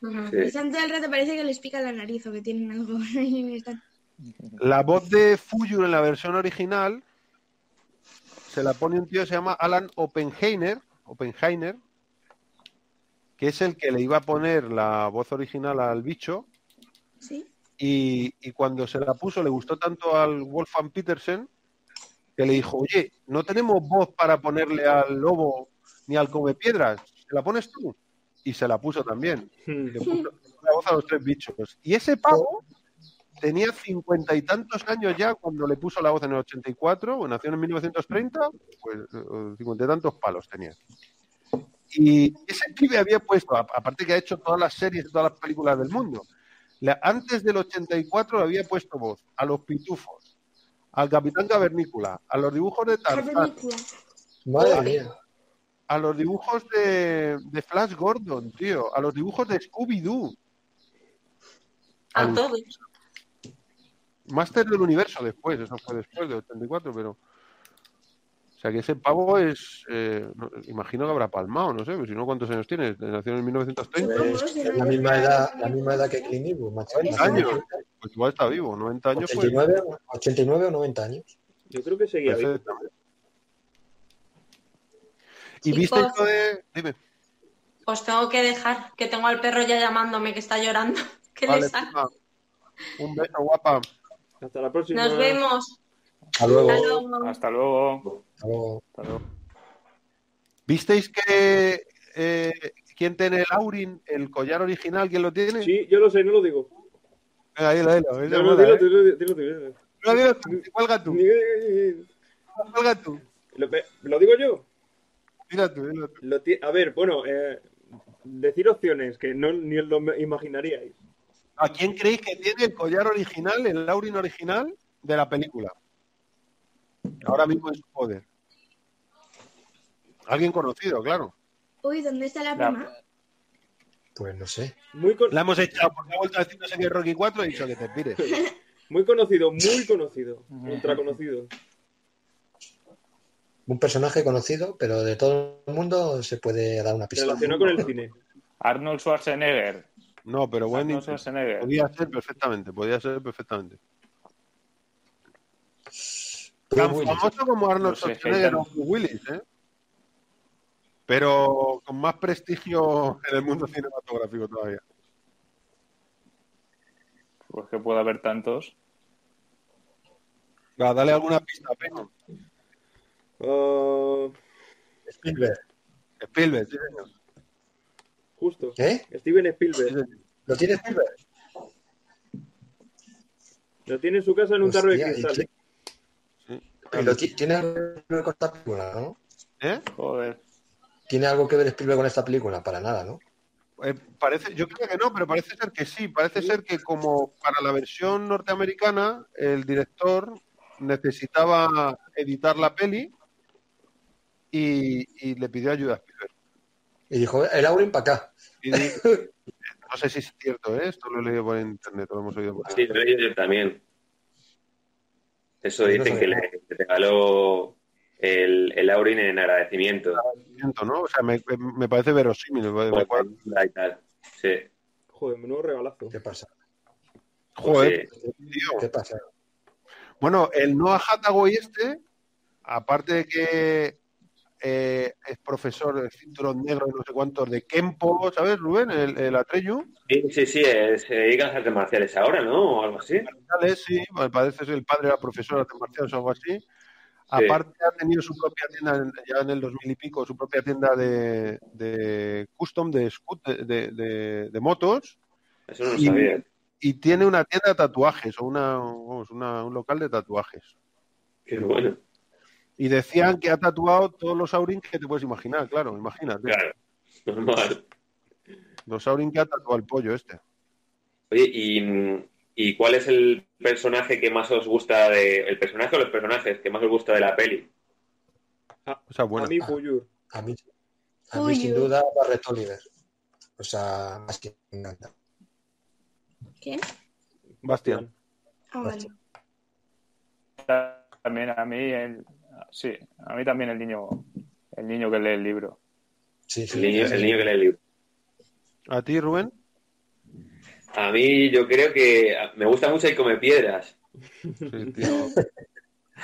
Ujú. Sí. Están todo el rato parece que les pica la nariz o que tienen algo. La voz de Fuyu en la versión original se la pone un tío que se llama Alan Oppenheimer, Oppenheimer, que es el que le iba a poner la voz original al bicho. ¿Sí? Y, y cuando se la puso, le gustó tanto al Wolfgang Petersen que le dijo: Oye, no tenemos voz para ponerle al lobo ni al come piedras, ¿se la pones tú? Y se la puso también. hmm, Le puso la voz a los tres bichos. Y ese pavo tenía cincuenta y tantos años ya cuando le puso la voz en el 84, o nació en 1930, pues cincuenta y tantos palos tenía. Y ese pibe había puesto, aparte que ha hecho todas las series y todas las películas del mundo, antes del 84 le había puesto voz a los pitufos, al Capitán Cavernícola, a los dibujos de Tarzán. Madre mía. a los dibujos de, de Flash Gordon, tío, a los dibujos de Scooby-Doo. A todos. Máster del Universo después, eso fue después de 84, pero... O sea que ese pavo es... eh, no- imagino que habrá palmado, no sé, pero si no, ¿cuántos años tiene? Nació en 1930. Pues, es la misma edad, la misma edad que Clint Eastwood, macho. 90 años. Pues igual está vivo, 90 años pues. 89, 89 o 90 años. Yo creo que seguía vivo. Perfectamente. ¿Y viste lo de...? Dime. Os tengo que dejar, que tengo al perro ya llamándome, que está llorando. Que le Vale, prima. Un beso, guapa. Hasta la próxima. Nos vemos. Hasta luego. Hasta luego. Hasta luego. Hasta luego. Hasta luego. ¿Visteis que... eh, ¿Quién tiene el Aurin, el collar original? ¿Quién lo tiene? Sí, yo lo sé, no lo digo. Venga, dilo, dilo. No, no, dilo dilo, dilo tú, dilo tú. Dilo, dilo tú, cuelga tú, cuelga tú. Lo, ¿lo digo yo? Dilo tú, dilo tú. A ver, bueno, eh, decir opciones que no ni os lo imaginaríais. ¿A quién creéis que tiene el collar original, el Laurin original de la película? Ahora mismo en su poder. Alguien conocido, claro. Uy, ¿dónde está la prima? Pues no sé. Muy, con- La hemos echado porque ha vuelto a decir no sé qué Rocky 4 y he dicho que te pires. muy conocido, muy conocido. Ultra conocido. Un personaje conocido, pero de todo el mundo se puede dar una pista. Relacionado con el cine. Arnold Schwarzenegger. No, pero buen Arnold. Schwarzenegger. Podía ser perfectamente, podía ser perfectamente. Bruce Tan famoso como Arnold Schwarzenegger o Willis, ¿eh? Pero con más prestigio en el mundo cinematográfico todavía. Pues que puede haber tantos. Va, dale alguna pista, Peno. Ah, Spielberg. Spielberg, sí, señor. Justo. ¿Qué? Steven Spielberg. ¿Lo tiene Spielberg? Lo tiene en su casa en un tarro de Hostia, ¿y cristal. lo ti- tiene con esta película, ¿no? ¿Eh? Joder. ¿Tiene algo que ver Spielberg con esta película? Para nada, ¿no? Eh, parece, yo creo que no, pero parece ser que sí. Parece ser que como para la versión norteamericana, el director necesitaba editar la peli y, y le pidió ayuda a Spielberg. Y dijo, el Aurin para acá. Y no sé si es cierto, ¿eh? esto lo he leído por internet, lo hemos oído por Sí, lo he leído yo también. Eso no dicen que le regaló el, el Aurin en agradecimiento. ¿no? O sea, me, me parece verosímil. me la y tal. Sí. Joder, menudo regalazo. ¿Qué pasa? Joder, Sí. tío. ¿Qué pasa? Bueno, el Noah Hathaway este, aparte de que eh, es profesor de cinturón negro y no sé cuántos de Kempo, ¿sabes, Rubén? El, el Atreyu. Sí, sí, sí, es, se dedica a las artes marciales ahora, ¿no? O algo así. Marciales, sí, me parece que el padre era profesor de artes marciales o algo así. Aparte ha tenido su propia tienda, en- ya en el 2000 y pico, su propia tienda de, de custom, de, scoot- de, de- de- motos, Eso no Y- sabía. y tiene una tienda de tatuajes, o una, vamos, una- un local de tatuajes. Qué bueno. Y decían que ha tatuado todos los Aurin que te puedes imaginar, claro, imagínate. Claro. Normal. Los Aurin que ha tatuado el pollo este. Oye, ¿y, ¿y cuál es el personaje que más os gusta de. El personaje o los personajes que más os gusta de la peli? O sea, bueno. A mí, Fuyur. A mí, a mí sin duda, Barret Oliver. O sea, más que me encanta. ¿Quién? Bastián. Ah, vale. También a mí, el, sí, a mí también el niño, el niño que lee el libro. Sí, sí. El niño, el niño que lee el libro. ¿A ti, Rubén? A mí, yo creo que me gusta mucho el come piedras.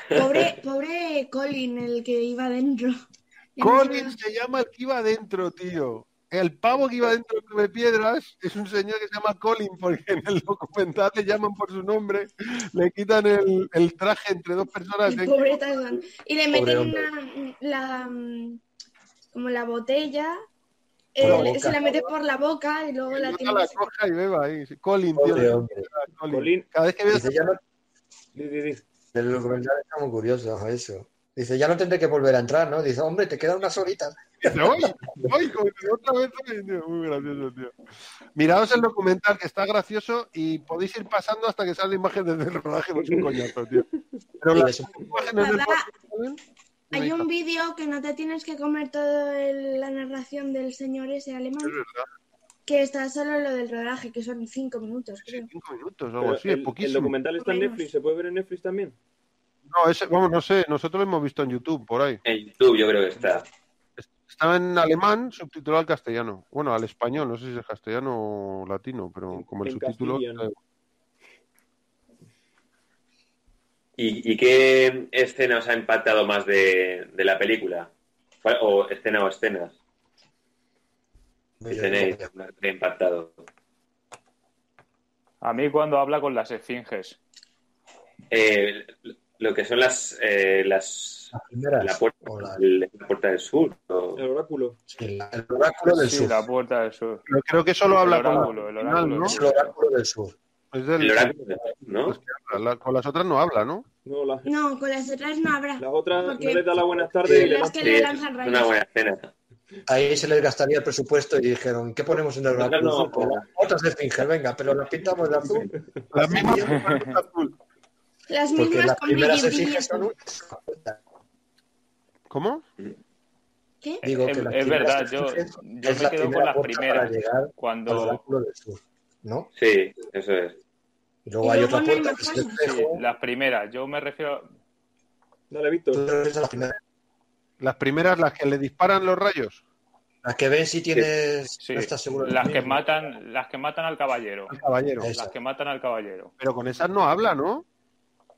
Pobre, pobre Colin, el que iba dentro. Ya no Colin se llama el que iba dentro, tío. El pavo que iba dentro de Piedras es un señor que se llama Colin, porque en el documental le llaman por su nombre, le quitan el, el traje entre dos personas. El pobre. Y le Pobre meten una, la, mm, como la botella, eh, se la mete por la boca y luego la Nota tiene la coja y beba ahí. Colin, tío. Colin. Colin. Cada vez que veo Dice, ya no, el documental está muy curioso, eso. Dice, ya no tendré que volver a entrar, ¿no? Dice, hombre, te quedan unas horitas. Que otra vez. Muy gracioso, tío. Miraos el documental que está gracioso y podéis ir pasando hasta que sale imágenes del rodaje, pues un coñazo, tío. Pero las es imágenes del Papá, rodaje, Hay un vídeo que no te tienes que comer toda la narración del señor ese alemán, Es verdad, que está solo lo del rodaje, que son cinco minutos, sí, creo. cinco minutos Pero algo así, el, es el poquísimo. documental está en. Netflix. ¿Se puede ver en Netflix también? No, ese, vamos, no sé, nosotros lo hemos visto en YouTube, por ahí. En YouTube yo creo que está. Estaba en alemán, subtitulado al castellano. Bueno, al español, no sé si es castellano o latino, pero como el En subtítulo. castellano. eh, ¿Y, y qué escena os ha impactado más de, de la película? ¿Cuál- O escena o escenas. Si tenéis que impactado. A mí cuando habla con las esfinges. Eh, lo que son las, eh, las Las primeras. la, puerta, o la- el- la puerta del sur. o- El oráculo. sí, la- el oráculo del Sí, sur. la puerta del sur. Pero creo que solo habla el con oráculo, la el oráculo ¿no? del Es sur. el oráculo del sur. Es del- El oráculo del sur, ¿no? pues que habla, la- con las otras no habla, ¿no? No, la- No, con las otras no habrá. las otras Porque no les da la buenas tardes y le las que le lanzan una buena escena. Ahí se les gastaría el presupuesto y dijeron, ¿qué ponemos en el Otras oráculo? no. Otras esfinges, venga, pero las pintamos de azul. La misma con azul. Las Porque mismas las con primeras esfinges son ¿Cómo? ¿Qué? Digo Es- que las es verdad, yo- yo me quedo con primera las primeras. Al Cuando oráculo del sur, ¿no? Sí, eso es. Y luego Y hay otra no puerta que es el espejo. las primeras, yo me refiero Dale, Víctor. Tú te refieres a las primeras. Las primeras, las que le disparan los rayos. Las que ven si tienes. sí, no estás seguro las que mismo. matan, las que matan al caballero, al caballero. Las que matan al caballero. Pero con esas no habla, ¿no?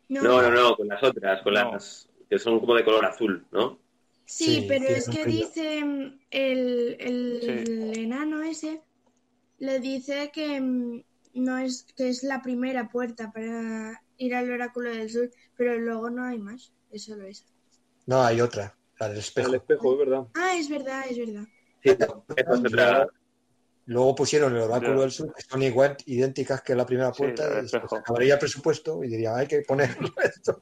No. No, no, no, con las otras, con No. las que son como de color azul, ¿no? Sí, Sí, pero es que dice el, el, Sí. el enano ese, le dice que mm, no es que es la primera puerta para ir al oráculo del sur, pero luego no hay más, es solo esa. No, hay otra. la del Al espejo. espejo, es verdad. Ah, es verdad, es verdad. Sí, Luego pusieron el oráculo del sur, que son igual, idénticas que la primera Sí, puerta, la del espejo. acabaría el presupuesto y diría, hay que ponerlo esto.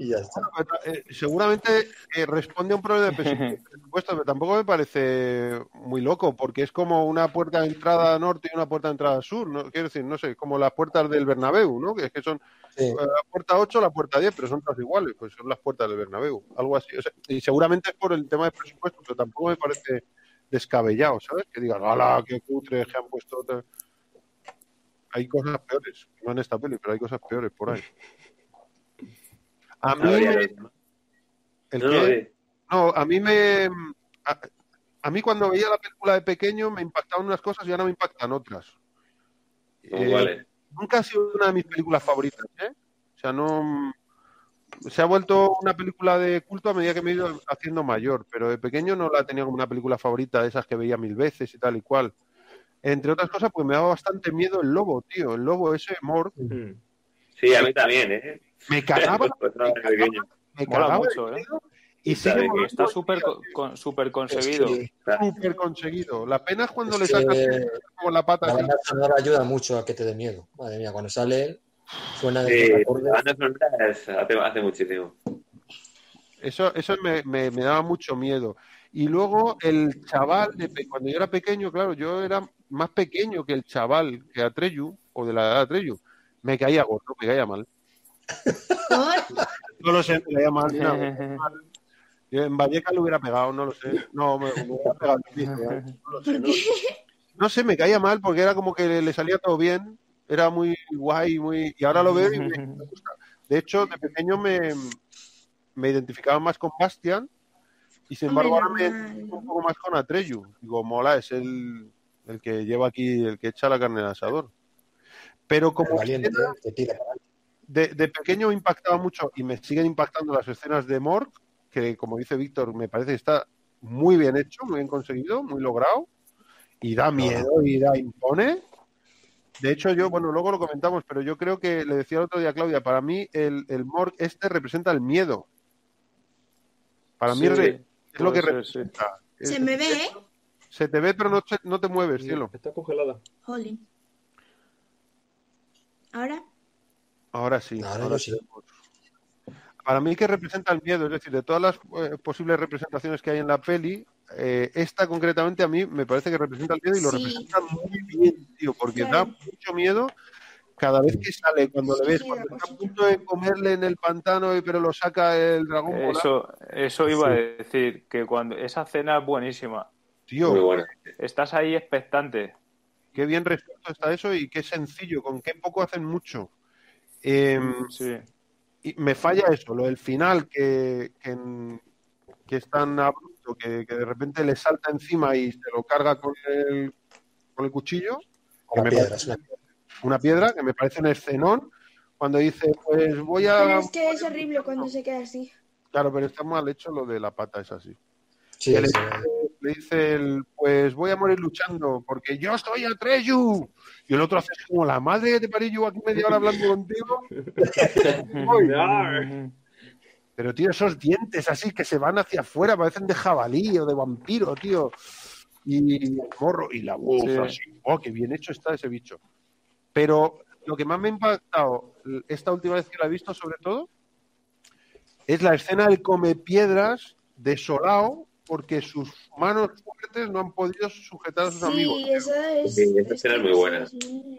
Y ya está. Eh, seguramente eh, responde a un problema de presupuesto, pero tampoco me parece muy loco, porque es como una puerta de entrada norte y una puerta de entrada sur, ¿no? Quiero decir, no sé, como las puertas del Bernabéu, ¿no? Que es que son Sí. eh, la puerta 8, la puerta 10, pero son todas iguales, pues son las puertas del Bernabéu, algo así. o sea, y seguramente es por el tema de presupuesto, pero tampoco me parece descabellado, ¿sabes? Que digan, ¡hala, qué cutre que han puesto! otra-". Hay cosas peores, no en esta peli, pero hay cosas peores por ahí. A mí, me-. ¿el No, qué? no, a mí me. A, a mí cuando veía la película de pequeño me impactaban unas cosas y ahora me impactan otras. como Eh, nunca ha sido una de mis películas favoritas, ¿eh? O sea, no. Se ha vuelto una película de culto a medida que me he ido haciendo mayor, pero de pequeño no la tenía como una película favorita de esas que veía mil veces y tal y cual. Entre otras cosas, pues me daba bastante miedo el lobo, tío. El lobo ese, Mort, Mm. Sí, a mí también, ¿eh? Me cagaba, Pues me cagaba mucho, ¿eh? y sigue que Está súper con- súper conseguido. Es que súper conseguido. La pena es cuando Es le sacas con la pata. la banda sonora ayuda mucho a que te dé miedo. Madre mía, cuando sale él, suena de Sí, acorde. la banda sonora es- hace, hace muchísimo. Eso, eso me, me- me daba mucho miedo. Y luego el chaval, de cuando yo era pequeño, claro, yo era más pequeño que el chaval, que Atreyu, o de la edad de Atreyu. Me caía gordo, me caía mal. No lo sé, me caía mal. Yo en Vallecas lo hubiera pegado, no lo sé. No, me, me hubiera pegado ¿eh? no lo sé. No, sé. No sé, me caía mal porque era como que le, le salía todo bien. Era muy guay, muy... Y ahora lo veo y me, me gusta. De hecho, de pequeño me, me identificaba más con Bastian y sin embargo ahora me identifico un poco más con Atreyu. Digo, mola, es el, el que lleva aquí, el que echa la carne al asador. Pero El como valiente, escena, que tira para adelante. De, de pequeño me impactaba mucho y me siguen impactando las escenas de Morg, que como dice Víctor, me parece que está muy bien hecho, muy bien conseguido, muy logrado, y da miedo y da impone. De hecho, yo, bueno, luego lo comentamos, pero yo creo que le decía el otro día a Claudia, para mí el, el Morg este representa el miedo. Para mí Sí, es lo que sí. representa. Se me ve, ¿eh? Se te ve, pero no te, no te mueves, cielo. Está congelada. Jolín. ¿Ahora? Ahora sí. Ahora sí. Para mí que representa el miedo, es decir, de todas las eh, posibles representaciones que hay en la peli, eh, esta concretamente a mí me parece que representa el miedo y lo Sí. representa muy bien, tío, porque Claro. da mucho miedo cada vez que sale, cuando le ves, cuando está a punto de comerle en el pantano, y- pero lo saca el dragón Eso, eso iba a decir, que cuando esa cena es buenísima. tío, Muy buena. Estás ahí expectante. qué bien resuelto está eso y qué sencillo, con qué poco hacen mucho. Em, Sí. y me falla eso, lo del final, que, que, en- que es tan abrupto, que, que de repente le salta encima y se lo carga con el, con el cuchillo, que Con me la piedra, parece es una- una piedra, que me parece un escenón, cuando dice, pues voy a... Pero es que es horrible cuando se queda así. Claro, pero está mal hecho lo de la pata, es así. Sí, es, le dice el, pues voy a morir luchando, porque yo soy Atreyu. Y el otro hace como la madre que te parí yo aquí media hora hablando contigo. Pero, tío, esos dientes así que se van hacia afuera, parecen de jabalí o de vampiro, tío. Y el morro y la voz Sí. así. Oh, qué bien hecho está ese bicho. Pero lo que más me ha impactado esta última vez que la he visto, sobre todo, es la escena del come piedras desolado porque sus manos fuertes no han podido sujetar a sus amigos. Sí, esa es. Sí, esa escena es muy buena.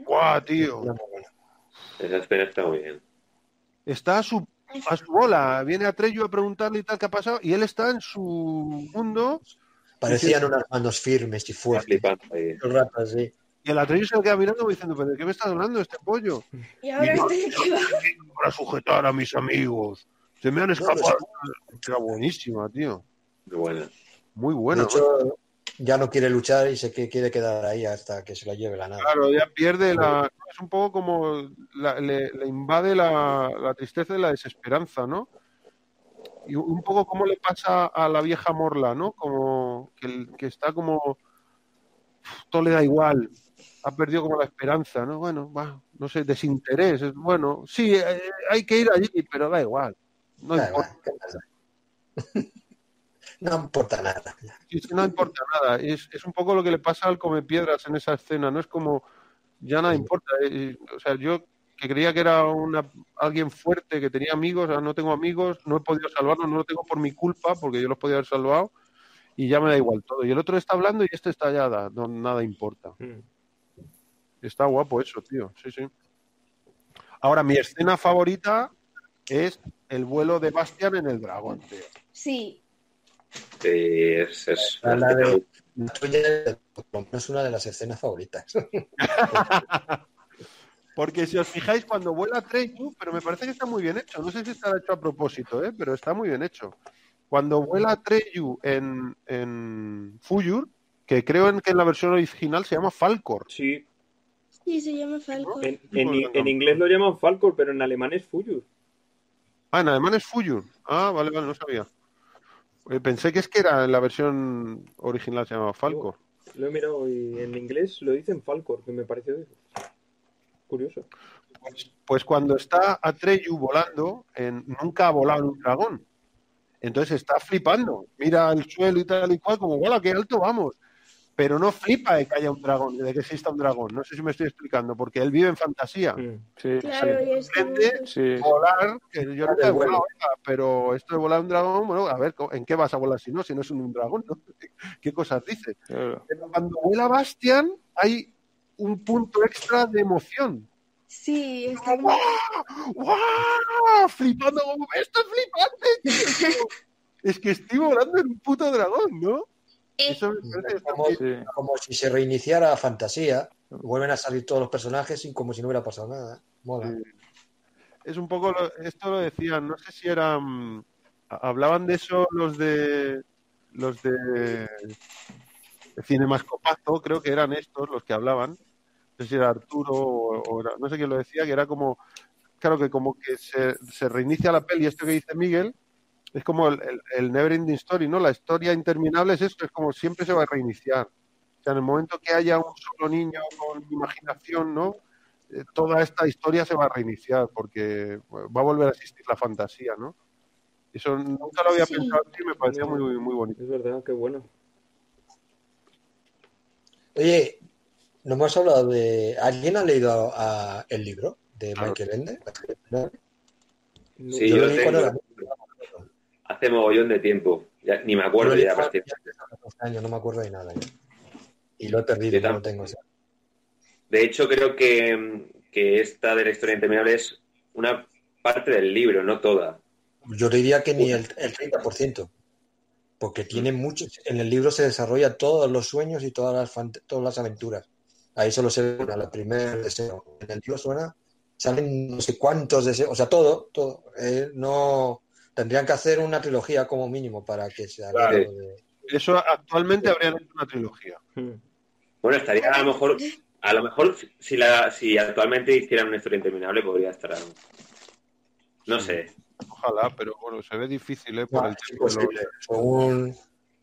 ¡Guau, tío! Esa escena está muy bien. Está a su, a su bola. Viene Atreyu a preguntarle y tal qué ha pasado y él está en su mundo parecían unas manos firmes y Está fuertes. rato así. y el Atreyu se le queda mirando diciendo, ¿pero de qué me estás hablando este pollo? Y ahora qué va. Para sujetar a mis amigos. Se me han escapado. Era buenísima, tío. Muy buena. Muy buena. de hecho, ya no quiere luchar y se que quiere quedar ahí hasta que se lo lleve la nada. Claro, ya pierde la. Es un poco como. la- le, le invade la, la tristeza y la desesperanza, ¿no? Y un poco como le pasa a la vieja Morla, ¿no? Como que, está como. Todo le da igual. Ha perdido como la esperanza, ¿no? Bueno, va, no sé, desinterés. Es, bueno, sí, eh, hay que ir allí, pero da igual. No Da importa. igual, ¿qué pasa? No importa nada. Sí, no importa nada. Es, es un poco lo que le pasa al come piedras en esa escena. No es como ya nada importa. Eh, O sea, yo que creía que era una, alguien fuerte, que tenía amigos, ahora no tengo amigos, no he podido salvarlo, no lo tengo por mi culpa, porque yo los podía haber salvado, y ya me da igual todo. Y el otro está hablando y este está ya, da- no, nada importa. Mm. Está guapo eso, tío. Sí, sí. Ahora, mi escena favorita es el vuelo de Bastian en el dragón, tío. Sí, Sí, es, es La- la de- es una de las escenas favoritas. Porque si os fijáis, cuando vuela Treyu, pero me parece que está muy bien hecho. No sé si está hecho a propósito, ¿eh? pero está muy bien hecho. Cuando vuela Treyu en, en Fuyur, que creo en que en la versión original se llama Falcor. Sí, sí, se llama Falcon. en, en- en inglés lo llaman Falcor, pero en alemán es Fuyur. Ah, en alemán es Fuyur. Ah, vale, vale, no sabía. Eh, pensé que es que era en la versión original se llamaba Falcor. Lo he mirado y en inglés lo dicen Falcor, que me pareció curioso. Pues, pues cuando está Atreyu volando, en- nunca ha volado en un dragón. Entonces está flipando. Mira el suelo y tal y cual, como, ¡hola, qué alto vamos! Pero no flipa de que haya un dragón, de que exista un dragón. No sé si me estoy explicando, porque él vive en fantasía. Mm. Sí, Claro, y es como... Entiende sí. volar, que yo nunca he volado, pero esto de volar un dragón, bueno, a ver, ¿en qué vas a volar si no? Si no es un dragón, ¿no? ¿Qué cosas dices? claro. Pero cuando vuela Bastian, hay un punto extra de emoción. Sí, está como... ¡Guau! Flipando como esto es flipante. tío! es que estoy volando en un puto dragón, ¿no? Eh, Eso parece Es como, Sí. como si se reiniciara fantasía, vuelven a salir todos los personajes y como si no hubiera pasado nada. Mola. es un poco lo- esto lo decían, no sé si eran hablaban de eso los de los de, de Cinemascopazo, creo que eran estos los que hablaban. No sé si era Arturo o, o era- no sé quién lo decía, que era como claro que como que se, se reinicia la peli, esto que dice Miguel, es como el, el, el Never Ending Story, ¿no? La historia interminable es esto, es como siempre se va a reiniciar. O sea, en el momento que haya un solo niño con imaginación, ¿no? Eh, toda esta historia se va a reiniciar porque va a volver a existir la fantasía, ¿no? Eso nunca lo había Sí. pensado así y me parecía muy, muy bonito. Es verdad, qué bueno. Oye, no hemos hablado de. ¿Alguien ha leído a- el libro de Claro. Michael Ende? No- Sí, yo lo tengo. Hace mogollón de tiempo. Ya, ni me acuerdo ya. prácticamente. años, no me acuerdo de nada. ya. Y lo he perdido, no lo tengo. sea. De hecho, creo que, que esta de la historia interminable es una parte del libro, no toda. Yo diría que ni el, el 30%, porque tiene muchos. En el libro se desarrolla todos los sueños y todas las, todas las aventuras. Ahí solo se ve la primer deseo. En el libro suena, salen no sé cuántos deseos, o sea, todo, todo. Eh, no tendrían que hacer una trilogía como mínimo para que se haga de- Eso actualmente habría hecho una trilogía. Bueno, estaría a lo mejor, a lo mejor si la, si actualmente hicieran una historia interminable podría estar. No sé. Ojalá, pero bueno, se ve difícil, ¿eh? Por No, el imposible. Según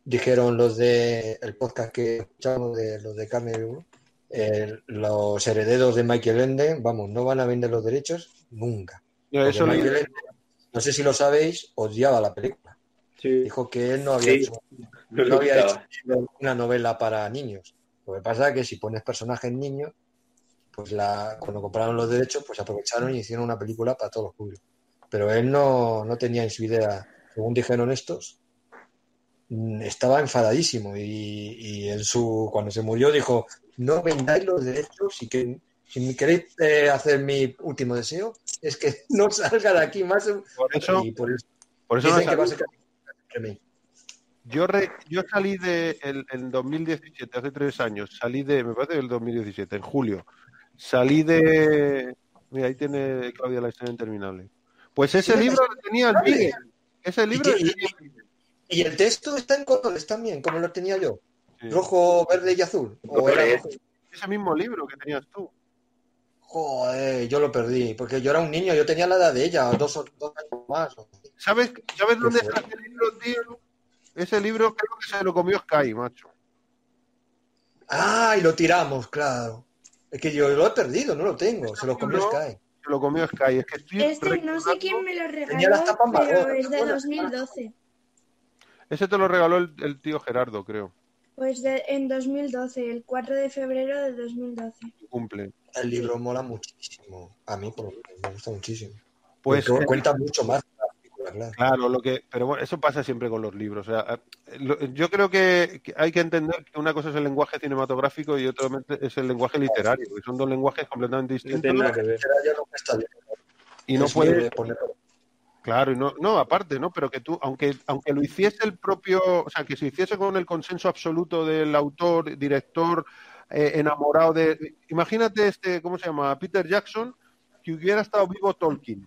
dijeron los de el podcast que escuchamos de los de vivo, eh, los herederos de Michael Ende, vamos, no van a vender los derechos nunca. No, eso Michael Ende, no sé si lo sabéis, odiaba la película. Sí. Dijo que él no había Sí. hecho, No había hecho una novela para niños. Lo que pasa es que si pones personajes niños, pues la, cuando compraron los derechos, pues aprovecharon y hicieron una película para todos los públicos. Pero él no, no tenía en su idea, según dijeron estos, mm, estaba enfadadísimo y, y en su cuando se murió dijo no vendáis los derechos y que si me queréis eh, hacer mi último deseo es que no salga de aquí más Por eso, y por eso por eso no dicen que va a salió. ser remake. Yo, re- yo salí de el, en 2017, hace tres años, salí de, me parece que el 2017, en julio, salí de, mira, ahí tiene Claudia la historia interminable. Pues ese Sí, libro lo tenía el Miguel, ese libro y- tenía el Miguel. Y el texto está en colores también, como lo tenía yo. Sí. Rojo, verde y azul. O era rojo. ese mismo libro que tenías tú. Joder, yo lo perdí, porque yo era un niño, yo tenía la edad de ella, dos, o- dos años más. ¿Sabes, ¿sabes dónde está ese libro, tío? Ese libro creo que se lo comió Sky, macho. Ah, y lo tiramos, claro. Es que yo lo he perdido, no lo tengo, se lo comió. Sky. Se lo comió Sky. Es que estoy Este no sé quién me lo Tenía las regaló, tapas pero es de ¿te acuerdas? 2012. Ese te lo regaló el, el tío Gerardo, creo. Pues de- en 2012, el 4 de febrero de 2012. su Cumple. El libro mola muchísimo. A mí, por lo menos, me gusta muchísimo. Pues Porque eh, cuenta mucho más claro. Claro, lo que, pero bueno, eso pasa siempre con los libros. O sea, eh, lo- yo creo que, que hay que entender que una cosa es el lenguaje cinematográfico y otra es el lenguaje literario, que son dos lenguajes completamente distintos que ver. Y no Es puedes, ponerlo. Claro, y no, no, aparte, ¿no? Pero que tú, aunque, aunque lo hiciese el propio, o sea, que se hiciese con el consenso absoluto del autor, director, eh, enamorado de, imagínate este, ¿cómo se llama? Peter Jackson, que hubiera estado vivo Tolkien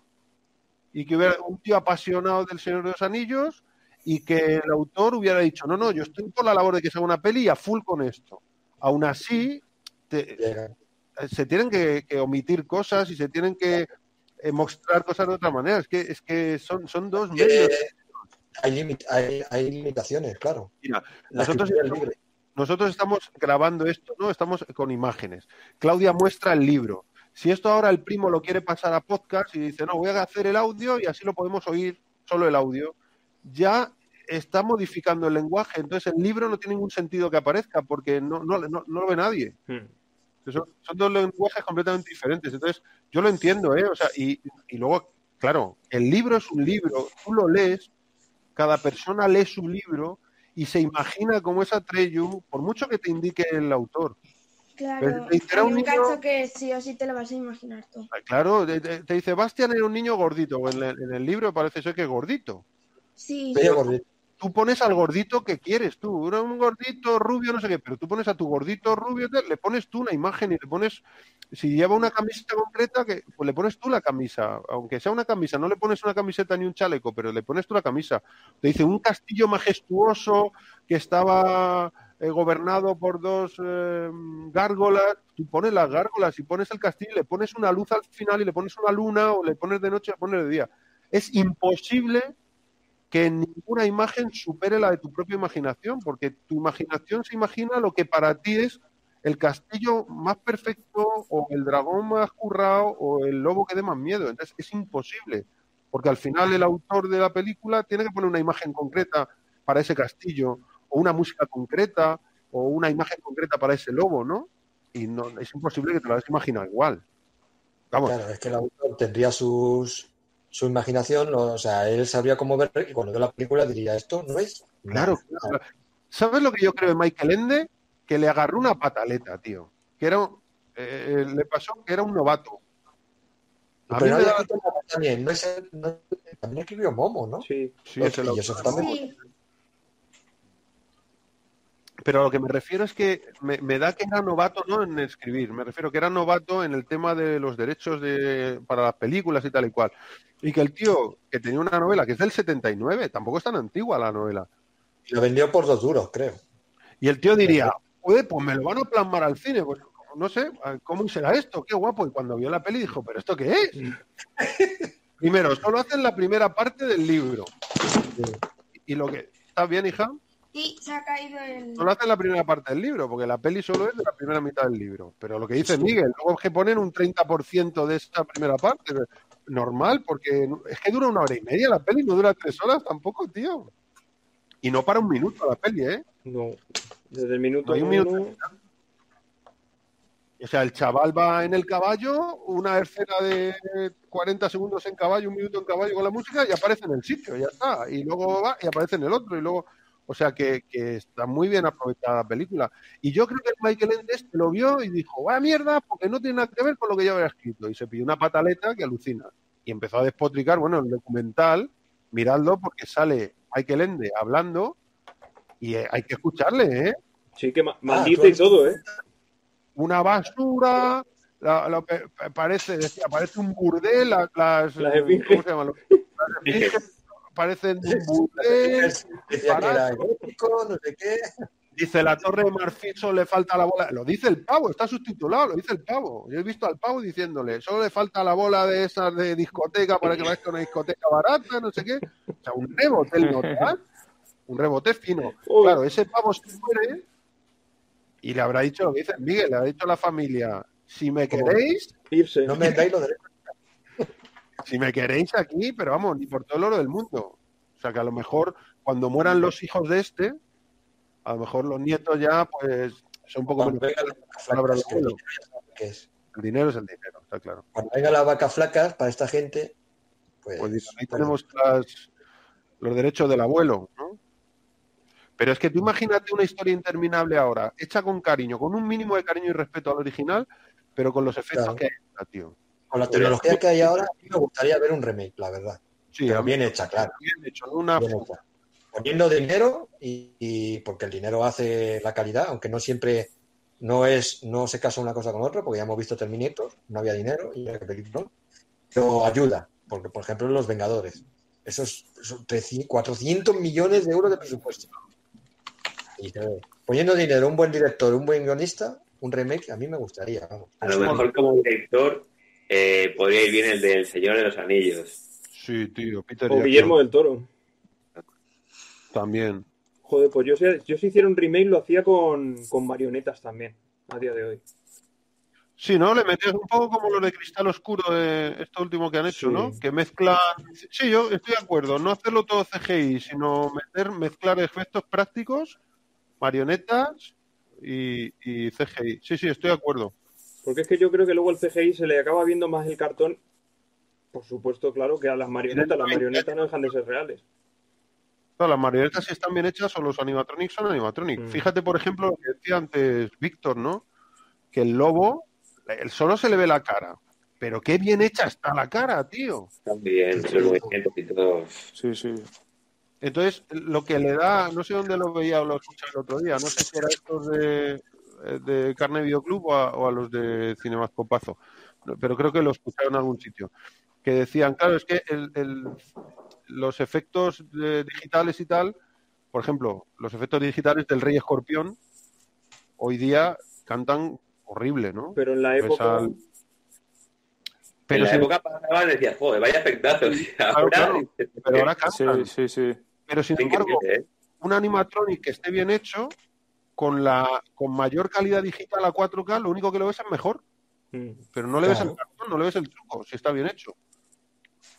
y que hubiera un tío apasionado del Señor de los Anillos y que el autor hubiera dicho, no, no, yo estoy por la labor de que se haga una peli y a full con esto. Aún así, te- se tienen que, que omitir cosas y se tienen que eh, mostrar cosas de otra manera. Es que, es que son, son dos medios. Eh, hay, limit- hay, hay limitaciones, claro. Mira, nosotros estamos, nosotros estamos grabando esto, ¿no? Estamos con imágenes. Claudia muestra el libro. Si esto ahora el primo lo quiere pasar a podcast y dice, no, voy a hacer el audio y así lo podemos oír, solo el audio, ya está modificando el lenguaje. Entonces el libro no tiene ningún sentido que aparezca porque no, no, no, no lo ve nadie. Hmm. Son, son dos lenguajes completamente diferentes. Entonces, yo lo entiendo, ¿eh? O sea, y, y luego, claro, el libro es un libro, tú lo lees, cada persona lee su libro y se imagina cómo es Atreyu, por mucho que te indique el autor. Claro, hay un un niño- cacho que sí o sí te lo vas a imaginar tú. Claro, te, dice, Bastian era un niño gordito, o en, el- en el libro parece ser que es gordito. Sí, gordito. Tú pones al gordito que quieres, tú, un gordito rubio, no sé qué, pero tú pones a tu gordito rubio, le pones tú una imagen y le pones, si lleva una camiseta concreta, que, pues le pones tú la camisa, aunque sea una camisa, no le pones una camiseta ni un chaleco, pero le pones tú la camisa. Te dice un castillo majestuoso que estaba eh, gobernado por dos eh, gárgolas, tú pones las gárgolas y pones el castillo, le pones una luz al final y le pones una luna o le pones de noche o le pones de día. Es imposible que ninguna imagen supere la de tu propia imaginación, porque tu imaginación se imagina lo que para ti es el castillo más perfecto o el dragón más currado o el lobo que dé más miedo. Entonces es imposible, porque al final el autor de la película tiene que poner una imagen concreta para ese castillo o una música concreta o una imagen concreta para ese lobo, ¿no? Y no es imposible que te lo hayas imaginado igual. Vamos, Claro, es que el autor tendría sus, su imaginación, o sea, él sabría cómo ver y cuando ve la película diría, esto no es. Claro, nada". claro. ¿Sabes lo que yo creo de Michael Ende? Que le agarró una pataleta, tío. Que era, un- eh, le pasó que era un novato. A Pero mí no me da- también, no es el- no- también escribió Momo, ¿no? Sí. Sí, es el y autor. eso también. sí, Pero a lo que me refiero es que me, me da que era novato no en escribir, me refiero que era novato en el tema de los derechos de, para las películas y tal y cual. Y que el tío que tenía una novela que es del 79, tampoco es tan antigua la novela. Lo vendió por dos duros, creo. Y el tío diría, pues me lo van a plasmar al cine. Pues no sé, ¿cómo será esto? Qué guapo. Y cuando vio la peli dijo, ¿pero esto qué es? Primero, solo hacen la primera parte del libro. Y lo que. ¿Está bien, hija? Sí, se ha caído el. Solo hacen la primera parte del libro, porque la peli solo es de la primera mitad del libro. Pero lo que dice Miguel, luego es que ponen un 30% de esa primera parte. Normal, porque es que dura una hora y media la peli, no dura tres horas tampoco, tío. Y no para un minuto la peli, ¿eh? No. Desde el minuto No hay un uno- minuto. O sea, el chaval va en el caballo, una escena de 40 segundos en caballo, un minuto en caballo con la música y aparece en el sitio, ya está. Y luego va y aparece en el otro. Y luego, o sea, que, que está muy bien aprovechada la película. Y yo creo que Michael Ende este lo vio y dijo, vaya mierda, porque no tiene nada que ver con lo que yo había escrito. Y se pidió una pataleta que alucina. Y empezó a despotricar, bueno, el documental, miradlo, porque sale Michael Ende hablando y eh, hay que escucharle, ¿eh? Sí, que ma- maldice y todo, ¿eh? una basura, la- la- pe- parece, decía, parece un burdel, la- las, Las eh. ¿cómo se llaman? Las parecen erótico, no sé qué. dice la torre de marfil solo le falta la bola, lo dice el pavo, está subtitulado, lo dice el pavo, yo he visto al pavo diciéndole, solo le falta la bola de esas de discoteca para que vayas a una discoteca barata, no sé qué, o sea, un rebote, el notar, un rebote fino, Uy. claro, ese pavo se muere y le habrá dicho lo que dice Miguel, le habrá dicho a la familia, si me queréis, Irse. No me dais lo de si me queréis aquí, pero vamos, ni por todo el oro del mundo. O sea que a lo mejor cuando mueran los hijos de este, a lo mejor los nietos ya, pues, son un poco menos. El dinero es el dinero, está claro. Cuando vengan las vacas flacas para esta gente, pues, Pues ahí tenemos las- los derechos del abuelo, ¿no? Pero es que tú imagínate una historia interminable ahora, hecha con cariño, con un mínimo de cariño y respeto al original, pero con los efectos Claro. que hay, tío. Con la tecnología que hay ahora, a mí me gustaría ver un remake, la verdad. Sí, Pero bien hecha, claro. bien hecho, una bien hecha. Poniendo dinero y, y porque el dinero hace la calidad, aunque no siempre no es no se casa una cosa con otra, porque ya hemos visto Terminator, no había dinero y había que pedir, ¿no? Pero ayuda, porque por ejemplo Los Vengadores, esos son 300, 400 millones de euros de presupuesto. Y ve. poniendo dinero, un buen director, un buen guionista, un remake, a mí me gustaría. vamos. A lo mejor como director eh, podría ir bien el del Señor de los Anillos. Sí, tío, Peter O Jackson Guillermo del Toro. también. Joder, pues yo, sé- yo si hiciera un remake lo hacía con, con marionetas también, a día de hoy. Sí, ¿no? Le metías un poco como lo de Cristal Oscuro de esto último que han hecho, Sí. ¿no? Que mezclan... Sí, yo estoy de acuerdo. No hacerlo todo CGI, sino meter, mezclar efectos prácticos, marionetas y, y CGI. Sí, sí, estoy de acuerdo. Porque es que yo creo que luego el CGI se le acaba viendo más el cartón, por supuesto, claro, que a las marionetas. Las marionetas no dejan de ser reales. Las marionetas si están bien hechas o los animatronics son animatronics. Mm. Fíjate, por ejemplo, lo que decía antes Víctor, ¿no? Que el lobo, el solo se le ve la cara. Pero qué bien hecha está la cara, tío. También, los movimientos y todo. Sí, sí. Entonces, lo que le da, no sé dónde lo veía o lo escuché el otro día, no sé si era estos de, de Carne Videoclub o a, o a los de Cinemascopazo, pero creo que lo escucharon en algún sitio, que decían, claro, es que el, el- los efectos de- digitales y tal, por ejemplo, los efectos digitales del Rey Escorpión, hoy día cantan horrible, ¿no? Pero en la Ves época. al- en Pero, la sin- época pasaba decías, joder, vaya espectáculo. Claro, claro, pero ahora cantan. sí, sí. Pero sin embargo, ¿eh? un animatronic que esté bien hecho, con la con mayor calidad digital a 4K, lo único que lo ves es mejor, Mm, pero no le ves el cartón, no le ves el truco, si está bien hecho.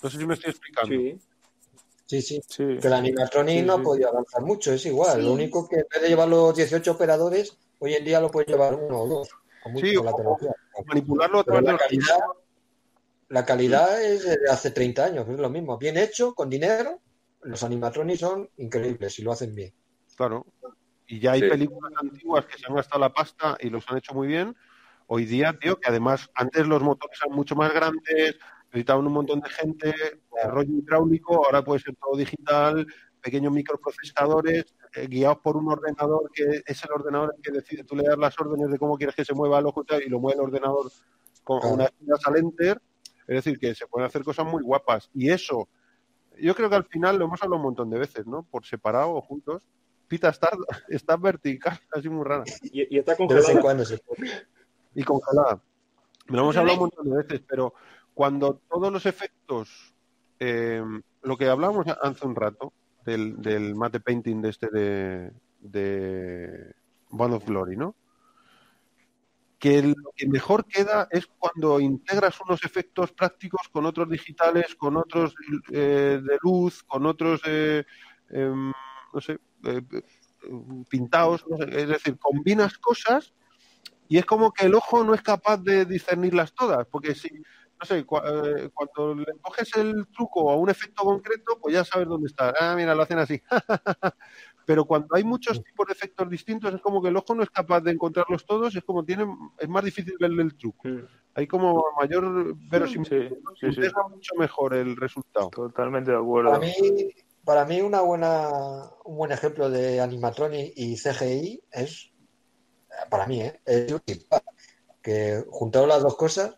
No sé si me estoy explicando. Sí. Sí, sí. sí. Que el animatronic Sí, no sí. ha podido avanzar mucho, es igual. Sí. Lo único que en vez de llevar los 18 operadores, hoy en día lo puede llevar uno o dos. Con mucho Sí, con la o- tecnología. Manipularlo a través de la calidad, la calidad es de hace 30 años, es lo mismo. Bien hecho, con dinero, los animatronics son increíbles y lo hacen bien. Claro. Y ya hay Sí. películas antiguas que se han gastado la pasta y los han hecho muy bien. Hoy día, tío, que además antes los motores eran mucho más grandes, necesitaban un montón de gente, rollo hidráulico, ahora puede ser todo digital, pequeños microprocesadores, eh, guiados por un ordenador que es el ordenador el que decide, tú le das las órdenes de cómo quieres que se mueva el ojo y lo mueve el ordenador con una das al enter, es decir, que se pueden hacer cosas muy guapas. Y eso, yo creo que al final lo hemos hablado un montón de veces, ¿no? Por separado o juntos. Pita está, está vertical, así muy rara. Y, y está De vez en congelada. cuando se puede. Y congelada. Me lo hemos hablado un montón de veces, pero cuando todos los efectos, eh, lo que hablábamos hace un rato, del, del mate painting de este de, de Band of Glory, ¿no? Que lo que mejor queda es cuando integras unos efectos prácticos con otros digitales, con otros eh, de luz, con otros, eh, em, no sé, pintados, no sé, es decir, combinas cosas y es como que el ojo no es capaz de discernirlas todas, porque si, no sé, eh, cuando le coges el truco a un efecto concreto, pues ya sabes dónde está. Ah, mira, lo hacen así. Pero cuando hay muchos tipos de efectos distintos, es como que el ojo no es capaz de encontrarlos todos, es como tiene, es más difícil verle el truco. Hay como mayor verosimilitud, Sí, sí, mucho mejor el resultado. Totalmente de acuerdo. Para mí, para mí una buena, un buen ejemplo de animatronic y CGI es, para mí, ¿eh? es Jurassic Park, que juntado las dos cosas,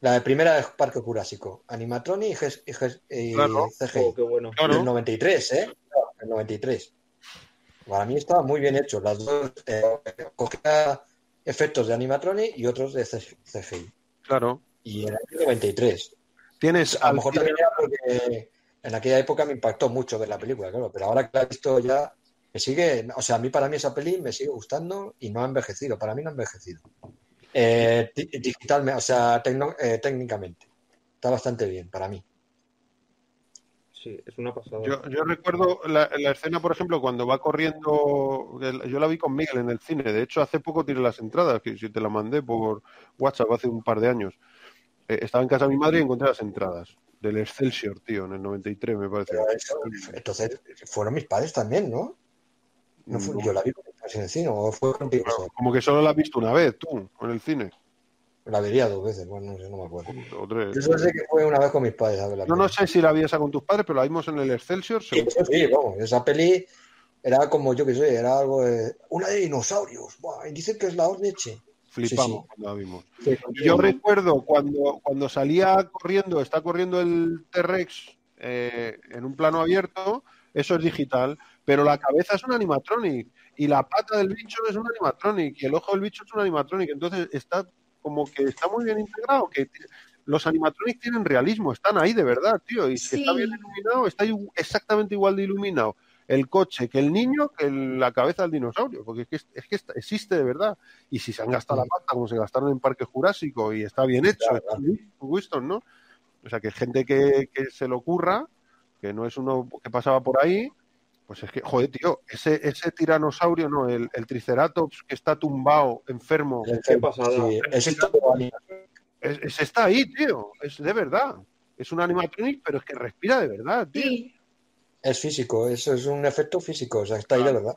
la primera es Parque Jurásico, animatronic y, y Claro. CGI. Oh, qué bueno. Claro. El 93, ¿eh? El 93. Para mí estaba muy bien hecho. Las dos eh, cogía efectos de animatronic y otros de CGI. Claro. Y en el 93. Tienes A lo mejor también era porque en aquella época me impactó mucho ver la película, claro, pero ahora que la he visto ya, me sigue, o sea, a mí para mí esa peli me sigue gustando y no ha envejecido, para mí no ha envejecido. Eh, di- digitalmente, o sea, tecno- eh, técnicamente. Está bastante bien para mí. sí, es una pasada. Yo, yo recuerdo la, la escena, por ejemplo, cuando va corriendo. el- Yo la vi con Miguel en el cine. De hecho, hace poco tiré las entradas, que si te la mandé por WhatsApp hace un par de años. Eh, estaba en casa de mi madre y encontré las entradas. Del Excelsior, tío, en el 93, me parece. Eso, entonces, fueron mis padres también, ¿no? No fue- yo la vi en el cine, o fue contigo solo? Como que solo la has visto una vez, tú, en el cine. La vería dos veces, bueno, no sé, no me acuerdo. O tres. Yo solo sé que fue una vez con mis padres a ver la No, sé si la vi esa con tus padres, pero la vimos en el Excelsior. Sí, sí, vamos, esa peli era como, yo que sé, era algo de... Una de dinosaurios, buah, y dicen que es la leche. Flipamos Sí, cuando la vimos. Sí, Yo recuerdo cuando, cuando salía corriendo, está corriendo el T-Rex eh, en un plano abierto, eso es digital, pero la cabeza es un animatronic y la pata del bicho es un animatronic y el ojo del bicho es un animatronic. Entonces está como que está muy bien integrado, que los animatronics tienen realismo, están ahí de verdad, tío, y si está bien iluminado, está exactamente igual de iluminado el coche que el niño que el- la cabeza del dinosaurio, porque es que, es- que está- existe de verdad. Y si se han gastado la pasta como se gastaron en Parque Jurásico y está bien hecho, Claro, está bien, Winston, ¿no? O sea, que gente que, que se lo ocurra, que no es uno que pasaba por ahí, pues es que, joder, tío, ese, ese tiranosaurio, no, el, el triceratops que está tumbado, enfermo, Qué. Sí, eso es está ahí, tío, es de verdad. Es un animatronic, pero es que respira de verdad, tío. Sí, Es físico, eso es un efecto físico, o sea, está ahí de verdad.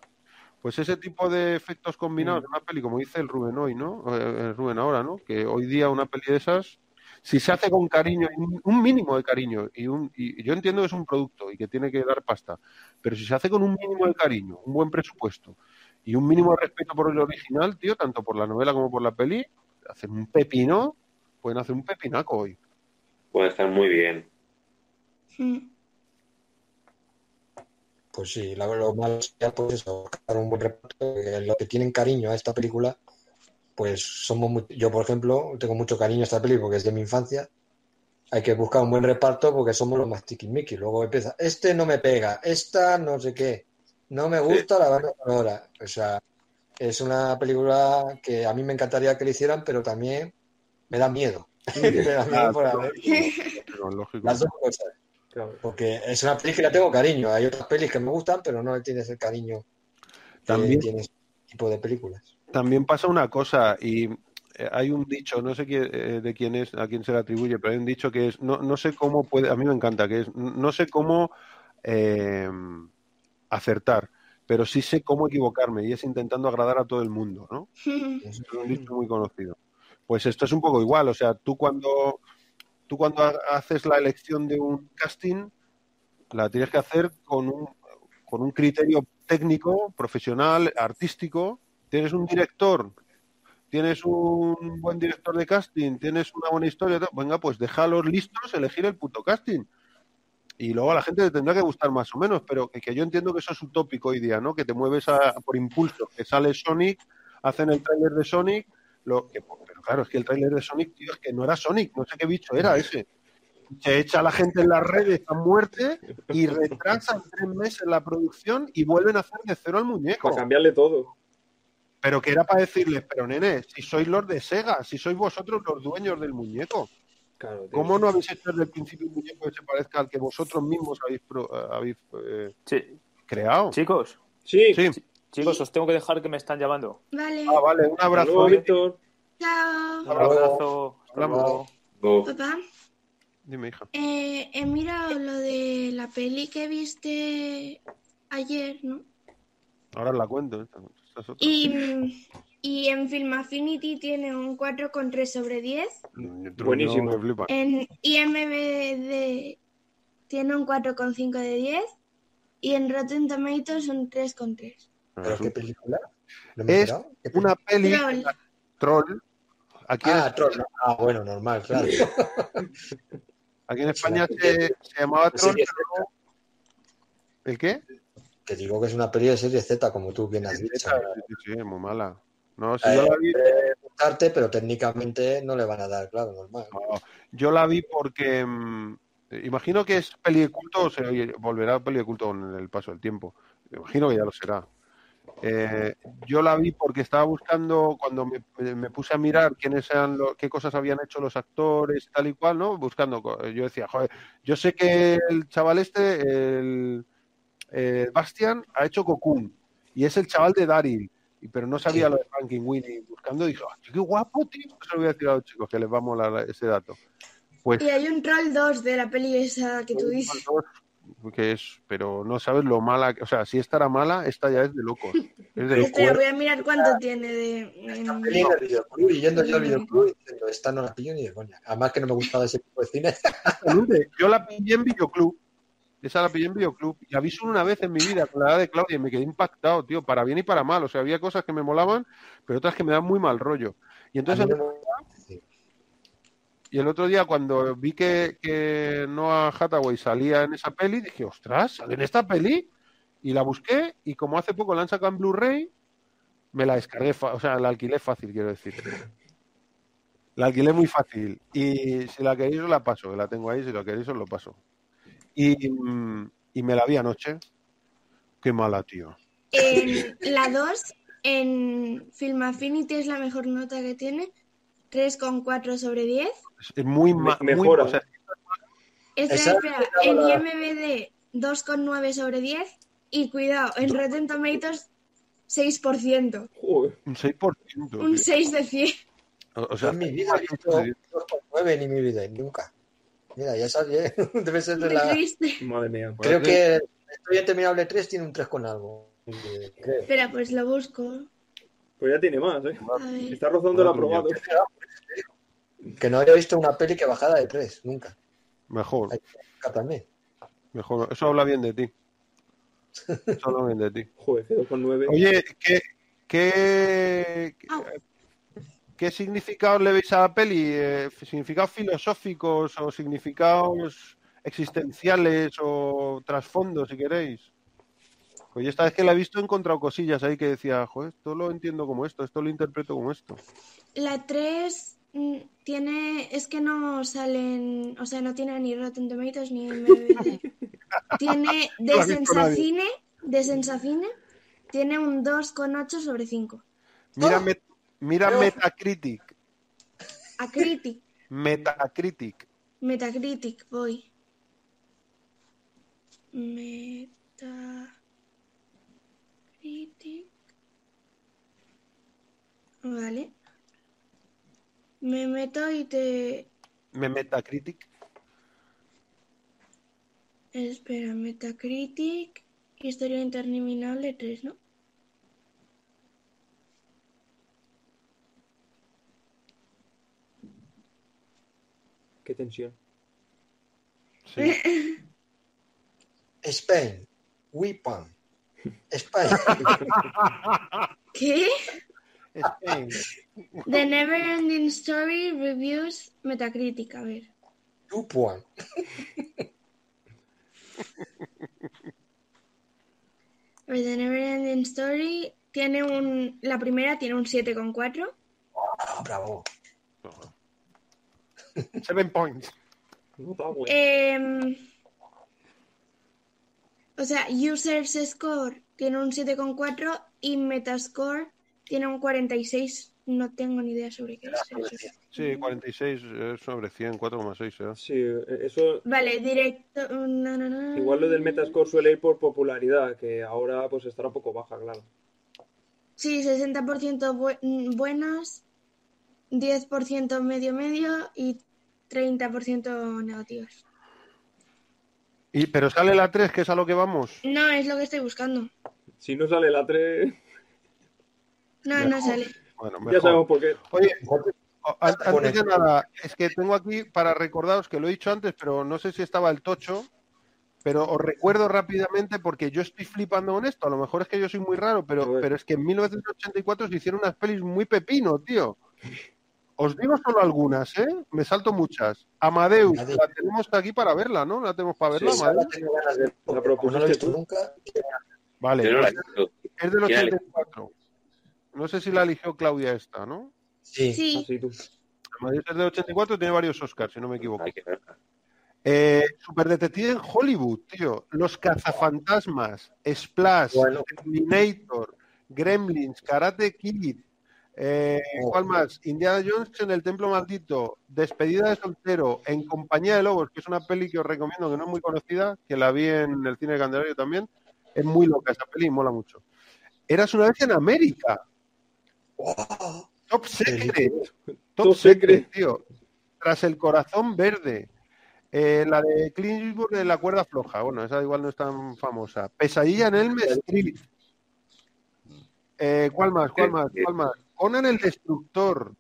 Pues ese tipo de efectos combinados en una peli, como dice el Rubén hoy, ¿no? Eh, el Rubén ahora, ¿no? Que hoy día una peli de esas, si se hace con cariño, y un- mínimo de cariño, y, un, y yo entiendo que es un producto y que tiene que dar pasta, pero si se hace con un mínimo de cariño, un buen presupuesto y un mínimo de respeto por el original, tío, tanto por la novela como por la peli, hacen un pepino, pueden hacer un pepinaco hoy. Puede estar muy bien. Mm. Pues sí, lo malo sería pues eso, buscar un buen reparto, que los que tienen cariño a esta película, pues somos muy- yo por ejemplo tengo mucho cariño a esta película porque es de mi infancia. Hay que buscar un buen reparto porque somos los más tiquismiquis. Luego empieza, este no me pega, esta no sé qué, no me gusta la banda sonora. O sea, es una película que a mí me encantaría que le hicieran, pero también me da miedo. me da miedo por haber- las dos cosas. Claro. Porque es una peli que la tengo cariño. Hay otras pelis que me gustan, pero no le tienes el cariño que También- tiene ese tipo de películas. También pasa una cosa, y eh, hay un dicho, no sé quién, eh, de quién es, a quién se le atribuye, pero hay un dicho que es, no, no sé cómo puede, a mí me encanta, que es, no sé cómo eh, acertar, pero sí sé cómo equivocarme, y es intentando agradar a todo el mundo, ¿no? Es un dicho muy conocido. Pues esto es un poco igual, o sea, tú cuando, tú cuando ha- haces la elección de un casting, la tienes que hacer con un, con un criterio técnico, profesional, artístico. Tienes un director, tienes un buen director de casting, tienes una buena historia, venga, pues déjalos listos, elegir el puto casting. Y luego a la gente le tendrá que gustar más o menos, pero que, yo entiendo que eso es utópico hoy día, ¿no? Que te mueves a- por impulso, que sale Sonic, hacen el tráiler de Sonic, lo que, pero claro, es que el tráiler de Sonic, tío, es que no era Sonic, no sé qué bicho era ese. Se echa a la gente en las redes a muerte y retrasan tres meses la producción y vuelven a hacer de cero al muñeco. Para cambiarle todo. Pero que era para decirles, pero nene, si sois los de Sega, si sois vosotros los dueños del muñeco, Claro, tío. ¿cómo no habéis hecho desde el principio un muñeco que se parezca al que vosotros mismos habéis, pro- habéis eh, Sí. creado? Chicos, Sí. Sí. Chicos, os tengo que dejar que me están llamando. Vale, Ah, vale, un abrazo. ¿eh? Víctor. chao. Un abrazo. Hasta Hablamos. Papá, Dime, hija. eh, he mirado lo de la peli que viste ayer, ¿no? Ahora la cuento. esta- esta es otra. Y, y en Film Affinity tiene un 4,3 sobre 10. Truño, Buenísimo. me flipa. En IMDb tiene un 4,5 de 10. Y en Rotten Tomatoes un 3,3. ¿Pero qué película? ¿No me he Es una peli Troll. troll. Aquí, en, Ah, Troll. Ah, bueno, normal, claro. aquí en España se, se llamaba Troll. Pero ¿El qué? Que digo que es una peli de serie Z, como tú bien has dicho. Esa, sí, sí, sí, es muy mala. No, si Eh, yo la vi, puede gustarte, pero técnicamente no le van a dar, claro, normal. no, yo la vi porque mm, imagino que es peli de culto o se volverá peli de culto con el paso del tiempo. Imagino que ya lo será. Eh, yo la vi porque estaba buscando, cuando me, me puse a mirar quiénes eran lo- qué cosas habían hecho los actores, tal y cual, ¿no? Buscando, yo decía, joder, yo sé que el chaval este, el eh, Bastian, ha hecho Cocoon y es el chaval de Daryl, y- pero no sabía Sí. lo de Franklin Winnie. Buscando, dije, "Ah, qué guapo, tío. Eso lo voy a decir a los chicos, que les va a molar ese dato. Pues Y hay un troll 2 de la peli esa que tú dices. Que es, pero no sabes lo mala, que- o sea, si esta era mala, esta ya es de locos. Es de. Espera, voy a mirar cuánto tiene de. en- Peli en el videoclub y yendo yo al videoclub y diciendo, esta no la pillo ni de coña. Además que no me gustaba ese tipo de cine. Yo la pillé en videoclub. Esa la pillé en videoclub. Y la vi solo una vez en mi vida con la edad de Claudia y me quedé impactado, tío, para bien y para mal. O sea, había cosas que me molaban, pero otras que me dan muy mal rollo. Y A entonces. Y el otro día cuando vi que, que Noah Hathaway salía en esa peli, dije, ostras, ¿sale en esta peli? Y la busqué y como hace poco la han sacado en Blu-ray, me la descargué, o sea, la alquilé fácil, quiero decir. La alquilé muy fácil. Y si la queréis os la paso, la tengo ahí, si la queréis os lo paso. Y, y me la vi anoche. Qué mala, tío. En la 2, en Film Affinity es la mejor nota que tiene. 3,4 sobre 10. Es- muy Me- mejora. o sea, Espera, Esa- espera. En IMBD 2,9 sobre 10. Y cuidado, en Rotten Tomatoes 6%. Joder. un 6%. Un tío. 6 de 100. O, sea, en mi vida he visto 2,9 ni mi vida, nunca. Mira, ya sabía, debe ser de la... Madre mía. Creo que Estoy Interminable 3 tiene un 3 con algo. eh, Creo. Espera, pues lo busco. Pues ya tiene más, ¿eh? Está rozando el aprobado. Que no había visto una peli que bajara de 3, nunca. Mejor, también. mejor. Eso habla bien de ti. Eso habla bien de ti. Joder, 0,9. Oye, ¿qué, qué, Au. qué significados le veis a la peli? Eh, ¿Significados filosóficos o significados existenciales o trasfondos, si queréis? Pues yo esta vez que la he visto he encontrado cosillas ahí que decía, joder, esto lo entiendo como esto, esto lo interpreto como esto. La 3 mm, tiene. Es que no salen. O sea, no tiene ni Rotten Tomatoes ni MVD. tiene No de nadie. Sensacine. De Sensacine. Tiene un 2,8 sobre 5. Mira, ¡Oh! Met- mira Metacritic, A Critic. Metacritic. Metacritic, voy. Metacritic. Vale. Me meto y te. Me Metacritic. Espera, Metacritic. Historia interminable 3, ¿no? Qué tensión. Sí. Spain. Weapon. Spain. ¿Qué? Spain. The Neverending Story Reviews Metacritic, a ver. Ver, The Neverending Story tiene un. La primera tiene un 7,4. Ah, bravo. Seven points. Em, o sea, Users Score tiene un 7,4 y Metascore tiene un 46. No tengo ni idea sobre qué es eso. Sí, 46 eh, sobre 100, 4,6. ¿eh? Sí, eso. Vale, directo. no, no, no. Igual lo del Metascore suele ir por popularidad, que ahora pues estará un poco baja, claro. Sí, 60% bu- buenas, 10% medio medio y 30% negativas. Y, pero sale la 3, que es a lo que vamos. No, es lo que estoy buscando. Si no sale la 3, No, no sale. Bueno, ya mejor. sabemos por qué. Oye, antes de nada, es que tengo aquí para recordaros que lo he dicho antes, pero no sé si estaba el tocho, pero os recuerdo rápidamente porque yo estoy flipando con esto. A lo mejor es que yo soy muy raro, pero, pero es que en 1984 se hicieron unas pelis muy pepino, tío. Os digo solo algunas, ¿eh? Me salto muchas. Amadeus, Amadeus. la tenemos aquí para verla, ¿no? La tenemos para verla, Sí, Amadeus. tengo ganas de porque La propusiste nunca. Vale, no la pues es del ¿Quién la 84. No sé si la eligió Claudia esta, ¿no? Sí. Sí, Así tú. Amadeus es del 84 tiene varios Oscars, si no me equivoco. Hay que verla. Eh, Superdetective en Hollywood, tío. Los cazafantasmas, Splash, Bueno. Terminator, Gremlins, Karate Kid, eh. ¿cuál más? Indiana Jones en el Templo Maldito, Despedida de Soltero, En Compañía de Lobos, que es una peli que os recomiendo, que no es muy conocida, que la vi en el cine de Candelario también. Es muy loca esa peli y mola mucho. Eras una vez en América. Top Secret. Top, Secret, Secret. tío. Tras el corazón verde. Eh, la de Clint Eastwood de la cuerda floja. Bueno, esa igual no es tan famosa. Pesadilla en Elm Street. Eh, ¿Cuál más? ¿Cuál más? ¿Cuál más? Conan el Destructor.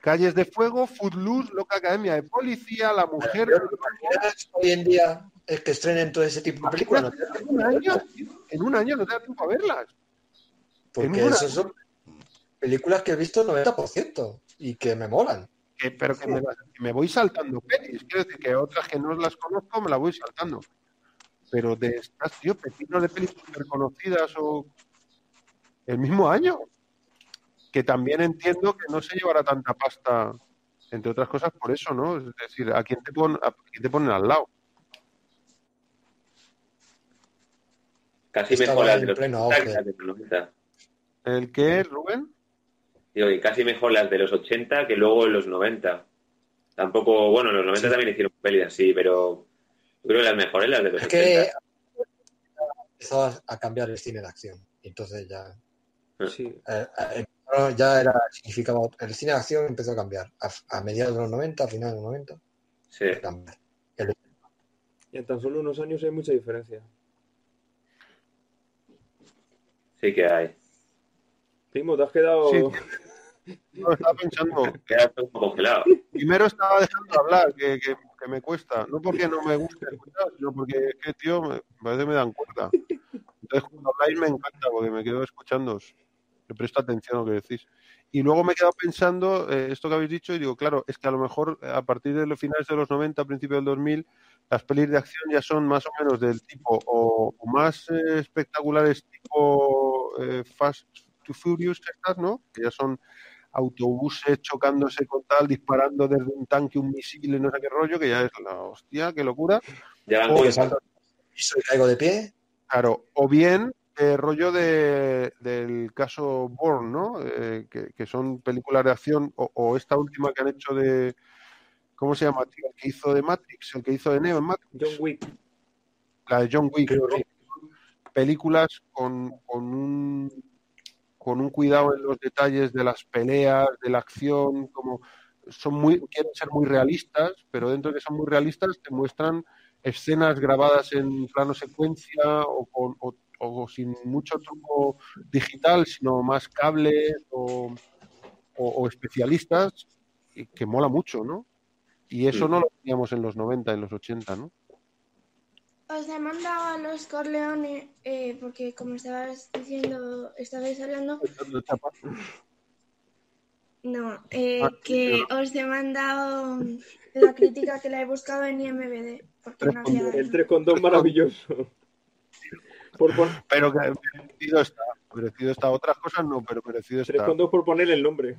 Calles de Fuego, Footloose, Loca Academia de Policía, La Mujer. Hoy en día es que estrenen todo ese tipo de películas. En un año, en un año no te da tiempo a verlas. Porque esas son películas que he visto 90% y que me molan. que- pero que me, las- que me voy saltando pelis. Quiero decir que otras que no las conozco me las voy saltando. Pero de estas, tío, pepinos de pelis súper conocidas o el mismo año. Que también entiendo que no se llevará tanta pasta, entre otras cosas, por eso, ¿no? Es decir, ¿a quién te, pon, a quién te ponen al lado? Casi Estaba mejor las de los pleno 80 auge. que las de los 90. ¿El qué, Rubén? Digo, y casi mejor las de los 80 que luego en los 90. Tampoco, bueno, en los 90 también hicieron pelis así, pero yo creo que las mejores las de los Es 80. que empezó a- cambiar el cine de acción. Entonces ya, Sí. eh, eh, ya era, significaba, el cine de acción empezó a cambiar. A, a mediados de los 90, a finales de los 90, Sí. El- Y en tan solo unos años hay mucha diferencia. sí que hay. Primo, te has quedado. Sí. No, estaba pensando. Queda todo congelado. Primero estaba dejando hablar, que, que, que me cuesta. No porque no me guste escuchar, sino porque es que, tío, me, parece que me dan cuerda. Entonces, cuando habláis me encanta porque me quedo escuchando. Le presto atención a lo que decís. Y luego me he quedado pensando eh, esto que habéis dicho y digo, claro, es que a lo mejor eh, a partir de los finales de los 90, principios del 2000, las pelis de acción ya son más o menos del tipo o, o más eh, espectaculares tipo eh, Fast to Furious, estas, ¿no? Que ya son autobuses chocándose con tal, disparando desde un tanque un misil y no sé qué rollo, que ya es la hostia, qué locura. Ya O, que salto y caigo de pie. claro, o bien eh, rollo de, del caso Bourne, ¿no? Eh, que, que son películas de acción, o, o esta última que han hecho de, ¿cómo se llama? El que hizo de Matrix, el que hizo de Neo en Matrix, John Wick. la de John Wick. Películas con, con un con un cuidado en los detalles de las peleas, de la acción, como son muy, quieren ser muy realistas, pero dentro de que son muy realistas te muestran escenas grabadas en plano secuencia o, con, o, o sin mucho truco digital, sino más cables o, o- o especialistas, y que mola mucho, ¿no? Y eso Mm. no lo teníamos en los 90, en los 80, ¿no? Os he mandado a los Corleones eh, porque, como estabas diciendo, estabais hablando, no, eh, Ah, que os he mandado la crítica que la he buscado en IMBD porque no había. El 3,2 maravilloso. Por pon- Pero que merecido está, merecido está. Otras cosas no, pero merecido está. 3,2 por poner el nombre.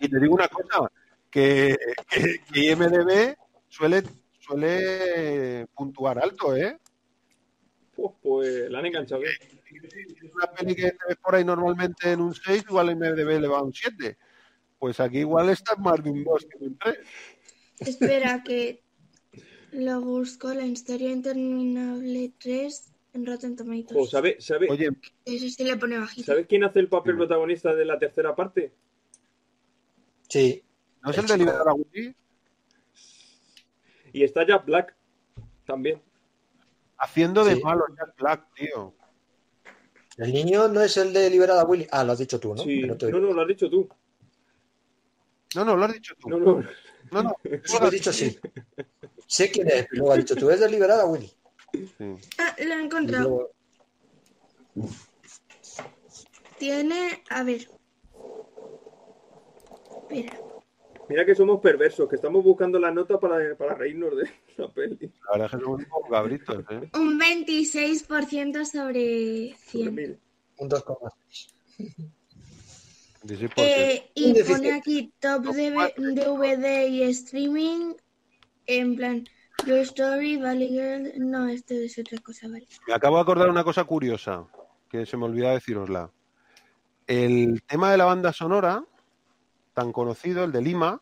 Y te digo una cosa, que, que, que IMDB suele, suele puntuar alto, ¿eh? Pues, pues la han enganchado bien. Es una peli que te ves por ahí normalmente en un 6, igual IMDB le va a un 7. Pues aquí igual está más de un 2 que en un 3. Espera, que lo busco, la historia interminable 3 en Rotten Tomatoes. Jo, ¿sabe, sabe, Oye, Eso sí le pone bajito. ¿Sabe quién hace el papel protagonista de la tercera parte? Sí, ¿no es el de Liberar a Willy? Y está Jack Black también. Haciendo de Sí. malo Jack Black, tío. el niño no es el de Liberada Willy. Ah, lo has dicho tú, ¿no? Sí. No te- No, no, lo has dicho tú. No, no, lo has dicho tú. No, no. No, no. Sí, lo has dicho sí. Sé quién es, pero lo has dicho tú. Es de Liberada Willy. Sí. Ah, lo he encontrado. luego- Tiene, a ver. Espera. Mira que somos perversos, que estamos buscando la nota para, para reírnos de la peli. La verdad es que somos un cabritos, ¿eh? Un 26% sobre 100. Mil. Un 2,6. 16%. Eh, y pone aquí top de DVD y streaming. En plan, Your Story, Valley Girl. No, esto es otra cosa, vale. Me acabo de acordar una cosa curiosa. que se me olvidaba decirosla. El tema de la banda sonora, tan conocido, el de Lima,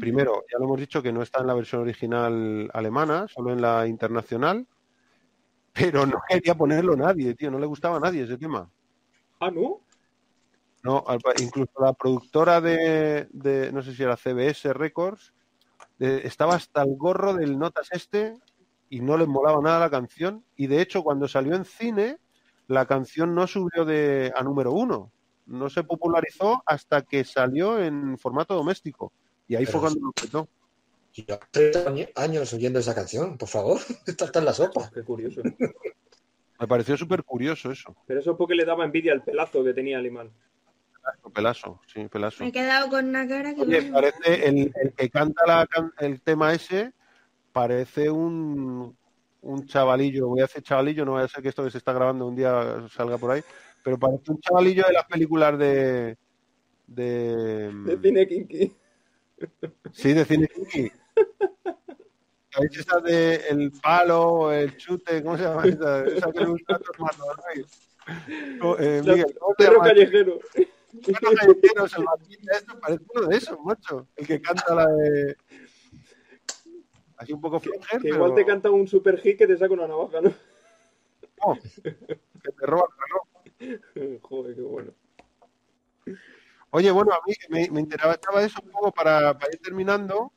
primero, ya lo hemos dicho que no está en la versión original alemana, solo en la internacional, pero no quería ponerlo nadie, tío, no le gustaba a nadie ese tema. Ah, ¿no? No, incluso la productora de, de, no sé si era CBS Records, eh, estaba hasta el gorro del Notas este y no les molaba nada la canción. Y de hecho, cuando salió en cine, la canción no subió de, a número uno. No se popularizó hasta que salió en formato doméstico. Y ahí Pero fue cuando lo petó. Yo 30 añi- años oyendo esa canción, por favor. Está, está en la sopa. Qué curioso. Me pareció súper curioso eso. Pero eso es porque le daba envidia al pelazo que tenía Alemán. Pelazo, sí, pelazo. Me he quedado con una cara que... Oye, vamos. parece el, el que canta la can- el tema ese, parece un, un chavalillo. Voy a decir chavalillo, no vaya a ser que esto que se está grabando un día salga por ahí, pero parece un chavalillo de las películas de. de De cine kinky. sí, de cine kinky. ¿Sabéis esa de el palo, el chute, ¿cómo se llama esa? Esa que le gusta a tu hermano, ¿no? Eh, La- Miguel, ¿cómo se Perro llama? callejero. Bueno, callejeros, el Martín, esto parece uno de esos, macho. El que canta la de. Así un poco flanger, Que igual pero te canta un super hit que te saca una navaja, ¿no? no, que te roba el reloj. Joder, qué bueno. Oye, bueno, a mí me, me interesaba eso un poco para, para ir terminando.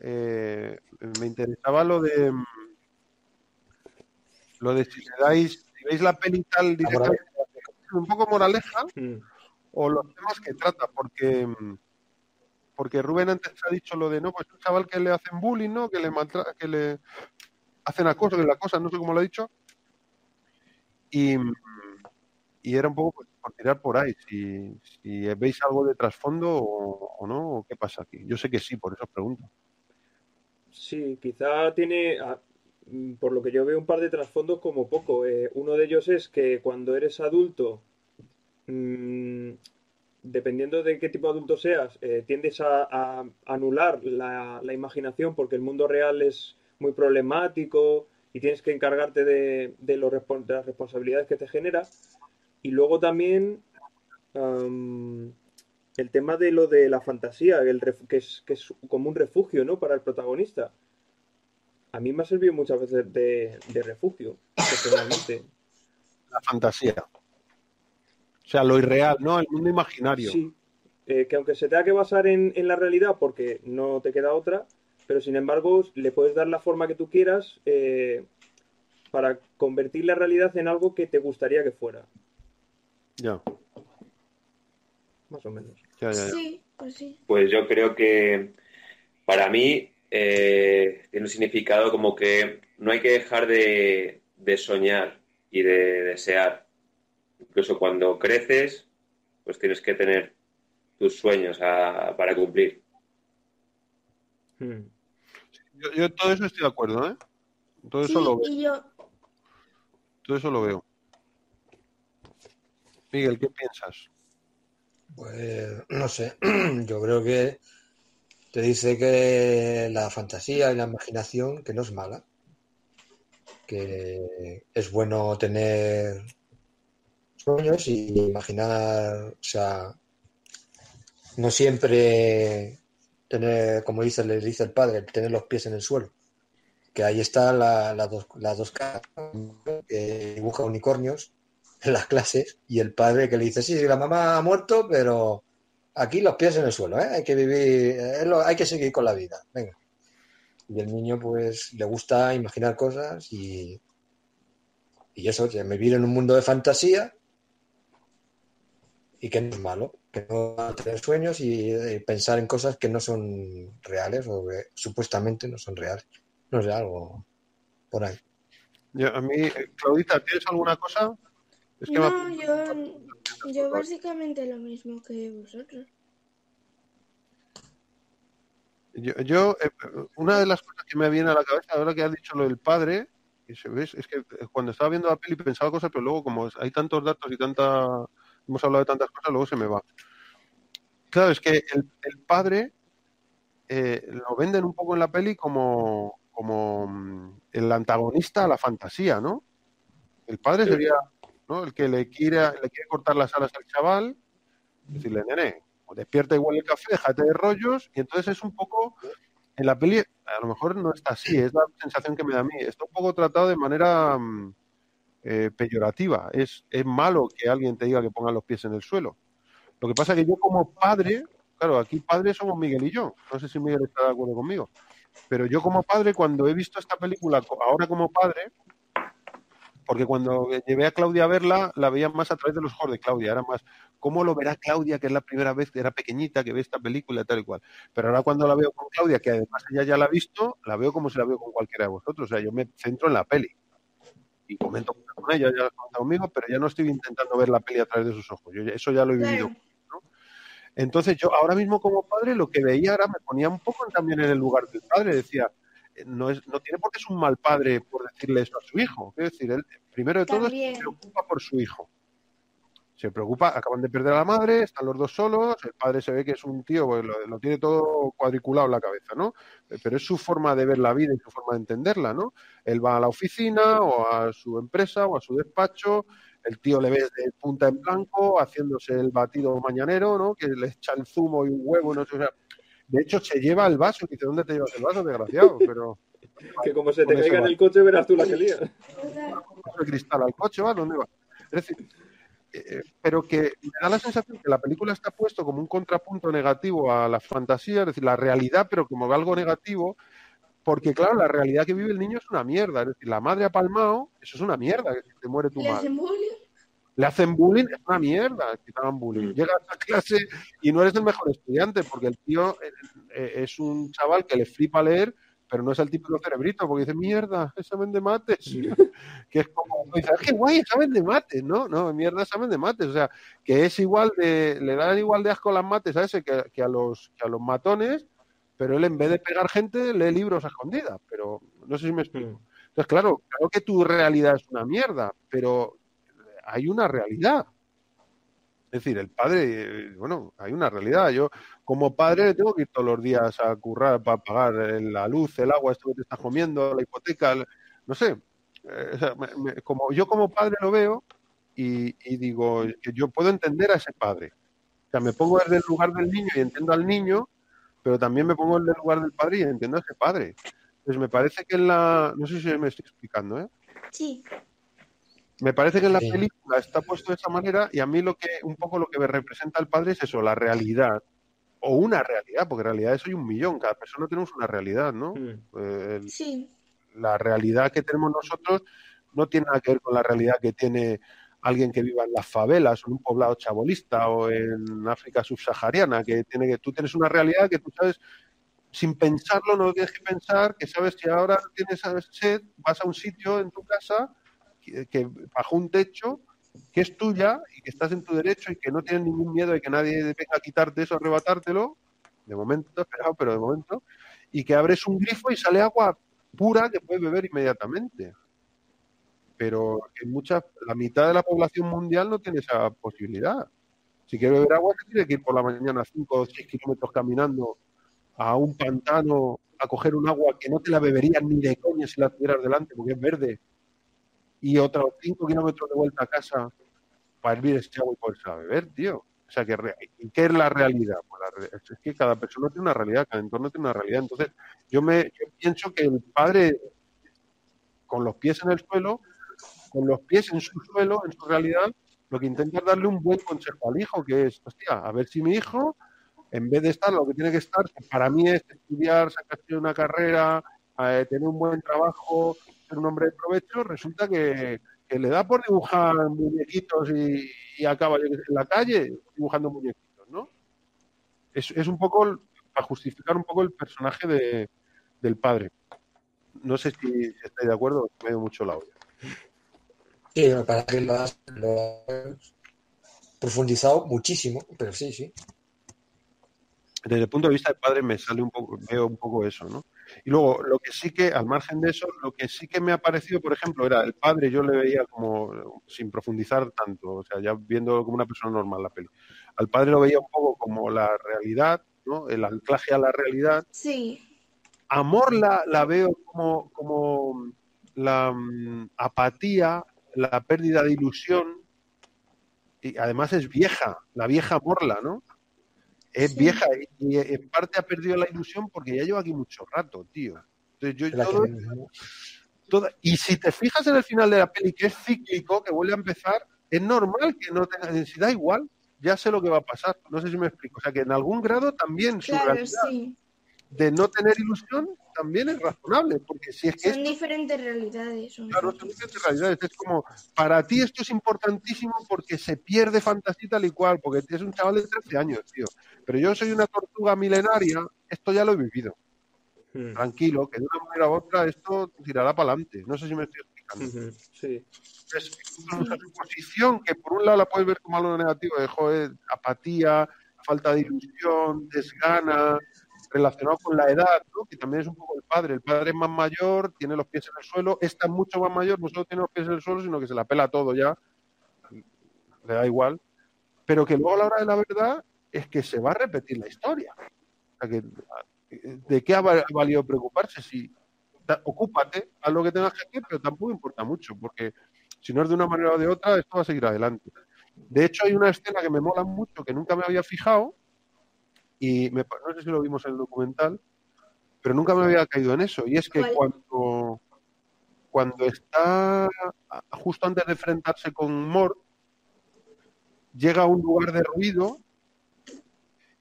eh, me interesaba lo de. Lo de si le dais. Si veis la peli tal directamente, un poco moraleja. Mm. O los temas que trata, porque mm, porque Rubén antes ha dicho lo de no, pues un chaval que le hacen bullying, ¿no? Que le maltra- que le hacen acoso, que la cosa, no sé cómo lo ha dicho. Y, mm, y era un poco pues, por tirar por ahí, si, si veis algo de trasfondo o, no, o qué pasa aquí. Yo sé que sí, por eso os pregunto. Sí, quizá tiene, ah, mm, por lo que yo veo, un par de trasfondos como poco. Eh, uno de ellos es que cuando eres adulto, mm, dependiendo de qué tipo de adulto seas, eh, tiendes a, anular la, imaginación porque el mundo real es muy problemático y tienes que encargarte de, las responsabilidades que te genera. Y luego también am, el tema de lo de la fantasía, el que, es, que es como un refugio, ¿no? Para el protagonista. A mí me ha servido muchas veces de, refugio. La fantasía. O sea, lo irreal, ¿no? El mundo imaginario. Sí, eh, que aunque se tenga que basar en, en la realidad porque no te queda otra, pero sin embargo le puedes dar la forma que tú quieras eh, para convertir la realidad en algo que te gustaría que fuera, Ya, más o menos. ya, ya, ya. Sí, pues sí. Pues yo creo que para mí eh, tiene un significado como que no hay que dejar de, de soñar y de desear. Incluso cuando creces, pues tienes que tener tus sueños a- para cumplir. Hmm. Yo, yo todo eso estoy de acuerdo, ¿eh? Todo eso Sí, lo veo. y yo, Todo eso lo veo. Miguel, ¿qué piensas? Pues no sé, yo creo que te dice que la fantasía y la imaginación que no es mala, que es bueno tener sueños y imaginar, o sea, no siempre tener, como dice, le dice el padre, tener los pies en el suelo. Que ahí están la- dos, las dos caras, que dibuja unicornios en las clases y el padre que le dice, sí, la mamá ha muerto, pero aquí los pies en el suelo, ¿eh? Hay que vivir, hay que seguir con la vida, venga. Y el niño pues le gusta imaginar cosas y, y eso, que vivir en un mundo de fantasía y que no es malo, que no va a tener sueños y, eh, pensar en cosas que no son reales o que supuestamente no son reales. No sé, algo por ahí. Yo- a mí, eh, Claudita, ¿tienes alguna cosa? Es que me no, yo, yo básicamente lo mismo que vosotros. Yo, yo, eh, una de las cosas que me viene a la cabeza ahora que has dicho lo del padre, y se ves, es que cuando estaba viendo la peli pensaba cosas, pero luego como hay tantos datos y tanta, hemos hablado de tantas cosas, luego se me va. Claro, es que el, el padre eh, lo venden un poco en la peli como, como mm, el antagonista a la fantasía, ¿no? El padre sería ¿no? el que le quiere, le quiere cortar las alas al chaval, decirle, nene, o despierta igual el café, déjate de rollos, y entonces es un poco, en la peli, a lo mejor no está así, es la sensación que me da a mí, está un poco tratado de manera mm, eh, peyorativa, es, es malo que alguien te diga que ponga los pies en el suelo. Lo que pasa es que yo como padre, claro, aquí padres somos Miguel y yo, no sé si Miguel está de acuerdo conmigo, pero yo como padre, cuando he visto esta película, ahora como padre, porque cuando llevé a Claudia a verla, la veía más a través de los ojos de Claudia, era más, ¿cómo lo verá Claudia, que es la primera vez que era pequeñita, que ve esta película tal y cual? Pero ahora cuando la veo con Claudia, que además ella ya la ha visto, la veo como si la veo con cualquiera de vosotros, o sea, yo me centro en la peli y comento con ella, ya comenta conmigo, pero ya no estoy intentando ver la peli a través de sus ojos, yo eso ya lo he vivido. Entonces yo ahora mismo como padre lo que veía ahora me ponía un poco también en el lugar del padre, decía, eh, no, es, no tiene por qué ser un mal padre por decirle eso a su hijo. Es decir, él, primero de todo, se preocupa por su hijo. Se preocupa, acaban de perder a la madre, están los dos solos, el padre se ve que es un tío, pues lo, tiene todo cuadriculado en la cabeza, ¿no? Eh, pero es su forma de ver la vida y su forma de entenderla, ¿no? Él va a la oficina o a su empresa o a su despacho, el tío le ve de punta en blanco, haciéndose el batido mañanero, ¿no? Que le echa el zumo y un huevo, no sé, o sea, de hecho, se lleva el vaso. Dice, ¿dónde te llevas el vaso, desgraciado? Pero... que como se te caiga en el coche, verás tú la que lía. El cristal al coche, ¿va? ¿Dónde va? Es decir, eh, pero que me da la sensación que la película está puesto como un contrapunto negativo a la fantasía, es decir, la realidad, pero como algo negativo, porque claro, la realidad que vive el niño es una mierda. Es decir, la madre ha palmado, eso es una mierda, que te muere tu madre le hacen bullying, es una mierda que te hagan bullying. Mm. Llegas a clase y no eres el mejor estudiante, porque el tío eh, eh, es un chaval que le flipa leer, pero no es el típico cerebrito, porque dice, mierda, examen de mates. Que es como, ah, qué guay, examen de mates, ¿no? No, mierda, examen de mates. O sea, que es igual de, le dan igual de asco las mates a ese que, a, los, que a los matones, pero él en vez de pegar gente, lee libros a escondidas. Pero no sé si me explico. Entonces, claro, claro que tu realidad es una mierda, pero hay una realidad. Es decir, el padre, bueno, hay una realidad. Yo, como padre, tengo que ir todos los días a currar para pagar la luz, el agua, esto que te estás comiendo, la hipoteca, no sé. Eh, como yo como padre lo veo y, digo yo puedo entender a ese padre. O sea, me pongo en el lugar del niño y entiendo al niño, pero también me pongo en el lugar del padre y entiendo a ese padre. Entonces me parece que en la, no sé si me estoy explicando, ¿eh? Sí. Me parece que en la película está puesto de esa manera y a mí lo que un poco lo que me representa el padre es eso, la realidad o una realidad, porque en realidad eso hay un millón, cada persona tenemos una realidad, ¿no? Mm. sí. La realidad que tenemos nosotros no tiene nada que ver con la realidad que tiene alguien que viva en las favelas o en un poblado chabolista o en África subsahariana, que tiene que tú tienes una realidad que tú sabes sin pensarlo, no tienes que pensar, que sabes que ahora tienes sed, vas a un sitio en tu casa que, bajo un techo que es tuya y que estás en tu derecho y que no tienes ningún miedo de que nadie venga a quitarte eso, arrebatártelo, de momento, esperado, pero de momento, y que abres un grifo y sale agua pura que puedes beber inmediatamente. Pero en muchas, la mitad de la población mundial no tiene esa posibilidad. Si quiere beber agua, tiene que ir por la mañana 5 o 6 kilómetros caminando a un pantano a coger un agua que no te la beberías ni de coña si la tuvieras delante, porque es verde y otros 5 kilómetros de vuelta a casa para hervir ese agua y poderse a beber, tío. O sea, ¿qué, ¿qué es la realidad? Pues es que cada persona tiene una realidad, cada entorno tiene una realidad. Entonces, yo, me, yo pienso que el padre, con los pies en el suelo, con los pies en su suelo, en su realidad, lo que intenta es darle un buen consejo al hijo, que es, hostia, a ver si mi hijo, en vez de estar lo que tiene que estar, que para mí es estudiar, sacarse una carrera, eh, tener un buen trabajo, un hombre de provecho, resulta que, le da por dibujar muñequitos y, acaba en la calle dibujando muñequitos, ¿no? Es, es un poco para justificar un poco el personaje de, del padre. No sé si estáis de acuerdo, me dio mucho la olla. Sí, me parece que lo has, profundizado muchísimo, pero sí, sí. Desde el punto de vista del padre me sale un poco, veo un poco eso, ¿no? Y luego, lo que sí que, al margen de eso, lo que sí que me ha parecido, por ejemplo, era el padre, yo le veía como, sin profundizar tanto, o sea, ya viendo como una persona normal la peli. Al padre lo veía un poco como la realidad, ¿no? El anclaje a la realidad. Sí. Amor la, la veo como, como la mm, apatía la pérdida de ilusión, y además es vieja, la vieja Morla, ¿no? Es Sí. vieja y, en parte ha perdido la ilusión porque ya lleva aquí mucho rato, tío. Entonces yo que- todo- y si te fijas en el final de la peli, que es cíclico, que vuelve a empezar, es normal que no tenga densidad igual. Ya sé lo que va a pasar. No sé si me explico. O sea, que en algún grado también su Claro, realidad sí. De no tener ilusión también es razonable. Porque si es que Son esto, diferentes realidades. son claro, son diferentes realidades. Es como, para ti esto es importantísimo porque se pierde fantasía tal y cual, porque es un chaval de 13 años, tío. Pero yo soy una tortuga milenaria, esto ya lo he vivido. Mm. Tranquilo, que de una manera u otra esto tirará para adelante. No sé si me estoy explicando. Sí. es incluso su posición, que por un lado la puedes ver como algo negativo, de joder, apatía, falta de ilusión, desgana, relacionado con la edad, ¿no? que también es un poco el padre. El padre es más mayor, tiene los pies en el suelo, esta es mucho más mayor, no solo tiene los pies en el suelo, sino que se la pela todo ya, le da igual, pero que luego a la hora de la verdad es que se va a repetir la historia. O sea que, ¿De qué ha val- valido preocuparse? Si ocúpate, haz lo que tengas que hacer, pero tampoco importa mucho, porque si no es de una manera o de otra, esto va a seguir adelante. De hecho, hay una escena que me mola mucho, que nunca me había fijado, y me no sé si lo vimos en el documental, pero nunca me había caído en eso, y es que ¿Cuál? cuando, cuando está a- justo antes de enfrentarse con Mort, llega a un lugar de ruido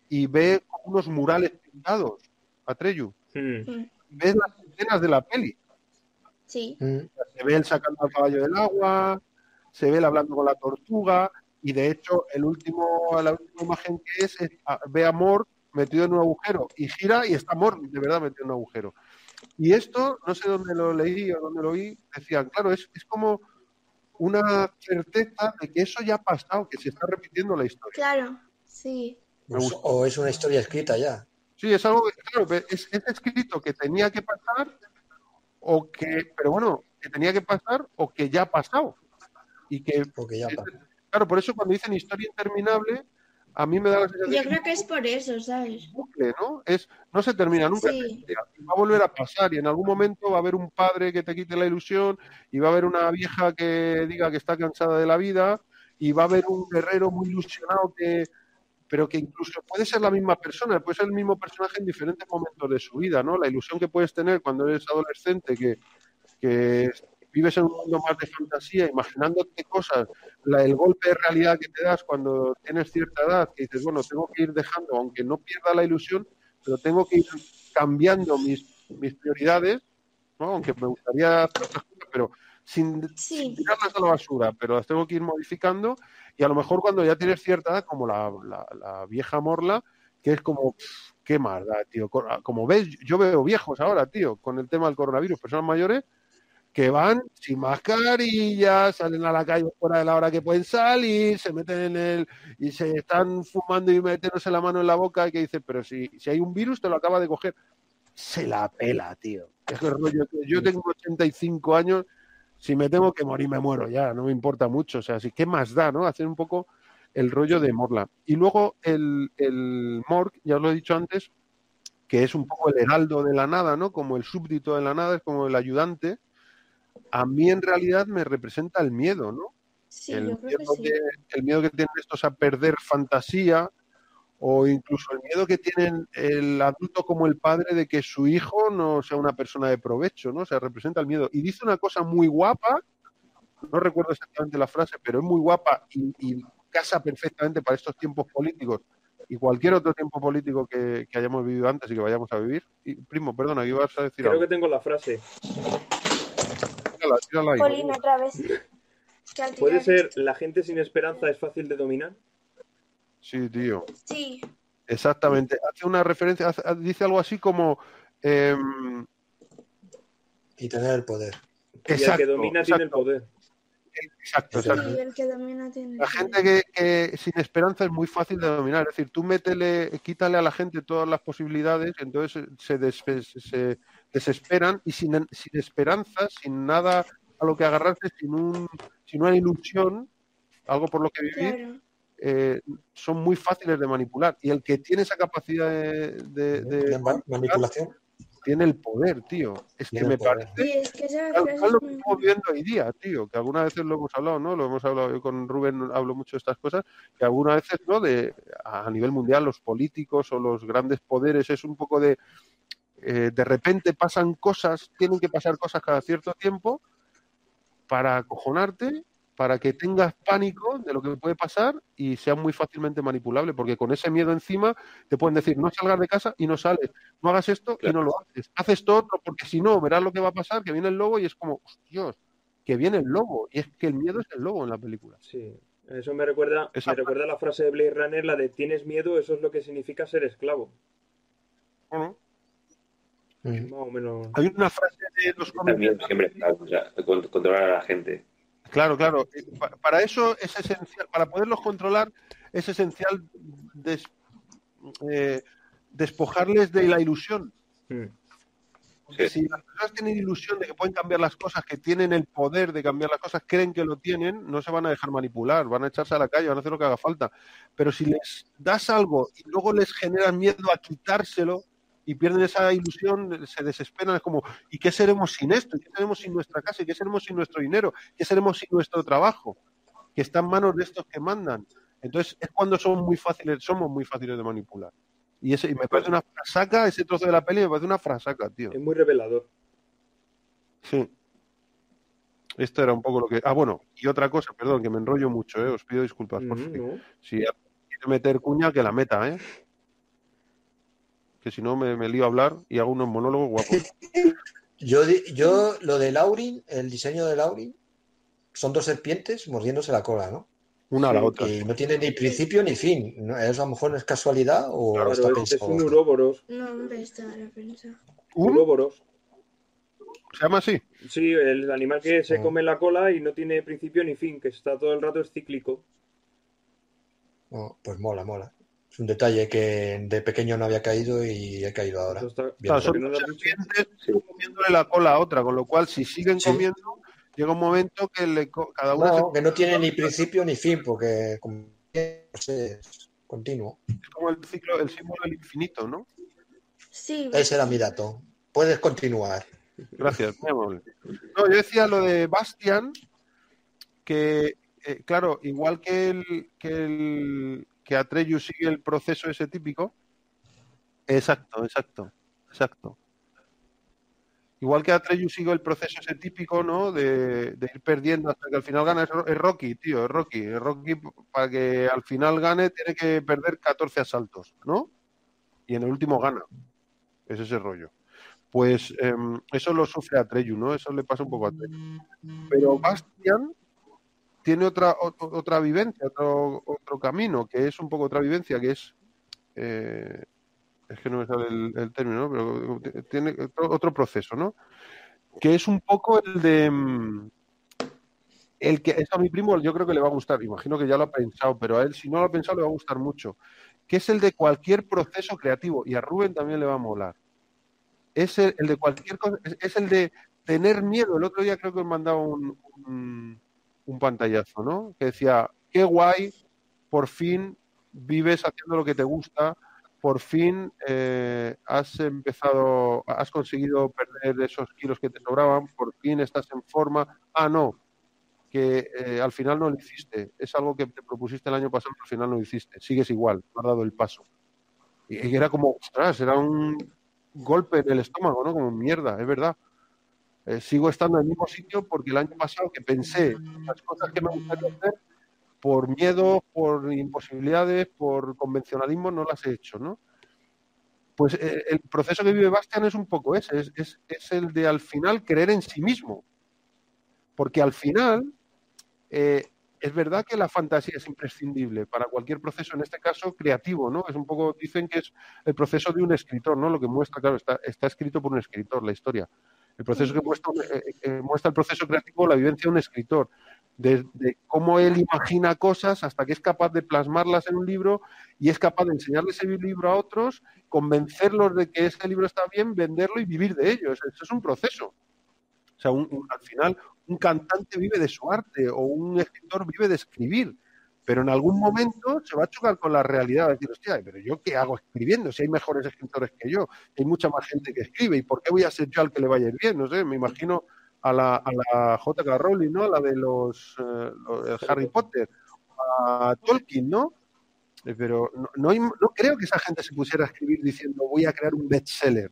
y ve unos murales pintados, Atreyu. Mm. Ves las escenas de la peli. Sí. Se ve él sacando al caballo del agua, se ve él hablando con la tortuga, y de hecho, el último, la última imagen que es, es a- ve a Mort metido en un agujero y gira y está Mort de verdad metido en un agujero. Y esto, no sé dónde lo leí o dónde lo vi, decían, claro, es, es como una certeza de que eso ya ha pasado, que se está repitiendo la historia. Claro, sí. O es una historia escrita ya. Sí, es algo que, claro, es, es escrito que tenía que pasar, o que, pero bueno, que tenía que pasar o que ya ha pasado. Y que, Porque ya pa- claro, por eso cuando dicen historia interminable, a mí me da la sensación Yo de creo que es por eso, ¿sabes? un bucle, ¿no? Es, no se termina nunca. Sí. Va a volver a pasar y en algún momento va a haber un padre que te quite la ilusión y va a haber una vieja que diga que está cansada de la vida y va a haber un guerrero muy ilusionado que pero que incluso puede ser la misma persona, puede ser el mismo personaje en diferentes momentos de su vida, ¿no? La ilusión que puedes tener cuando eres adolescente, que, que vives en un mundo más de fantasía, imaginándote cosas, la- el golpe de realidad que te das cuando tienes cierta edad, que dices, bueno, tengo que ir dejando, aunque no pierda la ilusión, pero tengo que ir cambiando mis, mis prioridades, ¿no? Aunque me gustaría hacer otras cosas, pero sin, Sí. sin tirarlas a la basura, pero las tengo que ir modificando y a lo mejor cuando ya tienes cierta edad, como la, la- la vieja morla, que es como, qué más da, tío. Co- Como ves, yo veo viejos ahora, tío, con el tema del coronavirus, personas mayores que van sin mascarilla, salen a la calle fuera de la hora que pueden salir, se meten en el y se están fumando y metiéndose la mano en la boca y que dicen, pero si, si hay un virus te lo acaba de coger. Se la pela, tío. Es el rollo que yo tengo 85 años, si me tengo que morir me muero ya, no me importa mucho. O sea, así que más da, ¿no? Hacer un poco el rollo de Morla. Y luego el, el Morg, ya os lo he dicho antes, que es un poco el heraldo de la nada, ¿no? Como el súbdito de la nada, es como el ayudante. A mí en realidad me representa el miedo, ¿no? Sí, el, yo creo que miedo sí. que, el miedo que tienen estos a perder fantasía o incluso el miedo que tienen el adulto como el padre de que su hijo no sea una persona de provecho, ¿no? O sea, representa el miedo. Y dice una cosa muy guapa, no recuerdo exactamente la frase, pero es muy guapa y, y casa perfectamente para estos tiempos políticos y cualquier otro tiempo político que, que hayamos vivido antes y que vayamos a vivir. Y, primo, perdona, ¿qué ibas a decir Creo algo? que tengo la frase. Tírala, tírala ahí. Polín, otra vez. ¿Puede ser la gente sin esperanza es fácil de dominar? Sí, tío. Sí, Exactamente. Hace una referencia, hace- dice algo así como. em, y tener el poder. y el exacto, que domina tiene el exacto, poder. exacto, sí, exacto. el que domina tiene. La gente que, que sin esperanza es muy fácil de dominar. Es decir, tú métele, quítale a la gente todas las posibilidades, entonces se, des- se desesperan y sin, sin esperanza, sin nada a lo que agarrarse, sin, un, sin una ilusión, algo por lo que vivir, Claro, eh, son muy fáciles de manipular. Y el que tiene esa capacidad de, de- de De ma- manipulación. tiene el poder, tío. Es que me poder. parece Sí, es que Claro, es lo que estamos viendo hoy día, tío, que algunas veces lo hemos hablado, ¿no? Lo hemos hablado yo con Rubén, hablo mucho de estas cosas, que algunas veces, ¿no? De, a nivel mundial, los políticos o los grandes poderes es un poco de, eh, de repente pasan cosas, tienen que pasar cosas cada cierto tiempo para acojonarte, para que tengas pánico de lo que puede pasar y sea muy fácilmente manipulable, porque con ese miedo encima te pueden decir, no salgas de casa y no sales, no hagas esto y no lo haces, haz esto otro, porque si no, verás lo que va a pasar, que viene el lobo y es como, Dios, que viene el lobo, y es que el miedo es el lobo en la película. Sí. Eso me recuerda, me recuerda la frase de Blade Runner, la de tienes miedo, eso es lo que significa ser esclavo. Más o menos. hay una frase de los También siempre, o sea, controlar a la gente. Claro, claro. Eh, pa- Para eso es esencial, para poderlos controlar, es esencial des- eh, despojarles de la ilusión. Mm. Porque Sí. si las personas tienen ilusión de que pueden cambiar las cosas, que tienen el poder de cambiar las cosas, creen que lo tienen, no se van a dejar manipular, van a echarse a la calle, van a hacer lo que haga falta. Pero si les das algo y luego les generas miedo a quitárselo y pierden esa ilusión, se desesperan, es como, ¿y qué seremos sin esto? ¿Y qué seremos sin nuestra casa? ¿Y qué seremos sin nuestro dinero? ¿Qué seremos sin nuestro trabajo? Que está en manos de estos que mandan. Entonces es cuando son muy fáciles, somos muy fáciles de manipular. Y, ese, y me parece una frasaca, ese trozo de la peli me parece una frasaca, tío. Es muy revelador. Sí. Esto era un poco lo que. Ah, bueno, y otra cosa, perdón, que me enrollo mucho, ¿eh? os pido disculpas. por Mm. Si quiere meter cuña, que la meta, ¿eh? Que si no me, me lío a hablar y hago unos monólogos guapos. Yo, yo, lo de Laurin, el diseño de Laurin, son dos serpientes mordiéndose la cola, ¿no? Una a la otra. Que no tiene ni principio ni fin. ¿no? Eso a lo mejor no es casualidad o Claro, está es, es pensado. un uróboros. No, hombre, está la prensa. ¿Un? Uróboros. ¿Se llama así? Sí, el animal que se Ah. come la cola y no tiene principio ni fin, que está todo el rato es cíclico. No, pues mola, mola. Es un detalle que de pequeño no había caído y he caído ahora. Está- Claro, son serpientes comiéndole la cola a otra, con lo cual, si siguen Sí. comiendo, llega un momento que le cada una No, que no tiene ni principio ni fin, porque sé, es continuo. se- es como el ciclo, el símbolo del infinito, ¿no? Sí, Ese era mi dato. Puedes continuar. Gracias, muy amable. No, yo decía lo de Bastian, que, eh, claro, igual que el, que el que Atreyu sigue el proceso ese típico. Exacto, exacto, exacto. Igual que Atreyu sigue el proceso ese típico, ¿no? De, de ir perdiendo hasta que al final gana. Es Rocky, tío, es Rocky. Es Rocky para que al final gane tiene que perder 14 asaltos, ¿no? Y en el último gana. Es ese rollo pues em, eso lo sufre Atreyu, ¿no? Eso le pasa un poco a Atreyu. Pero Bastian tiene otra otra vivencia, otro, otro camino, que es un poco otra vivencia, que es eh, es que no me sale el, término, ¿no? pero tiene otro, proceso, ¿no? Que es un poco el de mm, el que eso a mi primo yo creo que le va a gustar, imagino que ya lo ha pensado, pero a él si no lo ha pensado le va a gustar mucho, que es el de cualquier proceso creativo y a Rubén también le va a molar es el, el de cualquier cosa, es, es el de tener miedo. El otro día creo que os mandaba un, un, un pantallazo, ¿no? Que decía, qué guay, por fin vives haciendo lo que te gusta, por fin eh, has empezado, has conseguido perder esos kilos que te sobraban, por fin estás en forma. Ah, no, que eh, al final no lo hiciste. Es algo que te propusiste el año pasado, pero al final no lo hiciste. Sigues igual, no has dado el paso. Y, y era como, ostras, era un golpe en el estómago, ¿no? Como mierda, es verdad. Eh, sigo estando en el mismo sitio porque el año pasado que pensé las cosas que me gustaría hacer, por miedo, por imposibilidades, por convencionalismo, no las he hecho, ¿no? Pues eh, el proceso que vive Bastian es un poco ese, es, el de al final creer en sí mismo. Porque al final, eh, es verdad que la fantasía es imprescindible para cualquier proceso, en este caso creativo, ¿no? Es un poco, dicen que es el proceso de un escritor, ¿no? Lo que muestra, claro, está escrito por un escritor, la historia. El proceso que muestra, eh, eh, muestra el proceso creativo, la vivencia de un escritor, desde de cómo él imagina cosas hasta que es capaz de plasmarlas en un libro y es capaz de enseñarle ese libro a otros, convencerlos de que ese libro está bien, venderlo y vivir de ello. Eso, eso es un proceso. O sea, un, un, al final, un cantante vive de su arte o un escritor vive de escribir. Pero en algún momento se va a chocar con la realidad, a decir, hostia, pero yo qué hago escribiendo si hay mejores escritores que yo, hay mucha más gente que escribe, ¿y por qué voy a ser yo al que le vaya a bien? No sé, me imagino a la, a la J.K. Rowling, ¿no? La de los, eh, los- Harry Potter, a Tolkien, ¿no? Eh, Pero no, no, hay- no creo que esa gente se pusiera a escribir diciendo voy a crear un bestseller,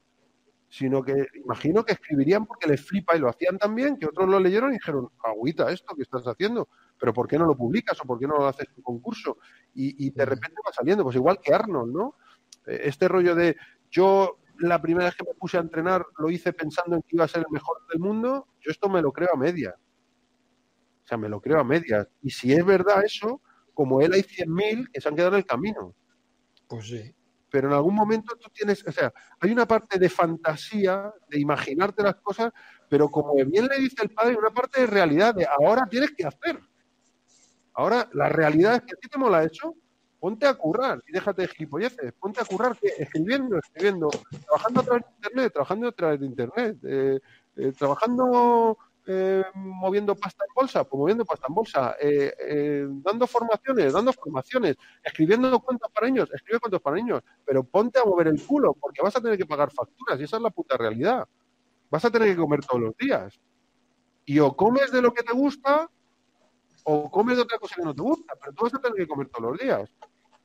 sino que imagino que escribirían porque les flipa y lo hacían tan bien que otros lo leyeron y dijeron, agüita esto que estás haciendo, pero ¿por qué no lo publicas o por qué no lo haces tu concurso? Y, y de repente va saliendo, pues igual que Arnold, ¿no? Eh, Este rollo de yo la primera vez que me puse a entrenar lo hice pensando en que iba a ser el mejor del mundo, yo esto me lo creo a medias. O sea, me lo creo a medias. Y si es verdad eso, como él hay 100.000 que se han quedado en el camino. Pues sí. Pero en algún momento tú tienes, o sea, hay una parte de fantasía, de imaginarte las cosas, pero como bien le dice el padre, una parte de realidad, de ahora tienes que hacer. Ahora, la realidad es que a ti te mola eso, ponte a currar y déjate de gilipolleces, ponte a currar, que escribiendo, escribiendo, trabajando a través de Internet, trabajando a través de Internet, eh, eh, trabajando eh, moviendo pasta en bolsa, pues moviendo pasta en bolsa, eh, eh, dando formaciones, dando formaciones, escribiendo cuentos para niños, escribe cuentos para niños, pero ponte a mover el culo, porque vas a tener que pagar facturas y esa es la puta realidad. Vas a tener que comer todos los días. Y o comes de lo que te gusta o comes de otra cosa que no te gusta, pero tú vas a tener que comer todos los días.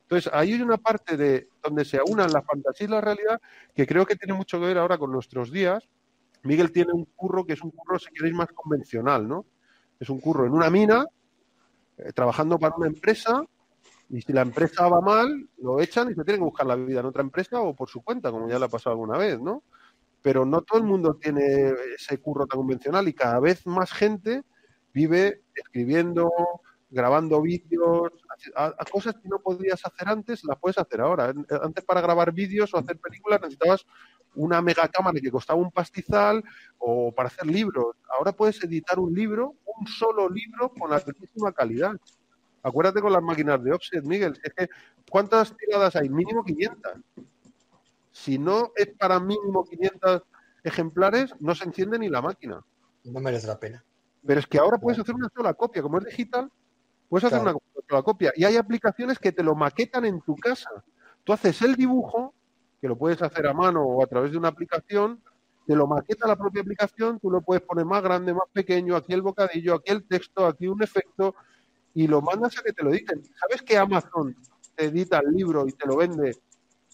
Entonces, ahí hay una parte de donde se aunan la fantasía y la realidad que creo que tiene mucho que ver ahora con nuestros días. Miguel tiene un curro que es un curro, si queréis, más convencional, ¿no? Es un curro en una mina, eh, trabajando para una empresa, y si la empresa va mal, lo echan y se tiene que buscar la vida en otra empresa o por su cuenta, como ya le ha pasado alguna vez, ¿no? Pero no todo el mundo tiene ese curro tan convencional y cada vez más gente vive escribiendo, grabando vídeos, a, a cosas que no podías hacer antes, las puedes hacer ahora. Antes para grabar vídeos o hacer películas necesitabas una mega cámara que costaba un pastizal o para hacer libros. Ahora puedes editar un libro, un solo libro con altísima calidad. Acuérdate con las máquinas de offset, Miguel. Es que, ¿cuántas tiradas hay? Mínimo 500. Si no es para mínimo 500 ejemplares, no se enciende ni la máquina. No merece la pena. Pero es que ahora puedes hacer una sola copia, como es digital, puedes hacer Claro. una sola copia. Y hay aplicaciones que te lo maquetan en tu casa. Tú haces el dibujo, que lo puedes hacer a mano o a través de una aplicación, te lo maqueta la propia aplicación, tú lo puedes poner más grande, más pequeño, aquí el bocadillo, aquí el texto, aquí un efecto, y lo mandas a que te lo editen. ¿Sabes que Amazon te edita el libro y te lo vende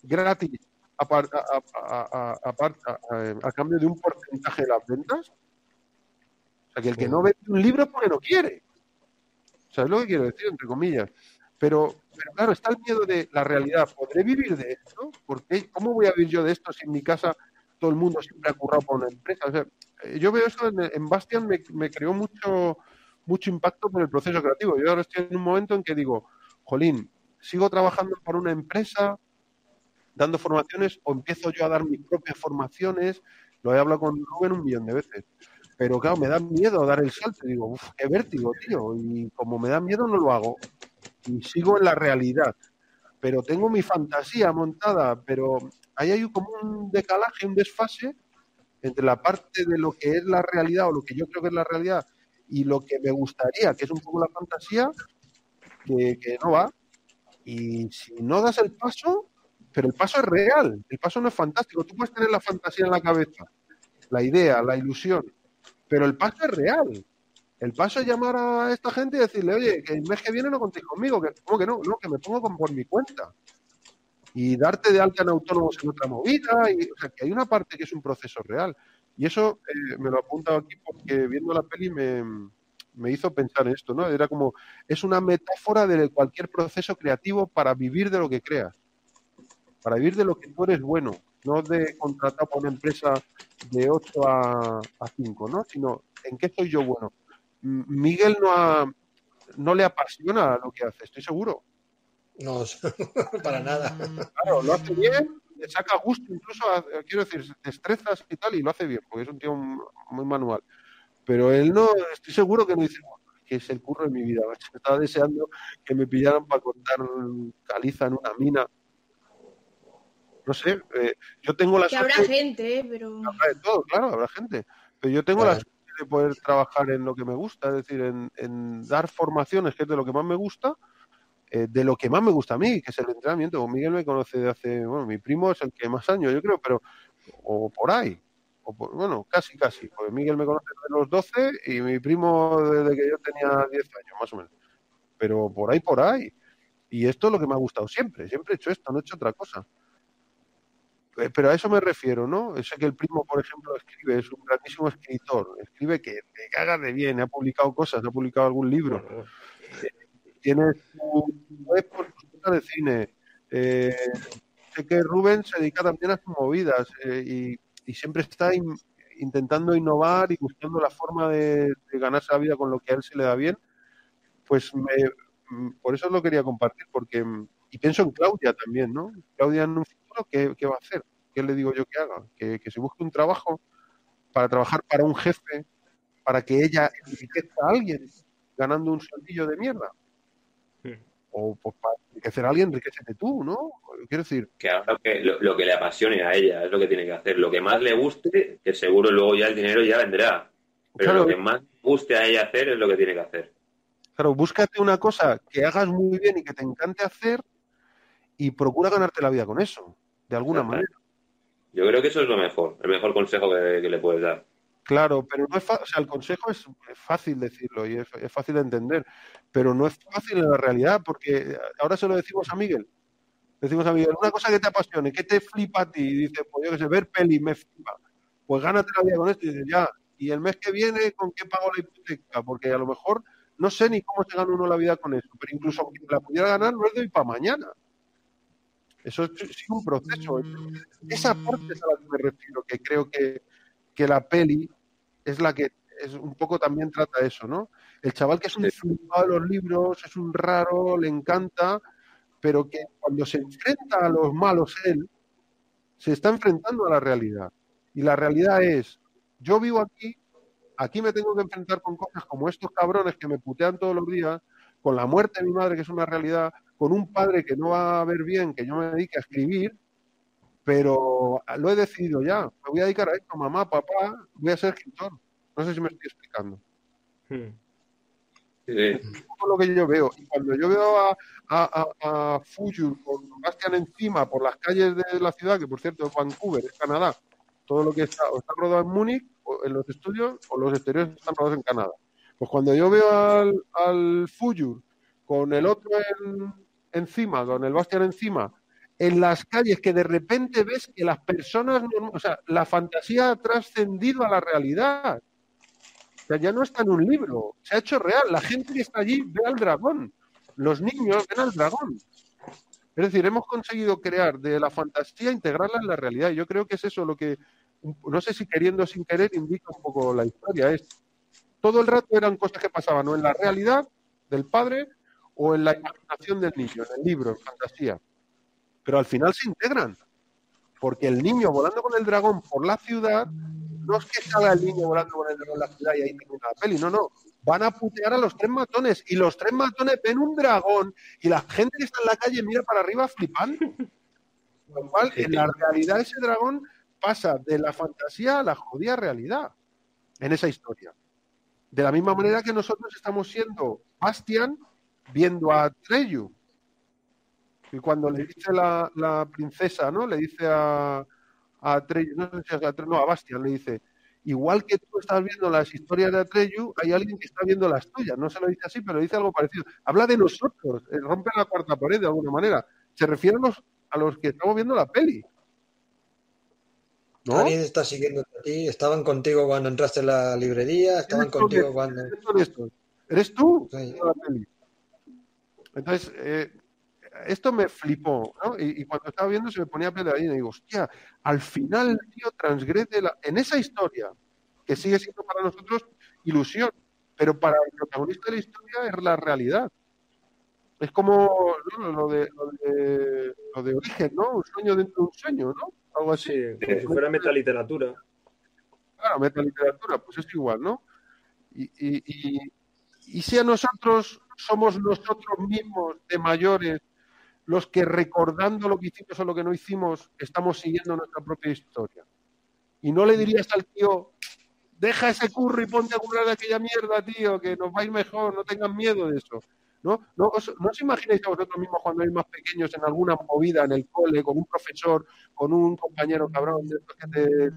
gratis a- a cambio de un porcentaje de las ventas? O sea, que el que no vende un libro es porque no quiere. ¿Sabes lo que quiero decir? Entre comillas. Pero, pero claro, está el miedo de la realidad. ¿Podré vivir de esto? ¿Por qué? ¿Cómo voy a vivir yo de esto si en mi casa todo el mundo siempre ha currado por una empresa? O sea, eh, yo veo eso en, Bastian, me, creó mucho, mucho impacto por el proceso creativo. Yo ahora estoy en un momento en que digo, jolín, sigo trabajando para una empresa, dando formaciones, o empiezo yo a dar mis propias formaciones. Lo he hablado con Rubén un millón de veces. Pero claro, me da miedo dar el salto. Digo, uff, qué vértigo, tío. Y como me da miedo, no lo hago. Y sigo en la realidad. Pero tengo mi fantasía montada. Pero ahí hay como un decalaje, un desfase entre la parte de lo que es la realidad o lo que yo creo que es la realidad y lo que me gustaría, que es un poco la fantasía, que, que no va. Y si no das el paso, pero el paso es real, el paso no es fantástico. Tú puedes tener la fantasía en la cabeza, la idea, la ilusión, pero el paso es real. El paso es llamar a esta gente y decirle, oye, que el mes que viene no contéis conmigo, que, ¿cómo que no? No, que me pongo con- por mi cuenta. Y darte de alta en autónomos en otra movida, y, o sea, que hay una parte que es un proceso real. Y eso eh, me lo he apuntado aquí porque viendo la peli me, me hizo pensar en esto, ¿no? Era como, es una metáfora de cualquier proceso creativo para vivir de lo que creas, para vivir de lo que tú eres bueno, no de contratar por una empresa de 8 a, a 5, ¿no? Sino, ¿en qué soy yo bueno? Miguel no, ha- no le apasiona lo que hace, estoy seguro. No, para nada. Claro, lo hace bien, le saca gusto, incluso, a- quiero decir, destrezas y tal, y lo hace bien, porque es un tío muy manual. Pero él no, estoy seguro que no dice, "Buah, que es el curro de mi vida. macho. Estaba deseando que me pillaran para cortar caliza en una mina. No sé, eh, yo tengo la Que habrá gente, ¿eh? pero... Habrá de todo, claro, habrá gente. Pero yo tengo la suerte de poder trabajar en lo que me gusta, es decir, en, en dar formaciones, que es de lo que más me gusta, eh, de lo que más me gusta a mí, que es el entrenamiento. Miguel me conoce de hace, bueno, mi primo es el que más años, yo creo, pero, o por ahí, o por- bueno, casi, casi, porque Miguel me conoce desde los 12 y mi primo desde que yo tenía 10 años, más o menos. Pero por ahí, por ahí. Y esto es lo que me ha gustado siempre, siempre he hecho esto, no he hecho otra cosa. Eh, Pero a eso me refiero, ¿no? Sé que el primo, por ejemplo, escribe, es un grandísimo escritor, escribe que te cagas de bien, ha publicado cosas, ha publicado algún libro, Bueno, tiene su web por de cine. Eh, sé que Rubén se dedica también a sus movidas eh, y, y siempre está in- intentando innovar y buscando la forma de, de ganarse la vida con lo que a él se le da bien. Pues me- mm, por eso lo quería compartir, porque mm, y pienso en Claudia también, ¿no? Claudia en un futuro, ¿qué, qué va a hacer? ¿Qué le digo yo que haga? Que, que se busque un trabajo para trabajar para un jefe, para que ella enriquezca a alguien ganando un sueldillo de mierda o pues, para enriquecer a alguien, enriquecete tú, ¿no? Quiero decir, Que haga lo que, lo, lo que le apasione a ella, es lo que tiene que hacer. Lo que más le guste, que seguro luego ya el dinero ya vendrá. Pero Claro. lo que más guste a ella hacer es lo que tiene que hacer. claro, búscate una cosa que hagas muy bien y que te encante hacer y procura ganarte la vida con eso, de alguna Exacto. manera. Yo creo que eso es lo mejor, el mejor consejo que, que le puedes dar. Claro, pero no es fácil, o sea, el consejo es, es fácil decirlo y es, es fácil de entender, pero no es fácil en la realidad, porque ahora se lo decimos a Miguel. Decimos a Miguel, una cosa que te apasione, que te flipa a ti, y dice, pues yo que sé, ver peli me flipa. Pues gánate la vida con esto y dices, ya, y el mes que viene, ¿con qué pago la hipoteca? Porque a lo mejor no sé ni cómo se gana uno la vida con eso, pero incluso aunque la pudiera ganar, no es de hoy para mañana. Eso es, un proceso. Esa parte es a la que me refiero, que creo que, que la peli es la que es un poco también trata eso, ¿no? El chaval que es un flipado de los libros, es un raro, le encanta, pero que cuando se enfrenta a los malos él, se está enfrentando a la realidad. Y la realidad es, yo vivo aquí, aquí me tengo que enfrentar con cosas como estos cabrones que me putean todos los días, con la muerte de mi madre, que es una realidad, con un padre que no va a ver bien que yo me dedique a escribir, pero lo he decidido ya, me voy a dedicar a esto, mamá, papá, voy a ser escritor. No sé si me estoy explicando. Hmm. Sí, sí. Es poco lo que yo veo. Y cuando yo veo a, a, a, a Fujur con Bastian encima por las calles de la ciudad, que por cierto es Vancouver, es Canadá, todo lo que está, o está rodado en Múnich, o en los estudios, o los exteriores están rodados en Canadá. Pues cuando yo veo al, al Fujur con el otro en- encima, con el Bastian encima, en las calles que de repente ves que las personas, o sea, la fantasía ha trascendido a la realidad. O sea, ya no está en un libro, se ha hecho real. La gente que está allí ve al dragón. Los niños ven al dragón. Es decir, hemos conseguido crear de la fantasía, integrarla en la realidad. Yo creo que es eso lo que, no sé si queriendo o sin querer, indica un poco la historia. Es, todo el rato eran cosas que pasaban o en la realidad del padre o en la imaginación del niño, en el libro, en fantasía. Pero al final se integran. Porque el niño volando con el dragón por la ciudad, no es que salga el niño volando con el dragón en la ciudad y ahí termina la peli, no, no. Van a putear a los tres matones y los tres matones ven un dragón y la gente que está en la calle mira para arriba flipando. Con lo cual, en la realidad ese dragón pasa de la fantasía a la jodida realidad en esa historia. De la misma manera que nosotros estamos siendo Bastian viendo a Treyu. Y cuando le dice la, la princesa, ¿no? Le dice a, a no sé si es a no, a Bastian, le dice, igual que tú estás viendo las historias de Atreyu, hay alguien que está viendo las tuyas. No se lo dice así, pero dice algo parecido. Habla de nosotros, eh, rompe la cuarta pared de alguna manera. Se refiere a los, a los que estamos viendo la peli. ¿No? Alguien está siguiendo a ti, estaban contigo cuando entraste en la librería, estaban ¿Quiénes son contigo cuando... ¿Eres tú? Sí. la peli? Entonces, eh, esto me flipó, ¿no? Y, y cuando estaba viendo se me ponía a pelear y digo, hostia, al final el tío transgrede la... en esa historia, que sigue siendo para nosotros ilusión, pero para el protagonista de la historia es la realidad. Es como ¿no? lo, de, lo, de, lo de origen, ¿no? Un sueño dentro de un sueño, ¿no? Algo así. Sí, como si fuera metaliteratura. Claro, metaliteratura, pues es igual, ¿no? Y, y, y, y si a nosotros somos nosotros mismos de mayores los que recordando lo que hicimos o lo que no hicimos, estamos siguiendo nuestra propia historia. Y no le dirías al tío, deja ese curro y ponte a curar de aquella mierda, tío, que nos va a ir mejor, no tengan miedo de eso. ¿No? ¿No os, ¿No os imagináis a vosotros mismos cuando erais más pequeños en alguna movida en el cole, con un profesor, con un compañero cabrón de que te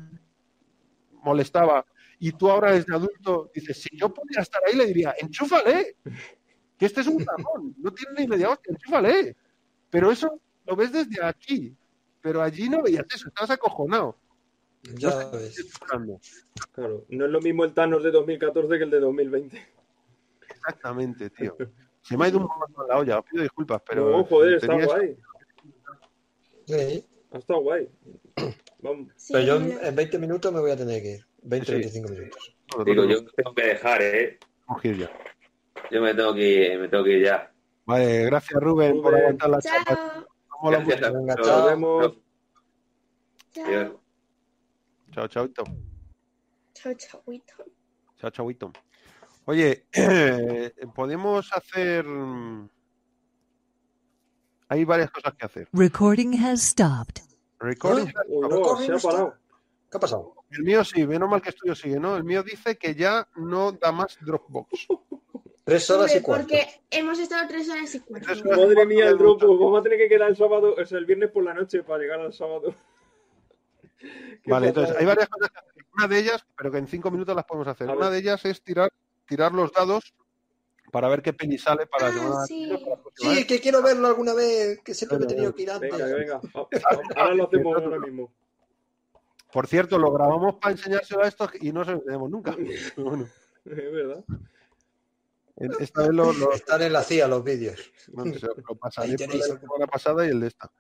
molestaba, y tú ahora desde adulto dices, si yo pudiera estar ahí, le diría, enchúfale, que este es un cajón, no tiene ni media hostia, enchúfale. Pero eso lo ves desde aquí, pero allí no veías eso, estabas acojonado. Ya No ves. Claro, no es lo mismo el Thanos de 2014 que el de 2020. Exactamente, tío. Se me ha ido un poco la olla, os pido disculpas, pero. no, joder, está guay. Sí, Ha estado guay. Vamos. Sí, pero yo en, lo- en 20 minutos me voy a tener que ir. 20, Sí. 25 minutos. Digo, yo tengo que dejar, ¿eh? Ya. Yo me tengo que ir, me tengo que ir ya. Vale, gracias Rubén, por Rubén. aguantar la charla. Chao. Mola Gracias a Venga, chao. Nos vemos. Adiós. Chao. Chao, chauito. Chao, chao. Chao, chauito. Oye, podemos hacer. mm, Hay varias cosas que hacer. Recording has stopped. Recording. Uy, no, Corre, se ha parado. ¿Qué ha pasado? El mío sí, menos mal que el tuyo sigue, ¿no? El mío dice que ya no da más Dropbox. Tres horas Hombre, y cuarto. porque hemos estado tres horas y cuarto. Horas. Madre mía, el Dropbox. Vamos a tener que quedar el sábado, o sea, el viernes por la noche para llegar al sábado. Vale, entonces hay varias cosas que hacer. Una de ellas, pero que en cinco minutos las podemos hacer. Una de ellas es tirar, tirar los dados para ver qué peli sale para Ah, sí. para que quiero verlo alguna vez, que siempre me he tenido que ir antes. Venga, venga. Ah, Ahora lo hacemos ahora mismo. Por cierto, lo grabamos para enseñárselo a estos y no se lo enseñamos nunca. Bueno, Es verdad. esta vez lo, lo- Están en la CIA los vídeos. bueno, se lo pasaré Ahí por tenéis. la semana pasada y el de esta.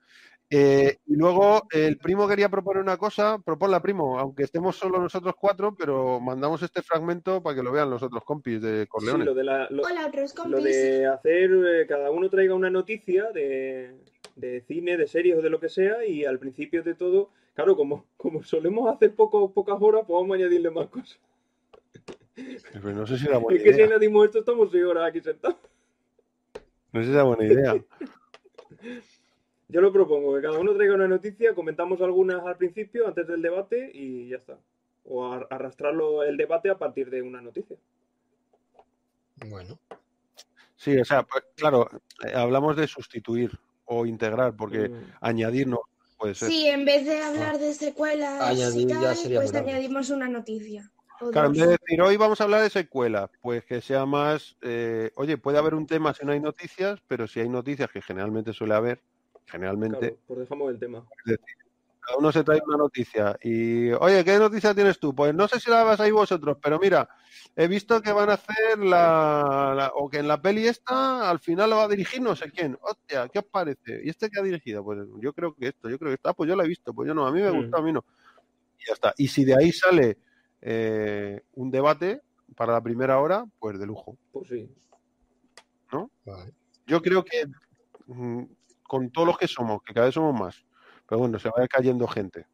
Eh, y luego el primo quería proponer una cosa, proponla primo, aunque estemos solo nosotros cuatro, pero mandamos este fragmento para que lo vean los otros compis de Sí, Corleone. lo de la, lo, Hola, otros lo compis. de hacer, eh, cada uno traiga una noticia de, de cine, de series o de lo que sea, y al principio de todo, claro, como, como solemos hacer poco, pocas horas, pues vamos a añadirle más cosas. Pues no sé si era buena Es que si idea. añadimos esto, estamos seis horas aquí sentados. No sé si era buena idea. Yo lo propongo, que cada uno traiga una noticia, comentamos algunas al principio, antes del debate, y ya está. O ar- arrastrarlo el debate a partir de una noticia. Bueno, Sí, o sea, pues, claro, eh, hablamos de sustituir o integrar, porque Mm. añadir no puede ser. Sí, en vez de hablar de secuelas Añadir y tal, pues añadimos una noticia. Claro, en vez de decir hoy vamos a hablar de secuela, pues que sea más, eh, oye, puede haber un tema si no hay noticias, pero si hay noticias, que generalmente suele haber, generalmente, Claro, pues dejamos el tema. cada uno se trae una noticia y, oye, ¿qué noticia tienes tú? Pues no sé si la vas ahí vosotros, pero mira, he visto que van a hacer la, la- o que en la peli esta al final lo va a dirigir no sé quién. Hostia, ¿qué os parece? ¿Y este qué ha dirigido? Pues yo creo que esto, yo creo que esto, ah, pues yo lo he visto, pues yo no, a mí me Mm. gustó, a mí no. Y ya está. Y si de ahí sale eh, un debate para la primera hora, pues de lujo. Pues sí. vale. Yo creo que mm, con todos los que somos, que cada vez somos más, pero bueno, se va a ir cayendo gente.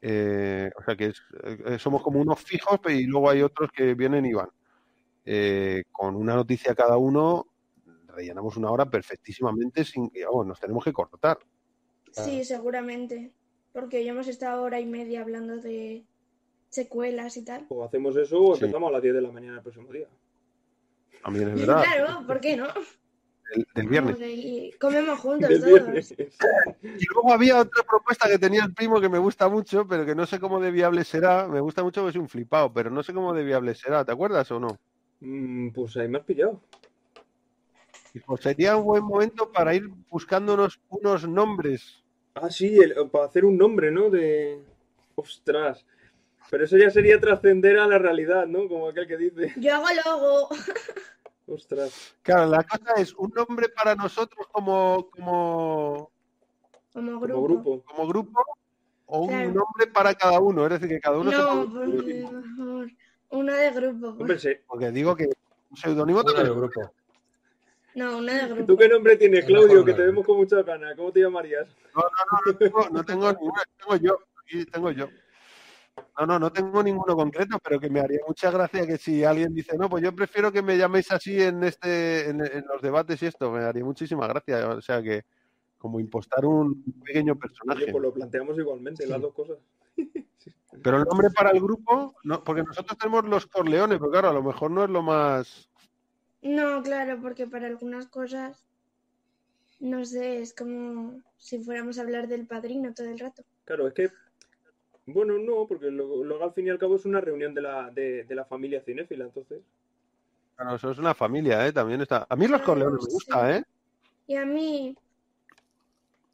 Eh, o sea que es- eh, somos como unos fijos pero y luego hay otros que vienen y van. Eh, con una noticia cada uno, rellenamos una hora perfectísimamente sin que, nos tenemos que cortar. Sí, seguramente. Porque ya hemos estado hora y media hablando de secuelas y tal. O hacemos eso o Sí. empezamos a las 10 de la mañana el próximo día. También es verdad. Claro, ¿por qué no? Del, del viernes. Y comemos juntos todos. Y luego había otra propuesta que tenía el primo que me gusta mucho, pero que no sé cómo de viable será. Me gusta mucho que es un flipado, pero no sé cómo de viable será. ¿Te acuerdas o no? Mm, pues ahí me has pillado. Dijo, sería un buen momento para ir buscándonos unos nombres. Ah, sí, el- para hacer un nombre, ¿no? De. Ostras. Pero eso ya sería trascender a la realidad, ¿no? Como aquel que dice. Yo hago logo. Ostras. Claro, la cosa es un nombre para nosotros como, como, Como grupo. Como grupo. como grupo o un Claro. nombre para cada uno. Es decir, que cada uno se No, ponga- por favor. Uno de grupo. Hombre, sí. Porque digo que un seudónimo también. grupo. No, uno de grupo. ¿Tú qué nombre tienes, Claudio? Que te vemos con mucha ganas. ¿Cómo te llamarías? No, no, no, no tengo, no tengo ninguno, tengo yo, aquí tengo yo. No, no, no tengo ninguno concreto, pero que me haría mucha gracia que si alguien dice, no, pues yo prefiero que me llaméis así en este, en, en los debates y esto, me haría muchísima gracia. O sea que, como impostar un pequeño personaje. Oye, pues lo planteamos igualmente, las dos cosas. Pero el nombre para el grupo, no, porque nosotros tenemos los Corleones, pero claro, a lo mejor no es lo más. No, claro, porque para algunas cosas, no sé, es como si fuéramos a hablar del padrino todo el rato. Claro, es que. Bueno, no, porque luego, al fin y al cabo es una reunión de la, de, de la familia cinéfila, entonces. Claro, eso es una familia, ¿eh? También está. A mí los Corleones me gusta, ¿eh? Y a mí,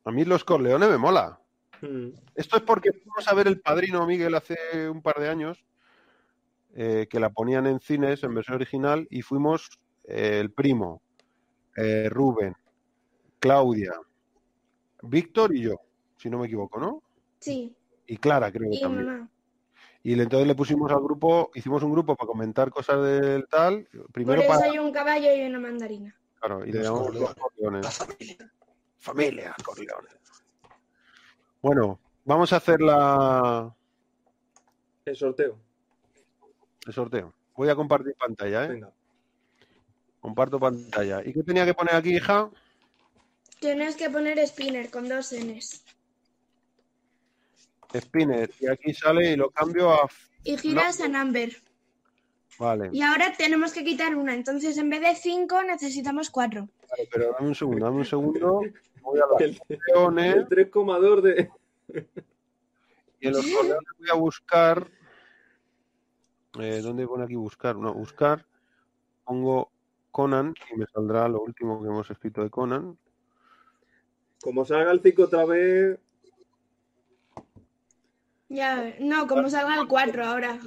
A mí los Corleones me mola. Mm. Esto es porque fuimos a ver El Padrino, Miguel, hace un par de años, eh, que la ponían en cines en versión original, y fuimos eh, el primo, eh, Rubén, Claudia, Víctor y yo, si no me equivoco, ¿no? sí, Y Clara, creo que y también. mamá. Y entonces le pusimos al grupo, hicimos un grupo para comentar cosas del tal, Por primero eso para... hay un caballo y una mandarina. Claro, y le los Corleones. La familia. Familia Corleones. Bueno, vamos a hacer la, El sorteo. el sorteo. Voy a compartir pantalla, ¿eh? Venga. Comparto pantalla. ¿Y qué tenía que poner aquí, hija? Tienes que poner spinner con dos Ns. Spinner. Y aquí sale y lo cambio a... Y giras a number. Vale, Y ahora tenemos que quitar una. Entonces, en vez de cinco, necesitamos cuatro. vale, pero dame un segundo, dame un segundo. Voy a El, el 3,2 de. y en los Corleones voy a buscar... Eh, ¿Dónde pone aquí buscar? No, buscar. Pongo Conan y me saldrá lo último que hemos escrito de Conan. Como salga el 5 otra vez. Ya, no, como salga el cuatro ahora.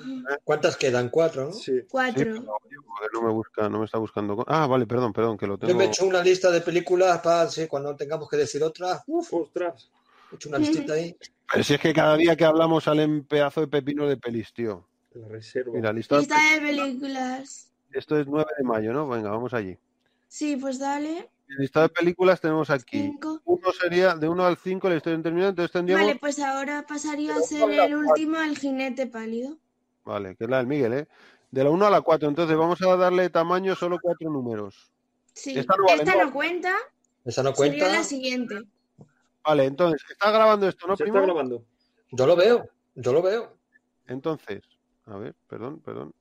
¿Cuántas quedan? Cuatro, ¿no? Sí. Cuatro. no me busca, no me está buscando. Ah, vale, perdón, perdón, que lo Yo tengo. me he hecho una lista de películas para sí, cuando tengamos que decir otra. Uf, Ostras. he hecho una listita ahí. Pero si es que cada día que hablamos salen pedazo de pepino de pelis, tío. La reserva. Mira, lista. Lista de películas. Esto es 9 de mayo, ¿no? Venga, vamos allí. Sí, pues dale. En lista de películas tenemos aquí. Cinco. Uno sería de 1 al 5 la historia terminada, entonces tendríamos. Vale, pues ahora pasaría a ser el último, el jinete pálido. Vale, que es la del Miguel, ¿eh? De la 1 a la 4, entonces vamos a darle tamaño solo cuatro números. Sí. Esta no vale, Esta ¿no? no cuenta. Esa no Sería la siguiente. Vale, entonces, está grabando esto, ¿no, Se primo? está grabando. Yo lo veo, yo lo veo. Entonces, a ver, perdón, perdón.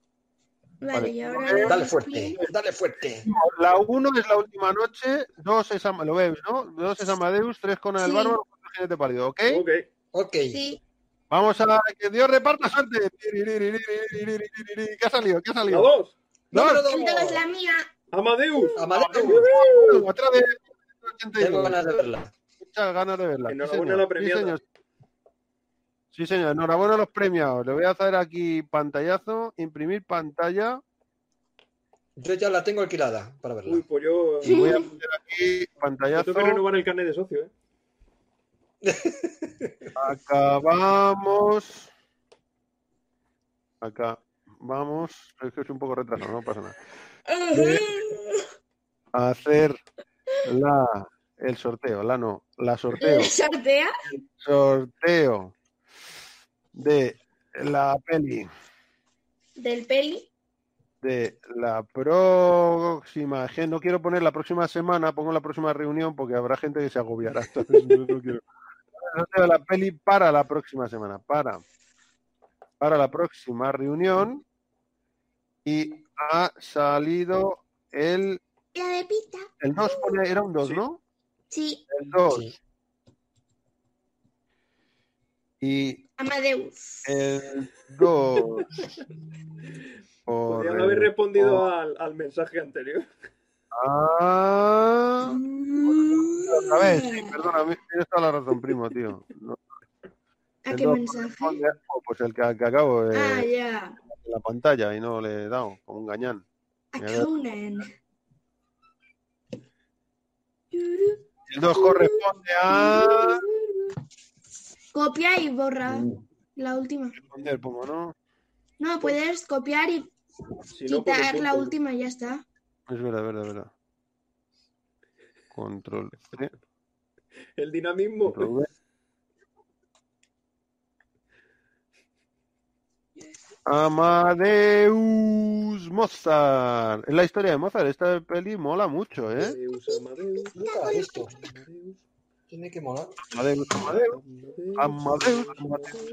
Vale, Vale. y ahora. Le Dale fuerte, dale fuerte. La 1 es la última noche, 2 es Am- lo ves, ¿no? 2 es Amadeus, 3 con el Sí. bárbaro, 4 jinete pálido, ¿ok? Ok. Ok. Sí. Vamos a que Dios reparta suerte. ¿Qué ha salido? ¿Qué ha La salido? 2. Número El dos es dos. la mía. Amadeus. Amadeus. Otra vez. Tengo ganas de verla. Muchas ganas de verla. Sí, Enhorabuena señor. a la Sí, premiada. Sí, señor. Enhorabuena a los premiados. Le voy a hacer aquí pantallazo, imprimir pantalla Yo ya la tengo alquilada para verla. Uy, pues yo. y voy a hacer aquí yo pantallazo. tengo que renovar el carnet de socio, ¿eh? Acabamos. Acá. Vamos. Es que es un poco retrasado, no pasa nada. Hacer la el sorteo, la no, la sorteo. ¿Sortea? sorteo de la peli Del peli. de la próxima. No quiero poner la próxima semana, pongo la próxima reunión porque habrá gente que se agobiará. entonces no- no quiero. De la peli para la próxima semana, para, para la próxima reunión. Y ha salido el, La de pita. el 2, era un 2, Sí. ¿no? Sí. El 2. Sí. Y Amadeus. el 2. Podrían haber respondido al, al mensaje anterior. Ah, otra vez, sí, perdona, tienes toda la razón, primo, tío. No, ¿A qué mensaje? oh, pues el que, que acabo de Ah, ya. en la pantalla y no le he dado, como un gañán. A Conan. El 2 corresponde a. Copia y borra la última. Pongo, ¿no? No, puedes copiar y Si no, pues quitar la punto. última y ya está. Es verdad, verdad, verdad. Control C, El dinamismo. control. Amadeus Mozart. Es la historia de Mozart. Esta peli mola mucho, ¿eh? Amadeus, Amadeus, Tiene que molar. Amadeus, Amadeus, Amadeus. Amadeus.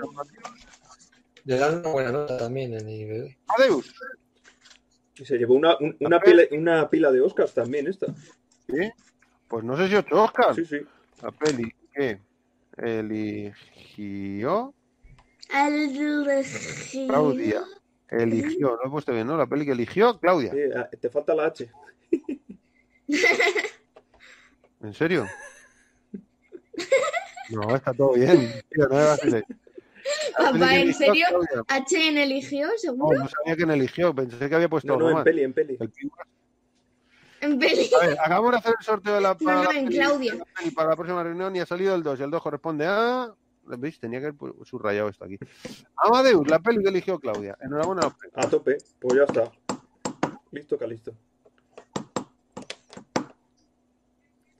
Le dan una buena nota también en IBD. Amadeus. Y se llevó una, un- una, pila, una pila de Oscars también esta. ¿Sí? Pues no sé si ocho Oscars. Sí, sí. La peli que eligió El- Claudia. Eligió, no lo he puesto bien, ¿no? La peli que eligió Claudia. Sí, ah, te falta la H. ¿En serio? No, está todo bien. Tío, no me Papá, ¿en serio? ¿HN eligió, No, seguro? no sabía quién eligió, pensé que había puesto No, no, en más. peli, en peli. En peli. A ver, acabamos de hacer el sorteo de la, para, no, en Claudia. para la próxima reunión y ha salido el 2. Y el 2 corresponde a. ¿Veis? Tenía que haber subrayado esto aquí. Amadeus, la peli que eligió Claudia. Enhorabuena a los premios. A tope, pues ya está. Listo, Calisto.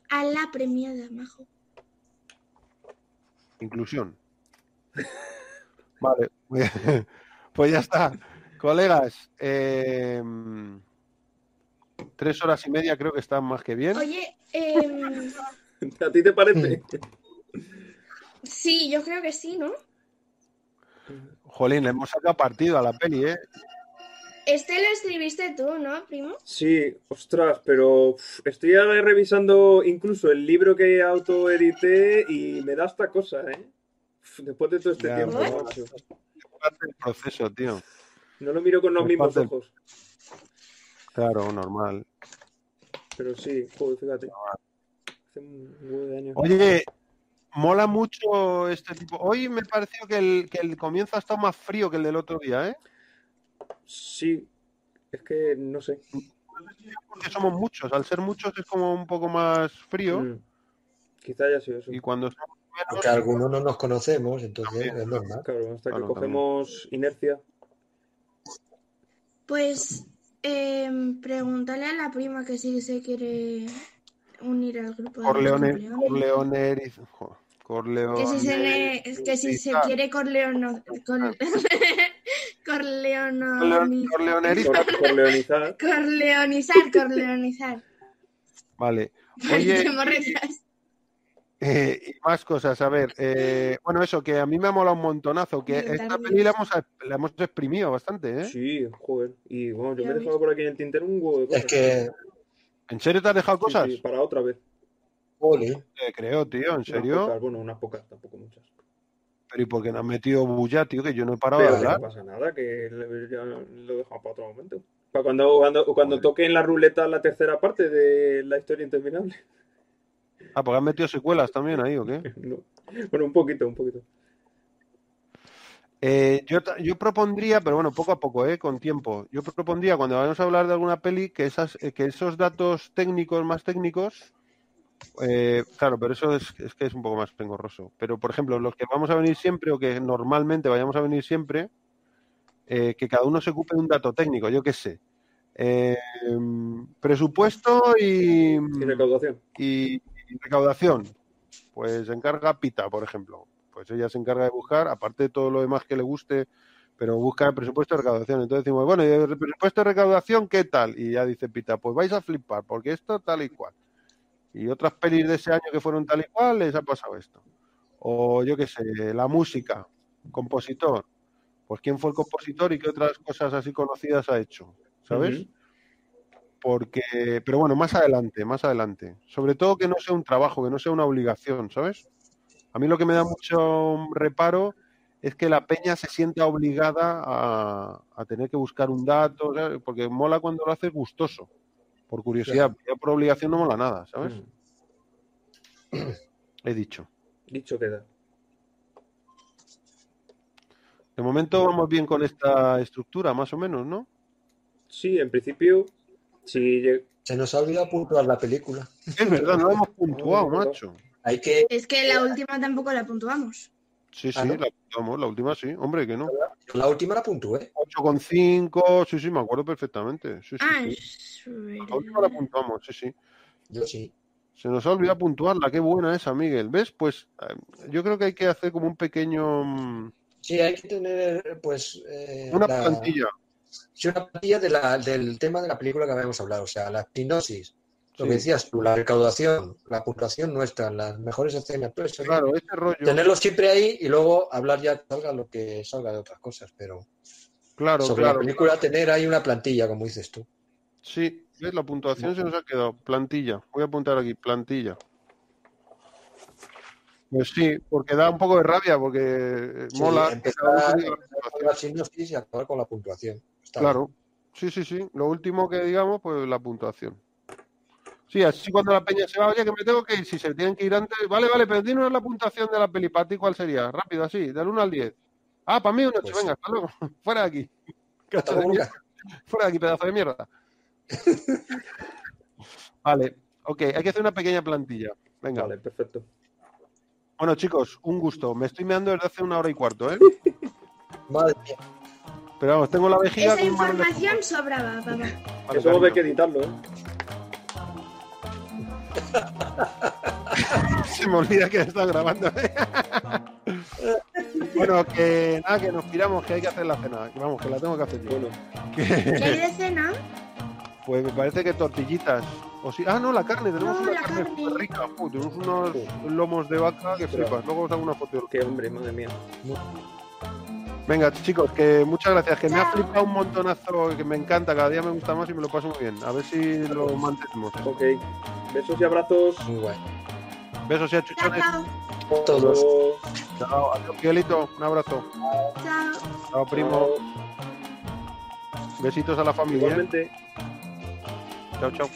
A la premiada, majo. Inclusión. Vale. muy bien. Pues ya está. Colegas, eh, tres horas y media creo que están más que bien. Oye, em, ¿A ti te parece? sí, yo creo que sí, ¿no? Jolín, le hemos sacado partido a la peli, ¿eh? Este lo escribiste tú, ¿no, primo? Sí, ostras, pero uf, estoy ahora revisando incluso el libro que autoedité y me da esta cosa, ¿eh? Uf, Después de todo este Ya, tiempo, ¿por? macho. Es parte del proceso, tío. No lo miro con los Es mismos parte ojos. Claro, normal. Pero sí, joder, fíjate. Hace un huevo de años. Oye, mola mucho este tipo. Hoy me pareció que el, que el comienzo ha estado más frío que el del otro día, ¿eh? Sí, es que no sé. Porque somos muchos. Al ser muchos es como un poco más frío. Mm, Quizá haya sido eso. Y cuando somos algunos no nos conocemos, entonces es normal. Claro, hasta que Claro, cogemos inercia. Pues em, pregúntale a la prima que si se quiere unir al grupo de Corleone. Corleone, Corleone. Que si se, le- que si se quiere Corleone- Corleonerista. Cor- corleonizar. Corleonizar, corleonizar. Vale. Oye, eh, y más cosas. A ver, eh, bueno, eso, que a mí me ha molado un montonazo. Que esta peli la hemos, la hemos exprimido bastante, ¿eh? Sí, joder. Y bueno, yo me he dejado por aquí en el tintero un huevo de cosas. Es que, ¿En serio te has dejado Sí, cosas? sí, para otra vez. Oli, Te creo, tío, ¿en Unas serio? pocas, bueno, unas pocas, tampoco muchas. Pero ¿y por qué no has metido bulla, tío? Que yo no he parado de Pero hablar. no pasa nada, que lo he dejado para otro momento. Para cuando, cuando, cuando toque en la ruleta la tercera parte de la historia interminable. Ah, porque has metido secuelas también ahí, ¿o qué? No. Bueno, un poquito, un poquito. Eh, yo, yo propondría, pero bueno, poco a poco, ¿eh? con tiempo. Yo propondría, cuando vayamos a hablar de alguna peli, que, esas, eh, que esos datos técnicos, más técnicos, eh, claro, pero eso es, es que es un poco más engorroso. Pero, por ejemplo, los que vamos a venir siempre o que normalmente vayamos a venir siempre, eh, que cada uno se ocupe de un dato técnico, yo qué sé. Eh, presupuesto y, Y recaudación. y, y recaudación. Pues se encarga Pita, por ejemplo. Pues ella se encarga de buscar, aparte de todo lo demás que le guste, pero busca el presupuesto de recaudación. Entonces decimos, bueno, ¿y el presupuesto de recaudación qué tal? Y ya dice Pita, pues vais a flipar, porque esto tal y cual. Y otras pelis de ese año que fueron tal y cual, les ha pasado esto. O yo qué sé, la música, compositor. Pues quién fue el compositor y qué otras cosas así conocidas ha hecho, ¿sabes? Porque, pero bueno, más adelante, más adelante. Sobre todo que no sea un trabajo, que no sea una obligación, ¿sabes? A mí lo que me da mucho reparo es que la peña se sienta obligada a, a tener que buscar un dato, ¿sabes? porque mola cuando lo haces gustoso, por curiosidad, ya por obligación no mola nada, ¿sabes? Mm. He dicho. Dicho queda. De momento vamos bien con esta estructura, más o menos, ¿no? Sí, en principio, si se nos ha olvidado puntuar la película. Es verdad, no lo hemos puntuado, macho. Hay que, Es que la última tampoco la puntuamos. Sí, sí, Ah, ¿no? la puntuamos, la última sí, hombre, que no. La última la puntué. 8,5, sí, sí, me acuerdo perfectamente. Sí, sí, Ah, sí. La última la puntuamos, sí, sí. Yo sí. Se nos ha olvidado puntuarla, qué buena esa, Miguel. ¿Ves? Pues eh, yo creo que hay que hacer como un pequeño. mm, Sí, hay que tener, pues. eh, Una la- plantilla. Sí, una plantilla de la- del tema de la película que habíamos hablado. O sea, la hipnosis, lo Sí. que decías tú, la recaudación, la puntuación nuestra, las mejores escenas. Todo eso. Claro, rollo. Tenerlo siempre ahí y luego hablar ya salga lo que salga de otras cosas, pero Claro, Sobre claro. la película tener ahí una plantilla, como dices tú. Sí, ¿ves? La puntuación se nos ha quedado. Plantilla. Voy a apuntar aquí, plantilla. Pues sí, porque da un poco de rabia, porque eh, Sí, mola. empezar, diga la sinopsis y acabar con la puntuación. Está Claro. Sí, sí, sí. Lo último que digamos, pues la puntuación. Sí, así cuando la peña se va, oye, que me tengo que ir. Si se tienen que ir antes, vale, vale, pero dinos la puntuación de la peli. ¿Para ti cuál sería? Rápido, así, del 1 al 10. Ah, para mí un 8, Pues venga, hasta luego. Fuera de aquí. Hasta de. Fuera de aquí, pedazo de mierda. vale, ok, hay que hacer una pequeña plantilla. Venga. Vale, perfecto. Bueno, chicos, un gusto. Me estoy meando desde hace una hora y cuarto, ¿eh? Madre mía. Pero vamos, tengo la vejiga Esa información sobraba, papá. Vale, Eso cariño. que editarlo, ¿eh? Se me olvida que está grabando. bueno, que nada, que nos piramos, que hay que hacer la cena. Que Vamos, que la tengo que hacer yo. Bueno, ¿Qué hay de cena? Pues me parece que tortillitas. O sí. Ah, no, la carne, tenemos No, una carne carne. rica. Uy, tenemos unos lomos de vaca que flipas. Luego os hago una foto. qué hombre, madre mía. Venga, chicos, que muchas gracias. Que me ha flipado un montonazo, que me encanta. Cada día me gusta más y me lo paso muy bien. A ver si lo mantenemos. Ok. Besos y abrazos. Muy guay. Besos y achuchones. chao. Todos. Luego, Chao. Adiós, Miguelito. Un abrazo. Chao. Chao, primo. chao. Besitos a la familia. Igualmente. Chao, chao.